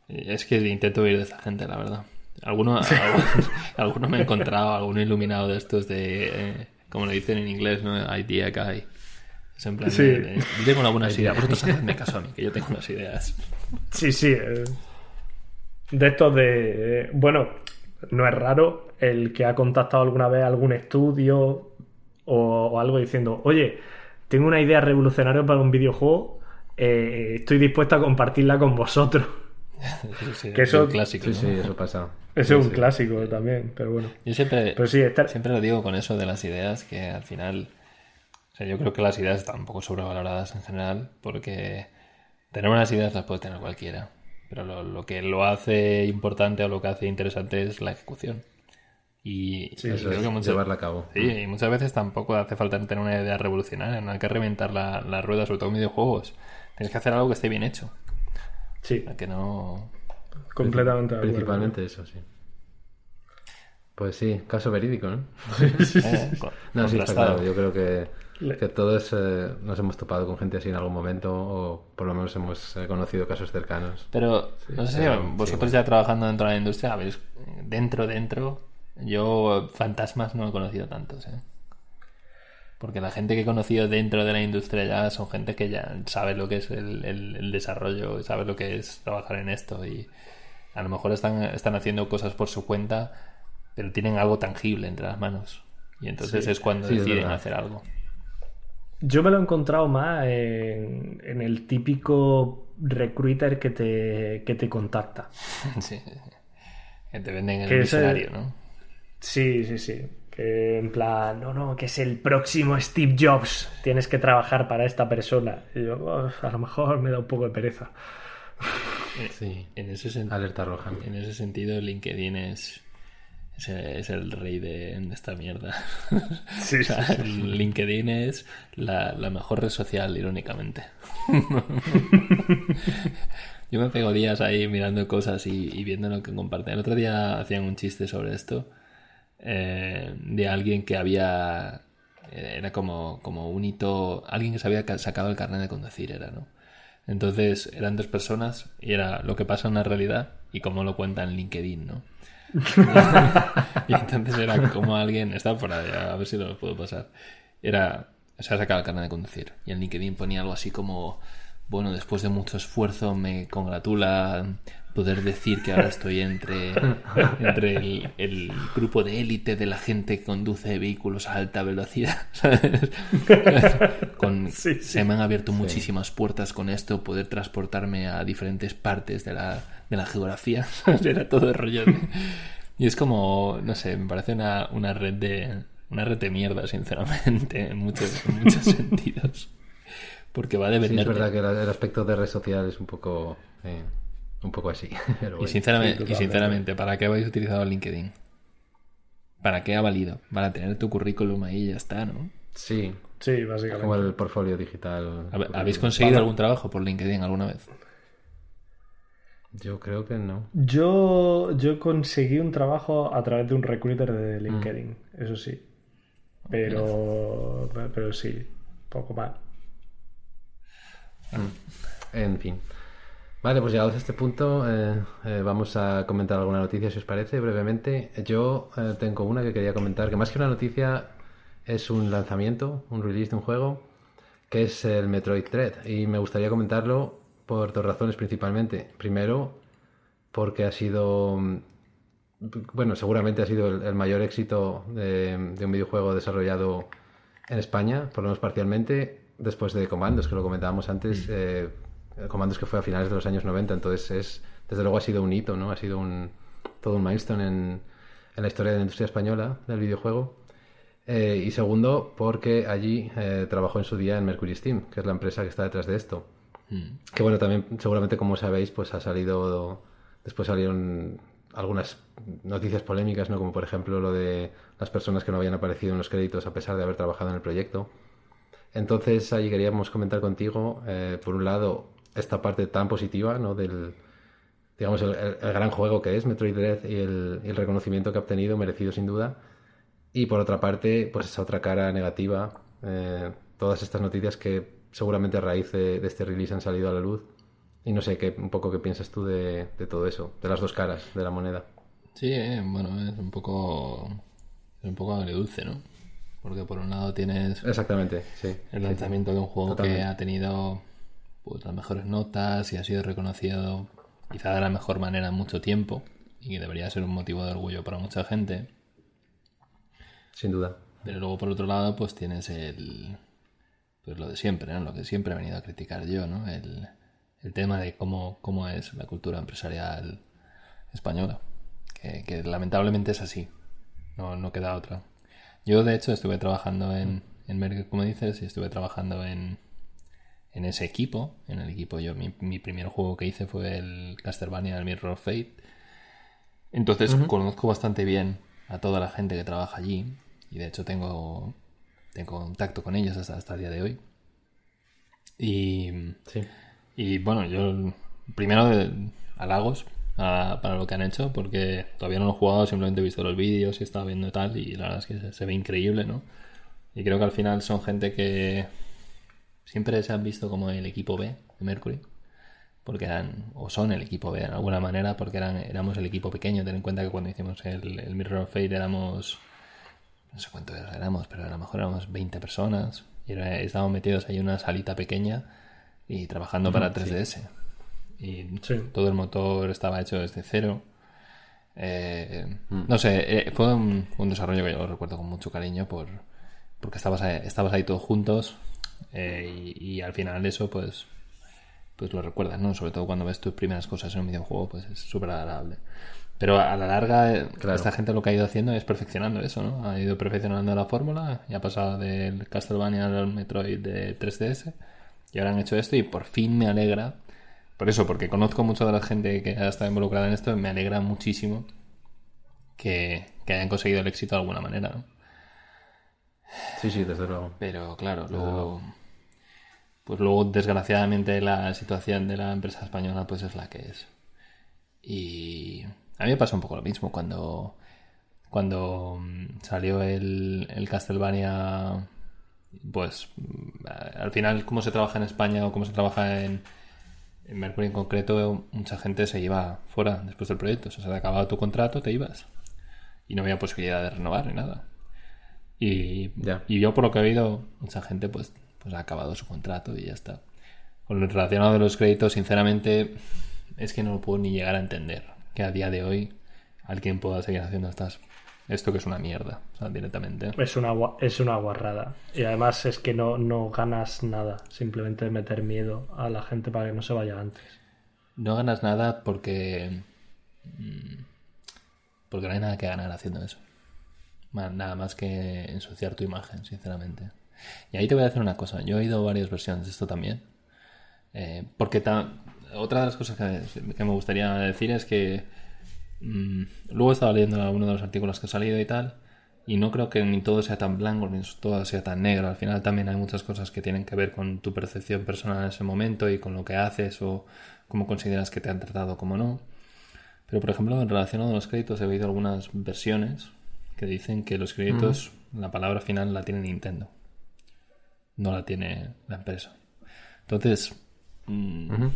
Es que intento ir de esa gente, la verdad. Algunos, algunos, me he encontrado, alguno iluminado de estos de, eh, como le dicen en inglés, ¿no? Idea guy. Es en plan yo tengo una buena idea, vosotros hacedme caso a mí, que yo tengo unas ideas. Sí, sí. Eh, de estos de... Eh, bueno, no es raro el que ha contactado alguna vez algún estudio o, algo diciendo, oye, tengo una idea revolucionaria para un videojuego, estoy dispuesto a compartirla con vosotros. que eso, es un clásico. Sí, sí, eso pasa. Eso es un clásico también, pero bueno. Yo siempre, siempre lo digo con eso de las ideas, que al final. O sea, yo creo que las ideas están un poco sobrevaloradas en general, porque tener unas ideas las puede tener cualquiera. Pero lo, que lo hace importante o lo que hace interesante es la ejecución. Y, sí, llevarla a cabo. Sí, y muchas veces tampoco hace falta tener una idea revolucionaria, no hay que reventar la, la rueda, sobre todo en videojuegos. Tienes que hacer algo que esté bien hecho. Sí. que no. Completamente. Principalmente eso, sí. Pues sí, caso verídico, ¿no? Eh, no, sí, está claro. Yo creo que, que todos eh, nos hemos topado con gente así en algún momento o por lo menos hemos eh, conocido casos cercanos. Pero, no sé si vosotros ya trabajando dentro de la industria, veis, dentro, dentro, yo fantasmas no he conocido tantos, ¿eh? Porque la gente que he conocido dentro de la industria ya son gente que ya sabe lo que es el, el, desarrollo, sabe lo que es trabajar en esto y a lo mejor están, están haciendo cosas por su cuenta, pero tienen algo tangible entre las manos. Y entonces es cuando deciden hacer algo. Yo me lo he encontrado más en, en el típico recruiter que te, que te contacta. sí, que te venden el escenario, ¿no? Sí, sí, sí en plan, no, no, que es el próximo Steve Jobs, tienes que trabajar para esta persona. Y yo, a lo mejor me da un poco de pereza. Sí, en ese alerta roja. En ese sentido, LinkedIn es, es, el rey de, esta mierda. Sí, LinkedIn es la, mejor red social, irónicamente. Yo me pego días ahí mirando cosas y, y viendo lo que comparten. El otro día hacían un chiste sobre esto eh, de alguien que había. Eh, era como, como un hito. Alguien que se había sacado el carnet de conducir, era, ¿no? Entonces eran dos personas y era lo que pasa en la realidad y cómo lo cuenta en LinkedIn, ¿no? y entonces era como alguien. Estaba por ahí, a ver si lo puedo pasar. Era. Se ha sacado el carnet de conducir y en LinkedIn ponía algo así como. Bueno, después de mucho esfuerzo me congratula poder decir que ahora estoy entre, entre el, grupo de élite de la gente que conduce vehículos a alta velocidad. Con, Se me han abierto muchísimas puertas con esto, poder transportarme a diferentes partes de la, de la geografía. Era todo el rollo. Y es como, no sé, me parece una, una red de una red de mierda, sinceramente, en muchos, en muchos sentidos. Porque va a depender. es verdad que el aspecto de red social es un poco. Eh, un poco así. y, sinceramente, y sinceramente, ¿para qué habéis utilizado LinkedIn? ¿Para qué ha valido? Para tener tu currículum ahí y ya está, ¿no? Sí. Sí, básicamente. Como el portfolio digital. ¿Habéis conseguido algún trabajo por LinkedIn alguna vez? Yo creo que no. Yo, yo conseguí un trabajo a través de un recruiter de LinkedIn, mm. eso sí. Pero, pero sí, poco más. Mm. En fin. Vale, pues llegados a este punto, eh, eh, vamos a comentar alguna noticia, si os parece, brevemente. Yo eh, tengo una que quería comentar, que más que una noticia es un lanzamiento, un release de un juego, que es el Metroid Dread. Y me gustaría comentarlo por dos razones principalmente. Primero, porque ha sido, mm, bueno, seguramente ha sido el, mayor éxito de, un videojuego desarrollado en España, por lo menos parcialmente, después de Comandos, que lo comentábamos antes. Mm. Comandos que fue a finales de los años 90, entonces es, desde luego ha sido un hito, ¿no? Ha sido un, todo un milestone en, en la historia de la industria española del videojuego. Eh, y segundo, porque allí eh, trabajó en su día en Mercury Steam, que es la empresa que está detrás de esto. Mm. Que bueno, también seguramente como sabéis, pues ha salido, después salieron algunas noticias polémicas, ¿no? Como por ejemplo lo de las personas que no habían aparecido en los créditos a pesar de haber trabajado en el proyecto. Entonces allí queríamos comentar contigo, eh, por un lado, esta parte tan positiva ¿no? del, digamos, el, el gran juego que es Metroid Dread y el, y el reconocimiento que ha obtenido, merecido sin duda. Y por otra parte, pues esa otra cara negativa, eh, todas estas noticias que seguramente a raíz de, de, este release han salido a la luz. Y no sé, qué, un poco qué piensas tú de, de, todo eso, de las dos caras de la moneda. Sí, eh, bueno, es un poco. Es un poco agridulce, ¿no? Porque por un lado tienes. Exactamente, sí. El lanzamiento sí, de un juego Totalmente. que ha tenido pues, las mejores notas y ha sido reconocido quizá de la mejor manera en mucho tiempo y que debería ser un motivo de orgullo para mucha gente. Sin duda. Pero luego por otro lado pues tienes el pues lo de siempre, ¿no? Lo que siempre he venido a criticar yo, ¿no? El, el tema de cómo, cómo es la cultura empresarial española. Que, que lamentablemente es así. No, no queda otra. Yo de hecho estuve trabajando en, en Merck, como dices, y estuve trabajando en, en ese equipo, en el equipo yo, mi, mi primer juego que hice fue el Castlevania el Mirror of Fate. Entonces uh -huh. conozco bastante bien a toda la gente que trabaja allí y de hecho tengo, tengo contacto con ellos hasta, hasta el día de hoy. Y, sí. y bueno, yo primero de, halagos a, para lo que han hecho porque todavía no lo he jugado, simplemente he visto los vídeos y he estado viendo y tal y la verdad es que se, se ve increíble, ¿no? Y creo que al final son gente que siempre se han visto como el equipo B de Mercury porque eran o son el equipo B de alguna manera porque eran éramos el equipo pequeño ten en cuenta que cuando hicimos el, el Mirror of Fate éramos no sé cuántos éramos pero a lo mejor éramos 20 personas y era, estábamos metidos ahí en una salita pequeña y trabajando para 3DS sí. y sí. todo el motor estaba hecho desde cero eh, mm. no sé eh, fue un, un, desarrollo que yo lo recuerdo con mucho cariño por porque estabas estabas ahí todos juntos eh, y, y, al final eso pues pues lo recuerdas, ¿no? Sobre todo cuando ves tus primeras cosas en un videojuego, pues es súper agradable. Pero a la larga, eh, claro. esta gente lo que ha ido haciendo es perfeccionando eso, ¿no? Ha ido perfeccionando la fórmula y ha pasado del Castlevania al Metroid de 3DS y ahora han hecho esto y por fin me alegra. Por eso, porque conozco mucho de la gente que ha estado involucrada en esto, me alegra muchísimo que, que hayan conseguido el éxito de alguna manera, ¿no? Sí, sí, desde luego. Pero claro, luego pues luego desgraciadamente la situación de la empresa española pues es la que es. Y a mí me pasa un poco lo mismo cuando cuando mm, salió el, el Castlevania pues al final cómo se trabaja en España o cómo se trabaja en, en Mercury en concreto mucha gente se iba fuera después del proyecto o sea, se había acabado tu contrato te ibas y no había posibilidad de renovar ni nada y, yeah. y yo por lo que he oído mucha gente pues pues ha acabado su contrato y ya está. Con lo relacionado de los créditos, sinceramente, es que no lo puedo ni llegar a entender. Que a día de hoy alguien pueda seguir haciendo estas esto que es una mierda, o sea, directamente. Es una, es una guarrada. Y además es que no, no ganas nada. Simplemente meter miedo a la gente para que no se vaya antes. No ganas nada porque. mm, Porque no hay nada que ganar haciendo eso. Nada más que ensuciar tu imagen, sinceramente. Y ahí te voy a decir una cosa. Yo he oído varias versiones de esto también. Eh, porque otra de las cosas que, que, me gustaría decir es que mmm, luego he estado leyendo algunos de los artículos que han salido y tal. Y no creo que ni todo sea tan blanco ni todo sea tan negro. Al final también hay muchas cosas que tienen que ver con tu percepción personal en ese momento y con lo que haces o cómo consideras que te han tratado como no. Pero por ejemplo, en relación a los créditos he oído algunas versiones que dicen que los créditos, mm. la palabra final la tiene Nintendo no la tiene la empresa. Entonces, mmm, uh -huh.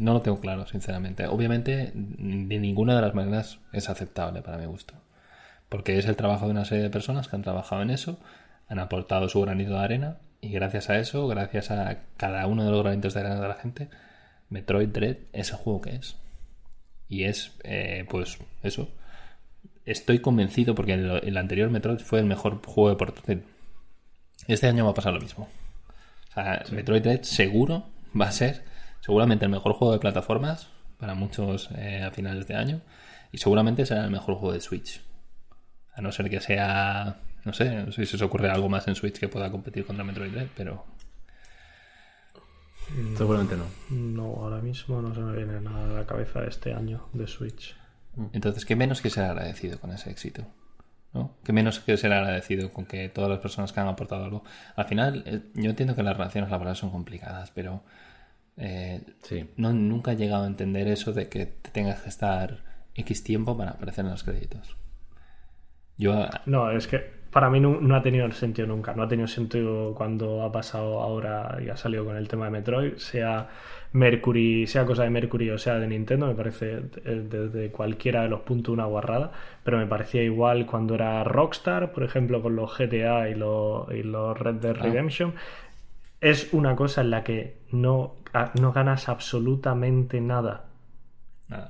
no lo tengo claro, sinceramente. Obviamente, de ninguna de las maneras es aceptable para mi gusto. Porque es el trabajo de una serie de personas que han trabajado en eso, han aportado su granito de arena, y gracias a eso, gracias a cada uno de los granitos de arena de la gente, Metroid Dread es el juego que es. Y es, eh, pues, eso. Estoy convencido porque el, el anterior Metroid fue el mejor juego de portátil. Este año va a pasar lo mismo. O sea, sí. Metroid Dread seguro va a ser seguramente el mejor juego de plataformas para muchos eh, a finales de año y seguramente será el mejor juego de Switch. A no ser que sea, no sé, no sé si se os ocurre algo más en Switch que pueda competir contra Metroid Dread, pero seguramente no. No, ahora mismo no se me viene nada a la cabeza este año de Switch. Entonces, ¿qué menos que ser agradecido con ese éxito? ¿No? Que menos que ser agradecido con que todas las personas que han aportado algo. Al final, eh, yo entiendo que las relaciones laborales son complicadas, pero Eh, Sí. no, nunca he llegado a entender eso de que te tengas que estar X tiempo para aparecer en los créditos. Yo, No, es que para mí no, no ha tenido sentido nunca. No ha tenido sentido cuando ha pasado ahora y ha salido con el tema de Metroid, sea Mercury, sea cosa de Mercury o sea de Nintendo, me parece eh, desde cualquiera de los puntos una guarrada, pero me parecía igual cuando era Rockstar, por ejemplo, con los GTA y los, y los Red Dead Ah. Redemption. Es una cosa en la que no, a- no ganas absolutamente nada.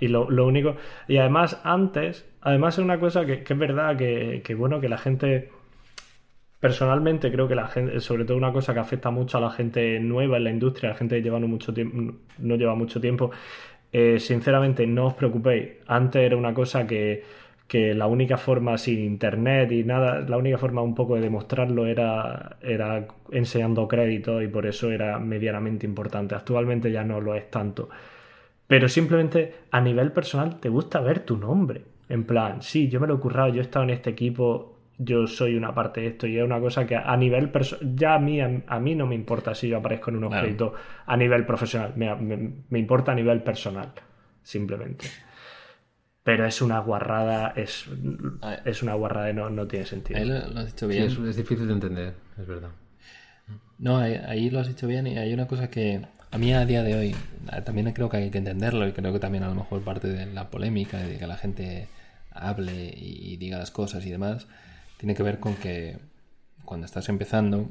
Y lo, lo único. Y además, antes, además es una cosa que, que es verdad que, que, bueno, que la gente. Personalmente creo que la gente, sobre todo una cosa que afecta mucho a la gente nueva en la industria, la gente que lleva no mucho tiempo, no lleva mucho tiempo, eh, sinceramente no os preocupéis. Antes era una cosa que, que la única forma sin internet y nada, la única forma un poco de demostrarlo era, era enseñando crédito y por eso era medianamente importante. Actualmente ya no lo es tanto. Pero simplemente a nivel personal te gusta ver tu nombre. En plan, sí, yo me lo he currado, yo he estado en este equipo, yo soy una parte de esto y es una cosa que a nivel personal, ya a mí, a, a mí no me importa si yo aparezco en unos Claro. créditos a nivel profesional, me, me- me importa a nivel personal, simplemente. Pero es una guarrada, es, es una guarrada y no, no tiene sentido. Ahí lo, lo has dicho Sí, bien. es, es difícil de entender, es verdad. No, ahí, ahí lo has dicho bien y hay una cosa que a mí a día de hoy también creo que hay que entenderlo y creo que también a lo mejor parte de la polémica de que la gente hable y, y diga las cosas y demás tiene que ver con que cuando estás empezando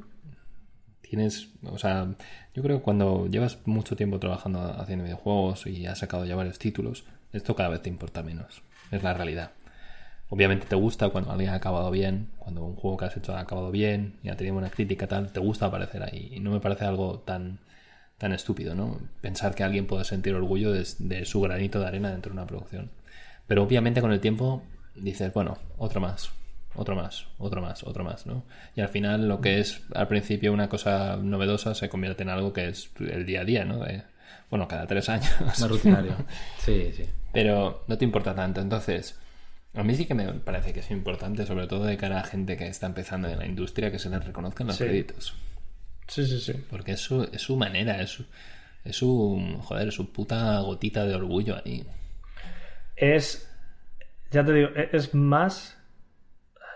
tienes, o sea, yo creo que cuando llevas mucho tiempo trabajando haciendo videojuegos y has sacado ya varios títulos, esto cada vez te importa menos, es la realidad. Obviamente te gusta cuando alguien ha acabado bien, cuando un juego que has hecho ha acabado bien y ha tenido una crítica tal, te gusta aparecer ahí. Y no me parece algo tan, tan estúpido, ¿no? Pensar que alguien puede sentir orgullo de, de su granito de arena dentro de una producción. Pero obviamente con el tiempo dices, bueno, otro más, otro más, otro más, otro más, ¿no? Y al final lo que es al principio una cosa novedosa se convierte en algo que es el día a día, ¿no? De, bueno, cada tres años. Más rutinario. Sí, sí. Pero no te importa tanto. Entonces, a mí sí que me parece que es importante, sobre todo de cara a gente que está empezando en la industria, que se les reconozcan los Sí. créditos. Sí, sí, sí. Porque es su, es su manera, es su, es su, joder, su puta gotita de orgullo ahí. es, ya te digo, e- es más,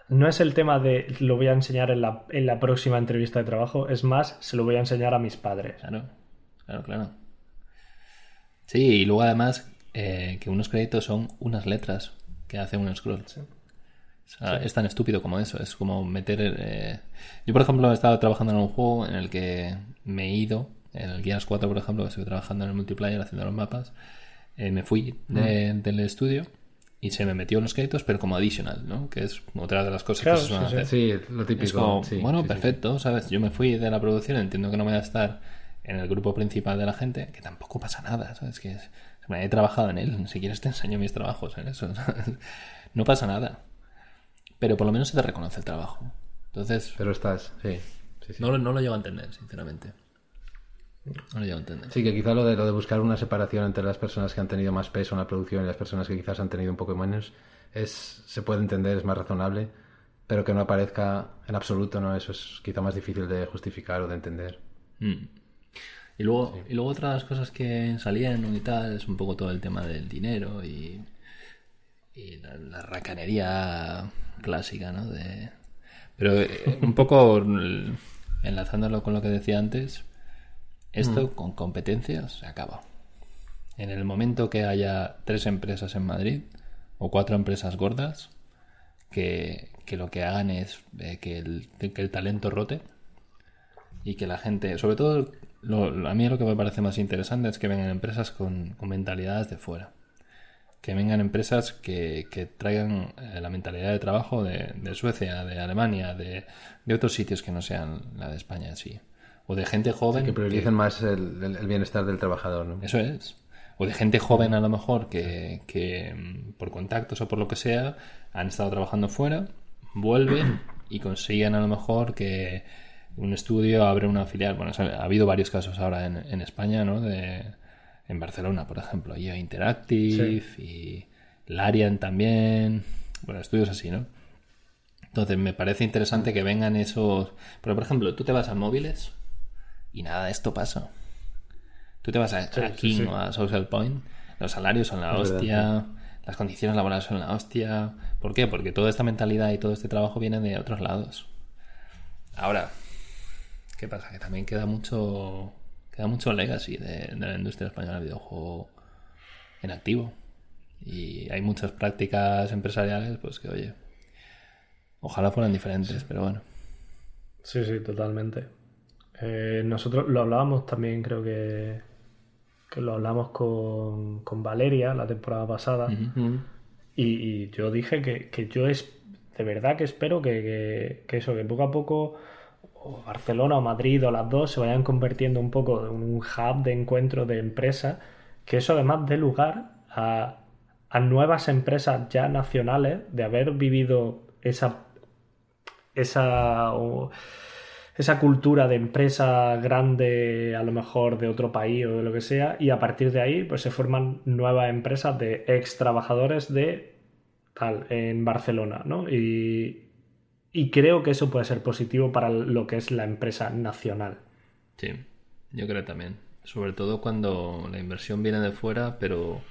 no es el tema de lo voy a enseñar en la, en la próxima entrevista de trabajo, es más, se lo voy a enseñar a mis padres. Claro, claro, claro. Sí, y luego además eh, que unos créditos son unas letras que hace un scroll. O sea, Es tan estúpido como eso. Es como meter. eh, Yo, por ejemplo, he estado trabajando en un juego en el que me he ido. En el Gears 4, por ejemplo, que estoy trabajando en el multiplayer haciendo los mapas. eh, me fui de- del estudio y se me metió los créditos, pero como additional, ¿no? Que es otra de las cosas Claro, que se suelen sí, hacer. Sí, lo típico. Es como, sí, bueno, sí, sí. perfecto, ¿sabes? Yo me fui de la producción, entiendo que no voy a estar en el grupo principal de la gente, que tampoco pasa nada, ¿sabes? Que es, me he trabajado en él, si quieres te enseño mis trabajos en eso, ¿sabes? No pasa nada. Pero por lo menos se te reconoce el trabajo. Entonces, Pero estás, sí. sí, sí. no, lo- no lo llego a entender, sinceramente. Lo. Sí, que quizá lo de, lo de buscar una separación entre las personas que han tenido más peso en la producción y las personas que quizás han tenido un poco menos es se puede entender, es más razonable, pero que no aparezca en absoluto, ¿no? Eso es quizá más difícil de justificar o de entender. Mm. Y luego, y luego otra de las cosas que salían y tal es un poco todo el tema del dinero y, y la, la racanería clásica, ¿no? De... Pero eh, un poco enlazándolo con lo que decía antes, esto con competencias se acaba. En el momento que haya tres empresas en Madrid o cuatro empresas gordas que, que lo que hagan es eh, que, el, que el talento rote, y que la gente, sobre todo, lo- lo- a mí lo que me parece más interesante es que vengan empresas con, con mentalidades de fuera. Que vengan empresas que, que traigan eh, la mentalidad de trabajo de, de Suecia, de Alemania, de, de otros sitios que no sean la de España en sí. O de gente joven. Que prioricen más el, el- el bienestar del trabajador, ¿no? Eso es. O de gente joven a lo mejor que, que mm, por contactos o por lo que sea han estado trabajando fuera, vuelven y consiguen a lo mejor que un estudio abre una filial. Bueno, ha habido varios casos ahora en, en España, ¿no? De, en Barcelona, por ejemplo, IO Interactive y Larian también. Bueno, estudios así, ¿no? Entonces me parece interesante que vengan esos... Pero por ejemplo, tú te vas a móviles y nada de esto pasa. Tú te vas a, Sí, a King sí. o a Social Point, los salarios son la Es verdad, hostia, las condiciones laborales son la hostia. ¿Por qué? Porque toda esta mentalidad y todo este trabajo viene de otros lados. Ahora, ¿qué pasa? Que también queda mucho queda mucho legacy de, de la industria española del videojuego en activo. Y hay muchas prácticas empresariales, pues que oye, ojalá fueran diferentes, pero bueno. Sí, sí, totalmente. Eh, nosotros lo hablábamos también, creo que, que lo hablamos con, con Valeria la temporada pasada. Y, y yo dije que, que yo es de verdad que espero que, que- que eso, que poco a poco o Barcelona o Madrid o las dos se vayan convirtiendo un poco en un hub de encuentro de empresas, que eso además dé lugar a, a nuevas empresas ya nacionales de haber vivido esa esa o- esa cultura de empresa grande, a lo mejor de otro país o de lo que sea, y a partir de ahí pues se forman nuevas empresas de ex trabajadores de tal en Barcelona, ¿no? Y, y creo que eso puede ser positivo para lo que es la empresa nacional. Sí, yo creo también. Sobre todo cuando la inversión viene de fuera, pero,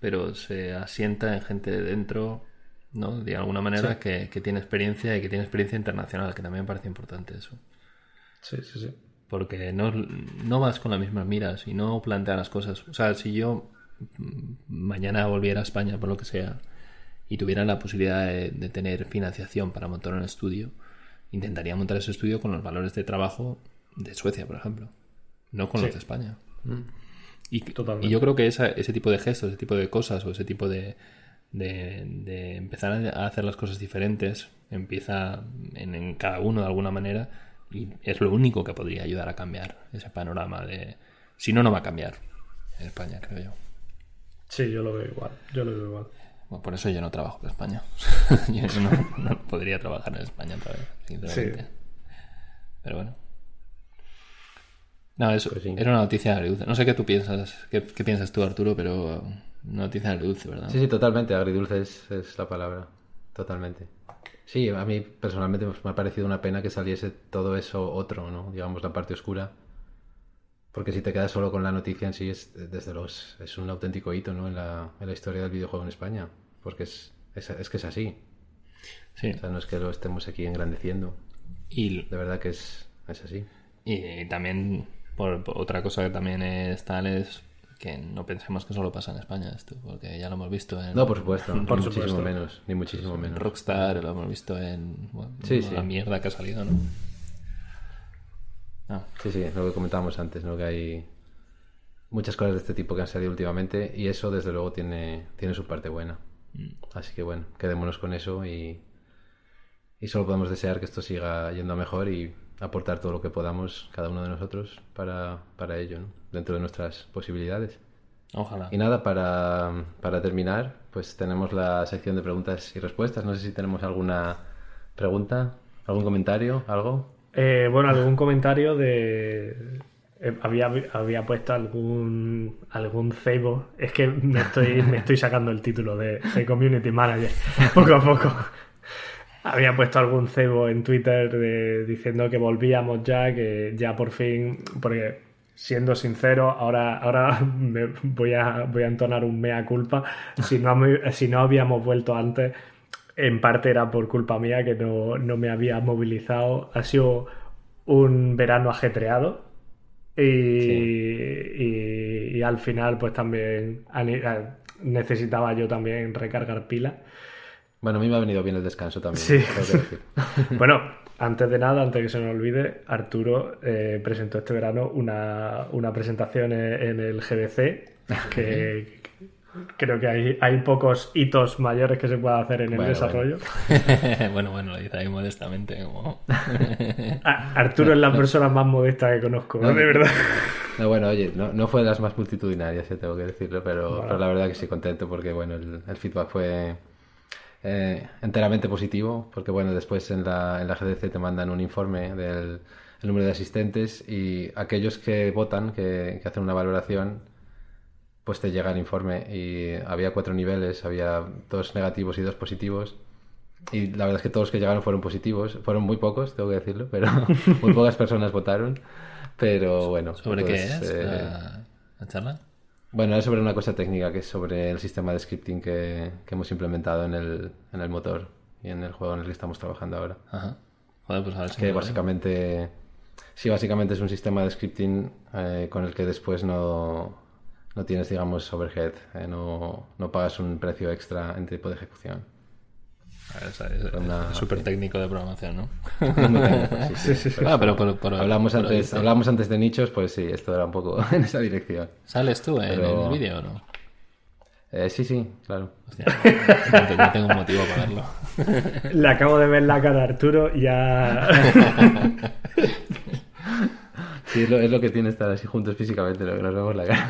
pero se asienta en gente de dentro, ¿no? De alguna manera Sí. que, que tiene experiencia y que tiene experiencia internacional, que también me parece importante eso. Sí, sí, sí. Porque no, no vas con las mismas miras y no planteas las cosas. O sea, si yo mm, mañana volviera a España, por lo que sea, y tuviera la posibilidad de, de tener financiación para montar un estudio, intentaría montar ese estudio con los valores de trabajo de Suecia, por ejemplo, no con Sí. los de España. Y, Totalmente. y yo creo que esa- ese tipo de gestos, ese tipo de cosas o ese tipo de, de, de empezar a hacer las cosas diferentes empieza en, en cada uno de alguna manera y es lo único que podría ayudar a cambiar ese panorama de... Si no, no va a cambiar en España, creo yo. Sí, yo lo veo igual. Yo lo veo igual. Bueno, por eso yo no trabajo en España. yo no, no podría trabajar en España otra vez, sinceramente. Sí. Pero bueno. No, eso Pues sí. era una noticia agridulce. No sé qué tú piensas, qué, qué piensas tú, Arturo, pero una noticia agridulce, ¿verdad? Sí, sí, totalmente. Agridulce es, es la palabra. Totalmente. Sí, a mí personalmente me ha parecido una pena que saliese todo eso otro, ¿no? Digamos, la parte oscura. Porque si te quedas solo con la noticia en sí, es, desde luego, es, es un auténtico hito, ¿no? En la, en la historia del videojuego en España. Porque es, es, es que es así. Sí. O sea, no es que lo estemos aquí engrandeciendo. Y, De verdad que es, es así. y también, por, por otra cosa que también es tal, es que no pensemos que solo pasa en España esto, porque ya lo hemos visto en No, por supuesto. Ni Por muchísimo supuesto. menos. Ni muchísimo menos. Rockstar, lo hemos visto en bueno, Sí, la sí. mierda que ha salido, ¿no? Ah, Sí, sí, lo que comentábamos antes, ¿no? Que hay muchas cosas de este tipo que han salido últimamente y eso desde luego tiene, tiene su parte buena. Así que bueno, quedémonos con eso y, y solo podemos desear que esto siga yendo a mejor y aportar todo lo que podamos cada uno de nosotros para, para ello, ¿no? dentro de nuestras posibilidades. ojalá. Y nada, para, para terminar, pues tenemos la sección de preguntas y respuestas. No sé si tenemos alguna pregunta, algún comentario, algo. Eh, bueno, algún comentario de. eh, había, había puesto algún algún cebo. Es que me estoy, me estoy sacando el título de, de Community Manager poco a poco. Había puesto algún cebo en Twitter de- diciendo que volvíamos ya, que ya por fin. Porque siendo sincero, ahora, ahora me voy, a, voy a entonar un mea culpa. Si no, si no habíamos vuelto antes, en parte era por culpa mía que no, no me había movilizado. Ha sido un verano ajetreado. Y, y- y al final, pues también necesitaba yo también recargar pilas. Bueno, a mí me ha venido bien el descanso también. Sí. Bueno, antes de nada, antes que se me olvide, Arturo eh, presentó este verano una, una presentación en, en el GDC que creo que hay, hay pocos hitos mayores que se pueda hacer en el Bueno, desarrollo. bueno, bueno, lo dice ahí modestamente, como... Arturo es la persona más modesta que conozco, No, de verdad. No, bueno, oye, no, no fue de las más multitudinarias, tengo que decirlo, pero, Bueno. pero la verdad que sí, contento porque, bueno, el, el feedback fue eh, enteramente positivo, porque, bueno, después en la, en la GDC te mandan un informe del el número de asistentes y aquellos que votan, que, que hacen una valoración, pues te llega el informe y había cuatro niveles, había dos negativos y dos positivos. Y la verdad es que todos los que llegaron fueron positivos, fueron muy pocos, tengo que decirlo, pero muy pocas personas votaron. Pero bueno, ¿Sobre qué pues, es? eh, La- la charla? Bueno, es sobre una cosa técnica, que es sobre el sistema de scripting que, que hemos implementado en el, en el motor y en el juego en el que estamos trabajando ahora. Ajá. Joder, pues a ver si Que básicamente, sí, básicamente es un sistema de scripting eh, con el que después no, no tienes, digamos, overhead, eh, no, no pagas un precio extra en tiempo de ejecución. Es- es súper técnico de programación, ¿no? Sí, sí, sí, sí. pero Ah, pero por, por- hablamos, por antes, ahí, hablamos antes de nichos, pues sí, esto era un poco en esa dirección. ¿Sales tú en, Pero- en el vídeo o no? Eh, sí, sí, claro. Hostia, no, no tengo un motivo para verlo. Le acabo de ver la cara a Arturo y ya. Sí, es lo, es lo que tiene estar así juntos físicamente, lo que nos vemos la cara.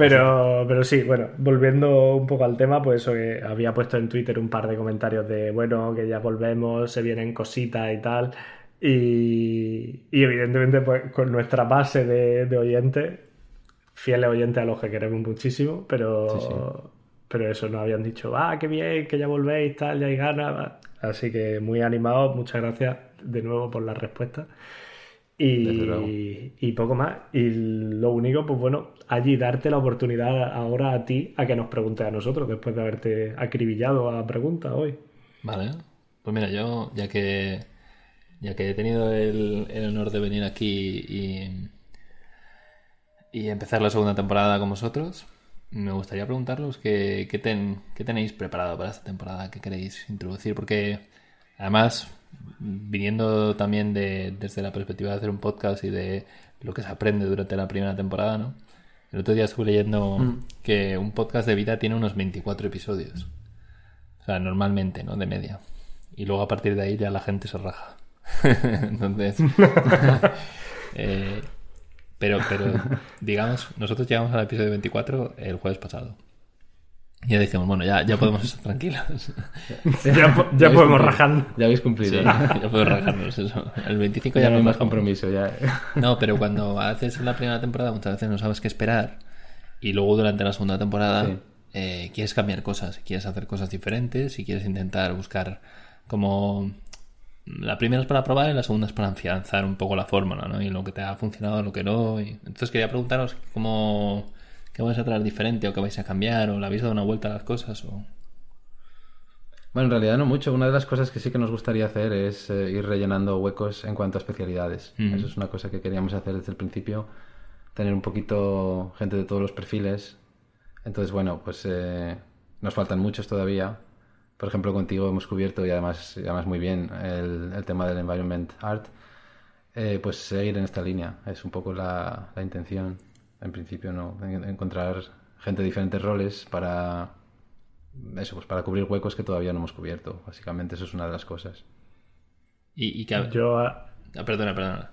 Pero, pero sí, bueno, volviendo un poco al tema, pues eso que había puesto en Twitter un par de comentarios de, bueno, que ya volvemos, se vienen cositas y tal. Y, y evidentemente, pues con nuestra base de, de oyentes, fieles oyentes a los que queremos muchísimo, pero, Sí, sí. pero eso nos habían dicho, ah, qué bien, que ya volvéis, tal, ya hay ganas. Así que muy animados, muchas gracias de nuevo por la respuesta. Y, y poco más. Y lo único, pues bueno, allí darte la oportunidad ahora a ti a que nos preguntes a nosotros después de haberte acribillado a preguntas hoy. Vale. Pues mira, yo, ya que ya que he tenido el, el honor de venir aquí y, y empezar la segunda temporada con vosotros, me gustaría preguntaros qué, qué, ten- qué tenéis preparado para esta temporada, qué queréis introducir, porque además, viniendo también de, desde la perspectiva de hacer un podcast y de lo que se aprende durante la primera temporada, ¿no? El otro día estuve leyendo que un podcast de vida tiene unos 24 episodios. O sea, normalmente, ¿no? De media. Y luego a partir de ahí ya la gente se raja. Entonces. eh, pero, pero, digamos, nosotros llegamos al episodio 24 el jueves pasado. Y ya dijimos, bueno, ya, ya podemos estar tranquilos. Ya, po- ya habéis podemos cumplido. rajar. Ya habéis Sí, cumplido. ya podemos rajarnos eso. El 25 Ya ya, no hay más rajamos. compromiso, ya. No, pero cuando haces la primera temporada muchas veces no sabes qué esperar y luego durante la segunda temporada Sí. eh, quieres cambiar cosas, quieres hacer cosas diferentes y quieres intentar buscar como... La primera es para probar y la segunda es para afianzar un poco la fórmula, ¿no? Y lo que te ha funcionado, lo que no. y- Entonces quería preguntaros cómo... ¿Qué vais a traer diferente o qué vais a cambiar o le habéis dado una vuelta a las cosas o... Bueno, en realidad no mucho. Una de las cosas que sí que nos gustaría hacer es eh, ir rellenando huecos en cuanto a especialidades. Eso es una cosa que queríamos hacer desde el principio. Tener un poquito gente de todos los perfiles. Entonces, bueno, pues eh, nos faltan muchos todavía. Por ejemplo, contigo hemos cubierto y además, y además muy bien el, el tema del environment art. Eh, pues seguir en esta línea. Es un poco la, la intención. En principio, ¿no? En- encontrar gente de diferentes roles para eso, pues para cubrir huecos que todavía no hemos cubierto. Básicamente eso es una de las cosas. Y, y que... Yo, a- Ah, perdona, perdona.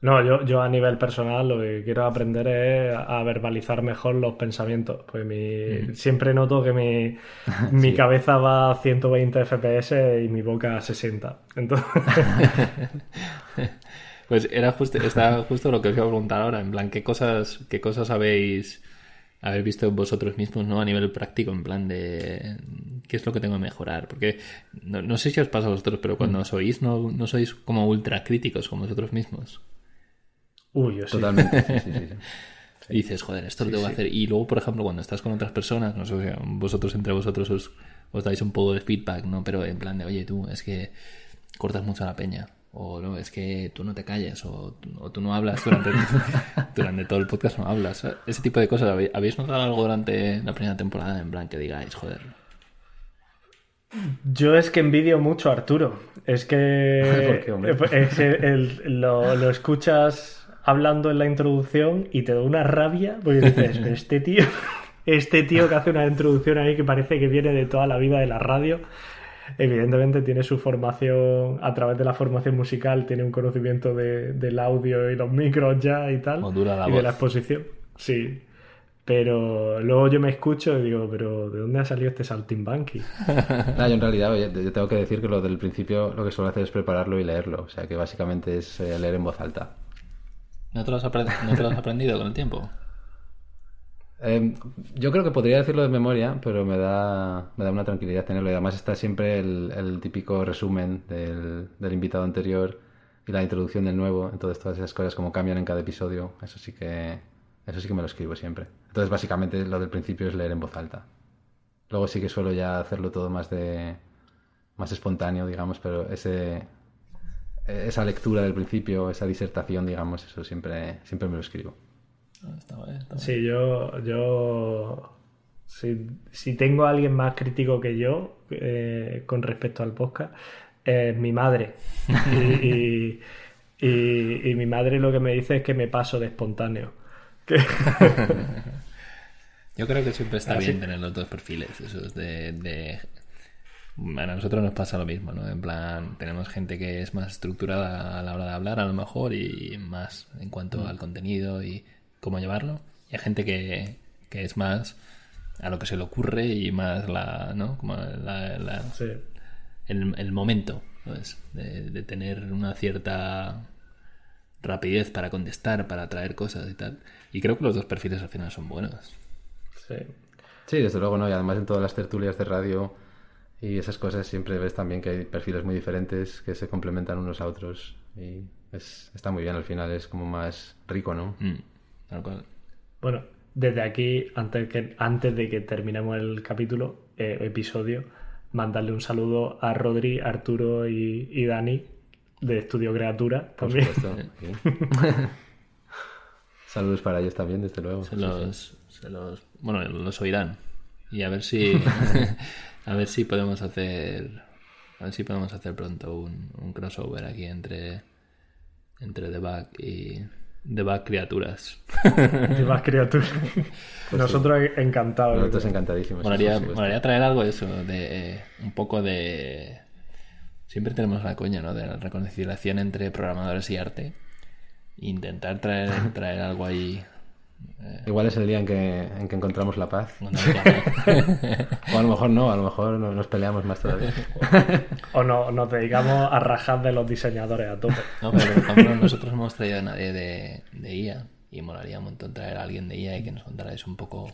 no, yo, yo a nivel personal lo que quiero aprender es a verbalizar mejor los pensamientos. Pues mi, siempre noto que mi, mi cabeza va a 120 FPS y mi boca a 60. Entonces, Pues era justo, estaba justo lo que os iba a preguntar ahora, en plan, ¿qué cosas, qué cosas habéis, habéis visto vosotros mismos, ¿no? A nivel práctico, en plan de qué es lo que tengo que mejorar. Porque no, no sé si os pasa a vosotros, pero cuando os oís no, no sois como ultra críticos con vosotros mismos. uy, yo sí. Totalmente. sí, sí, sí, sí. Y dices, joder, esto lo tengo que hacer. Y luego, por ejemplo, cuando estás con otras personas, no sé, si vosotros entre vosotros os, os dais un poco de feedback, ¿no? Pero en plan de, oye, tú, es que cortas mucho la peña. O no, es que tú no te calles. O, o tú no hablas durante, durante todo el podcast, no hablas. Ese tipo de cosas. ¿Habéis- ¿Habéis notado algo durante la primera temporada? En plan, que digáis, joder. Yo es que envidio mucho a Arturo. Es que ¿Por qué, hombre? es el- lo, lo escuchas hablando en la introducción y te da una rabia porque dices, "Pero este tío, este tío que hace una introducción ahí que parece que viene de toda la vida de la radio. Evidentemente tiene su formación, a través de la formación musical, tiene un conocimiento de- del audio y los micros ya y tal. Modula la y de la exposición. Sí. Pero luego yo me escucho y digo, pero ¿de dónde ha salido este saltimbanqui? Nada, yo en realidad yo tengo que decir que lo del principio lo que suelo hacer es prepararlo y leerlo. O sea que básicamente es eh, leer en voz alta. ¿No te lo has, apre- no te lo has aprendido con el tiempo? Eh, yo creo que podría decirlo de memoria, pero me da, me da una tranquilidad tenerlo. Y además está siempre el, el típico resumen del, del invitado anterior y la introducción del nuevo, entonces todas esas cosas como cambian en cada episodio, eso sí que eso sí que me lo escribo siempre. Entonces básicamente lo del principio es leer en voz alta. Luego sí que suelo ya hacerlo todo más de más espontáneo, digamos, pero ese esa lectura del principio, esa disertación, digamos, eso siempre siempre me lo escribo. Está bien, está bien. Sí, yo, yo si, si tengo a alguien más crítico que yo eh, con respecto al podcast, es mi madre. y, y- y- y mi madre lo que me dice es que me paso de espontáneo. Que- Yo creo que siempre está Ah, bien sí. tener los dos perfiles, esos de, de... A nosotros nos pasa lo mismo, ¿no? En plan, tenemos gente que es más estructurada a la hora de hablar, a lo mejor, y más en cuanto Mm. al contenido y cómo llevarlo. Y hay gente que, que es más a lo que se le ocurre y más la, ¿no? Como la, la- sí. el, el momento, ¿sabes? De, de tener una cierta rapidez para contestar, para traer cosas y tal. Y creo que los dos perfiles al final son buenos. sí. Sí, desde luego, ¿no? Y además en todas las tertulias de radio y esas cosas siempre ves también que hay perfiles muy diferentes que se complementan unos a otros y es, está muy bien al final, es como más rico, ¿no? Mm, tal cual. Bueno, desde aquí, antes, que, antes de que terminemos el capítulo, eh, episodio, mandarle un saludo a Rodri, Arturo y, y Dani de Estudio Creatura Por también. supuesto. Saludos para ellos también, desde luego. Se Sí, sí. los, se los, bueno, los oirán. Y a ver si, a ver si podemos hacer, a ver si podemos hacer pronto un, un crossover aquí entre, entre The Bug y The Bug Criaturas. De más criaturas. Nosotros encantados. Nosotros encantadísimos. Supuesto. molaría traer algo de eso, de eh, un poco de... Siempre tenemos la coña, ¿no? De la reconciliación entre programadores y arte. Intentar traer, traer algo ahí. Igual es el día en que, en que encontramos la paz. Claro. O a lo mejor no, a lo mejor no- nos peleamos más todavía. O no, nos dedicamos a rajar de los diseñadores a tope. No, pero por ejemplo, nosotros no hemos traído a nadie de, de IA y molaría un montón traer a alguien de IA y que nos contarais un poco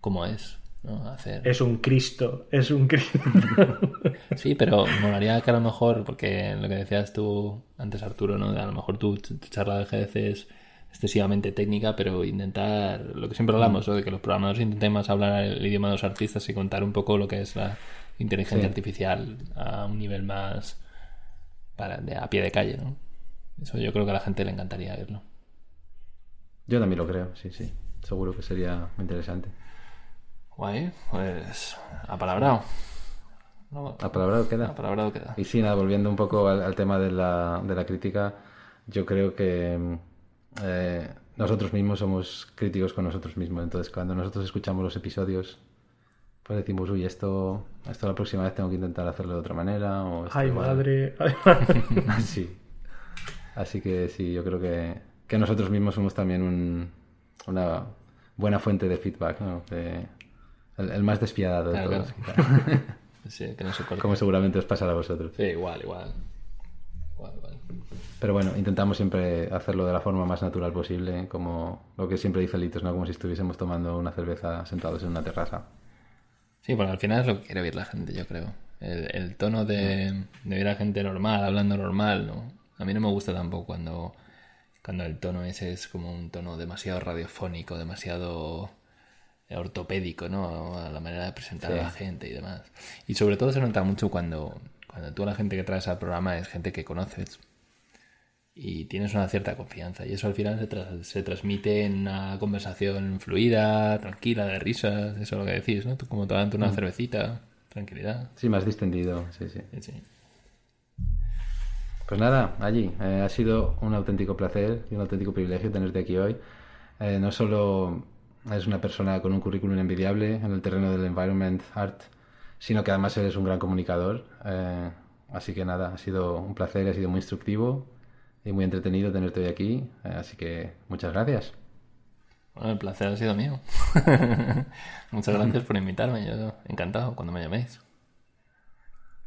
cómo es, ¿no? Hacer... Es un Cristo, es un Cristo. Sí, pero molaría que a lo mejor, porque lo que decías tú antes, Arturo, ¿no? A lo mejor tu, tu charla de GDC es excesivamente técnica, pero intentar, lo que siempre hablamos, ¿no? de que los programadores intentemos hablar el idioma de los artistas y contar un poco lo que es la inteligencia Sí. artificial a un nivel más para, de, a pie de calle, ¿no? Eso yo creo que a la gente le encantaría verlo. Yo también lo creo, sí, sí. Seguro que sería muy interesante. Guay, pues apalabrado. No, ¿Apalabrado queda? apalabrado queda. Y sí, nada, volviendo un poco al, al tema de la, de la crítica, yo creo que mm, eh, nosotros mismos somos críticos con nosotros mismos. Entonces, cuando nosotros escuchamos los episodios, pues decimos, uy, esto, esto la próxima vez tengo que intentar hacerlo de otra manera. O esto Ay, igual". madre. Ay, madre. Sí. Así que sí, yo creo que, que nosotros mismos somos también un- una buena fuente de feedback, ¿no? De- el, el más despiadado de Claro, todos. Sí, que no se. Como seguramente os pasará a vosotros. Sí, igual, igual. Pero bueno, intentamos siempre hacerlo de la forma más natural posible, como lo que siempre dice Litos, ¿no? Como si estuviésemos tomando una cerveza sentados en una terraza. Sí, porque al final es lo que quiere oír la gente, yo creo. El, el tono de, de oír a gente normal, hablando normal, ¿no? A mí no me gusta tampoco cuando, cuando el tono ese es como un tono demasiado radiofónico, demasiado ortopédico, ¿no? A la manera de presentar Sí. a la gente y demás. Y sobre todo se nota mucho cuando, cuando tú a la gente que traes al programa es gente que conoces y tienes una cierta confianza. Y eso al final se, tras- se transmite en una conversación fluida, tranquila, de risas, eso es lo que decís, ¿no? Tú como tomando una cervecita, tranquilidad. Sí, más distendido, sí, sí. Sí, sí. Pues nada, allí. eh, ha sido un auténtico placer y un auténtico privilegio tenerte aquí hoy. Eh, no solo eres una persona con un currículum envidiable en el terreno del environment art, sino que además eres un gran comunicador. eh, así que nada, ha sido un placer, ha sido muy instructivo y muy entretenido tenerte hoy aquí. eh, así que muchas gracias. Bueno, el placer ha sido mío. Muchas gracias por invitarme, yo encantado cuando me llaméis.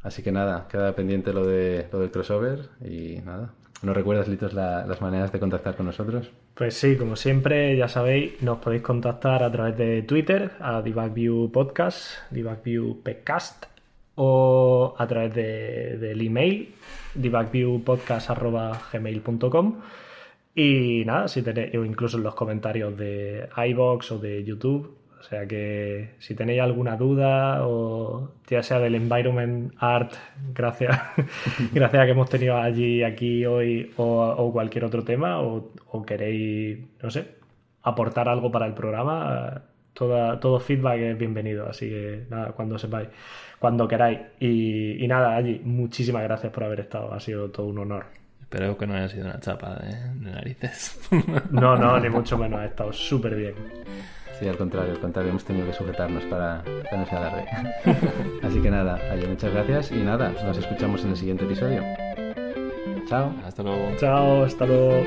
Así que nada, queda pendiente lo, de, lo del crossover y nada. ¿No recuerdas, Litos, la- las maneras de contactar con nosotros? Pues sí, como siempre, ya sabéis, nos podéis contactar a través de Twitter, a DebugView Podcast, o a través de, del email debugviewpodcast.gmail.com y nada, si tenéis, o incluso en los comentarios de iBox o de YouTube. O sea que si tenéis alguna duda, o ya sea del environment art, gracias, gracias a que hemos tenido allí, aquí hoy, o, cualquier otro tema, o, queréis, no sé, aportar algo para el programa, toda, todo feedback es bienvenido. Así que nada, cuando sepáis, cuando queráis. Y, y nada, allí, muchísimas gracias por haber estado, ha sido todo un honor. Espero que no haya sido una chapa de, narices. No, no, ni mucho menos. Ha estado súper bien. Sí, al contrario, al contrario, hemos tenido que sujetarnos para que no sea tarde. Así que nada, Aye, muchas gracias y nada, nos escuchamos en el siguiente episodio. Chao. Hasta luego. Chao, hasta luego.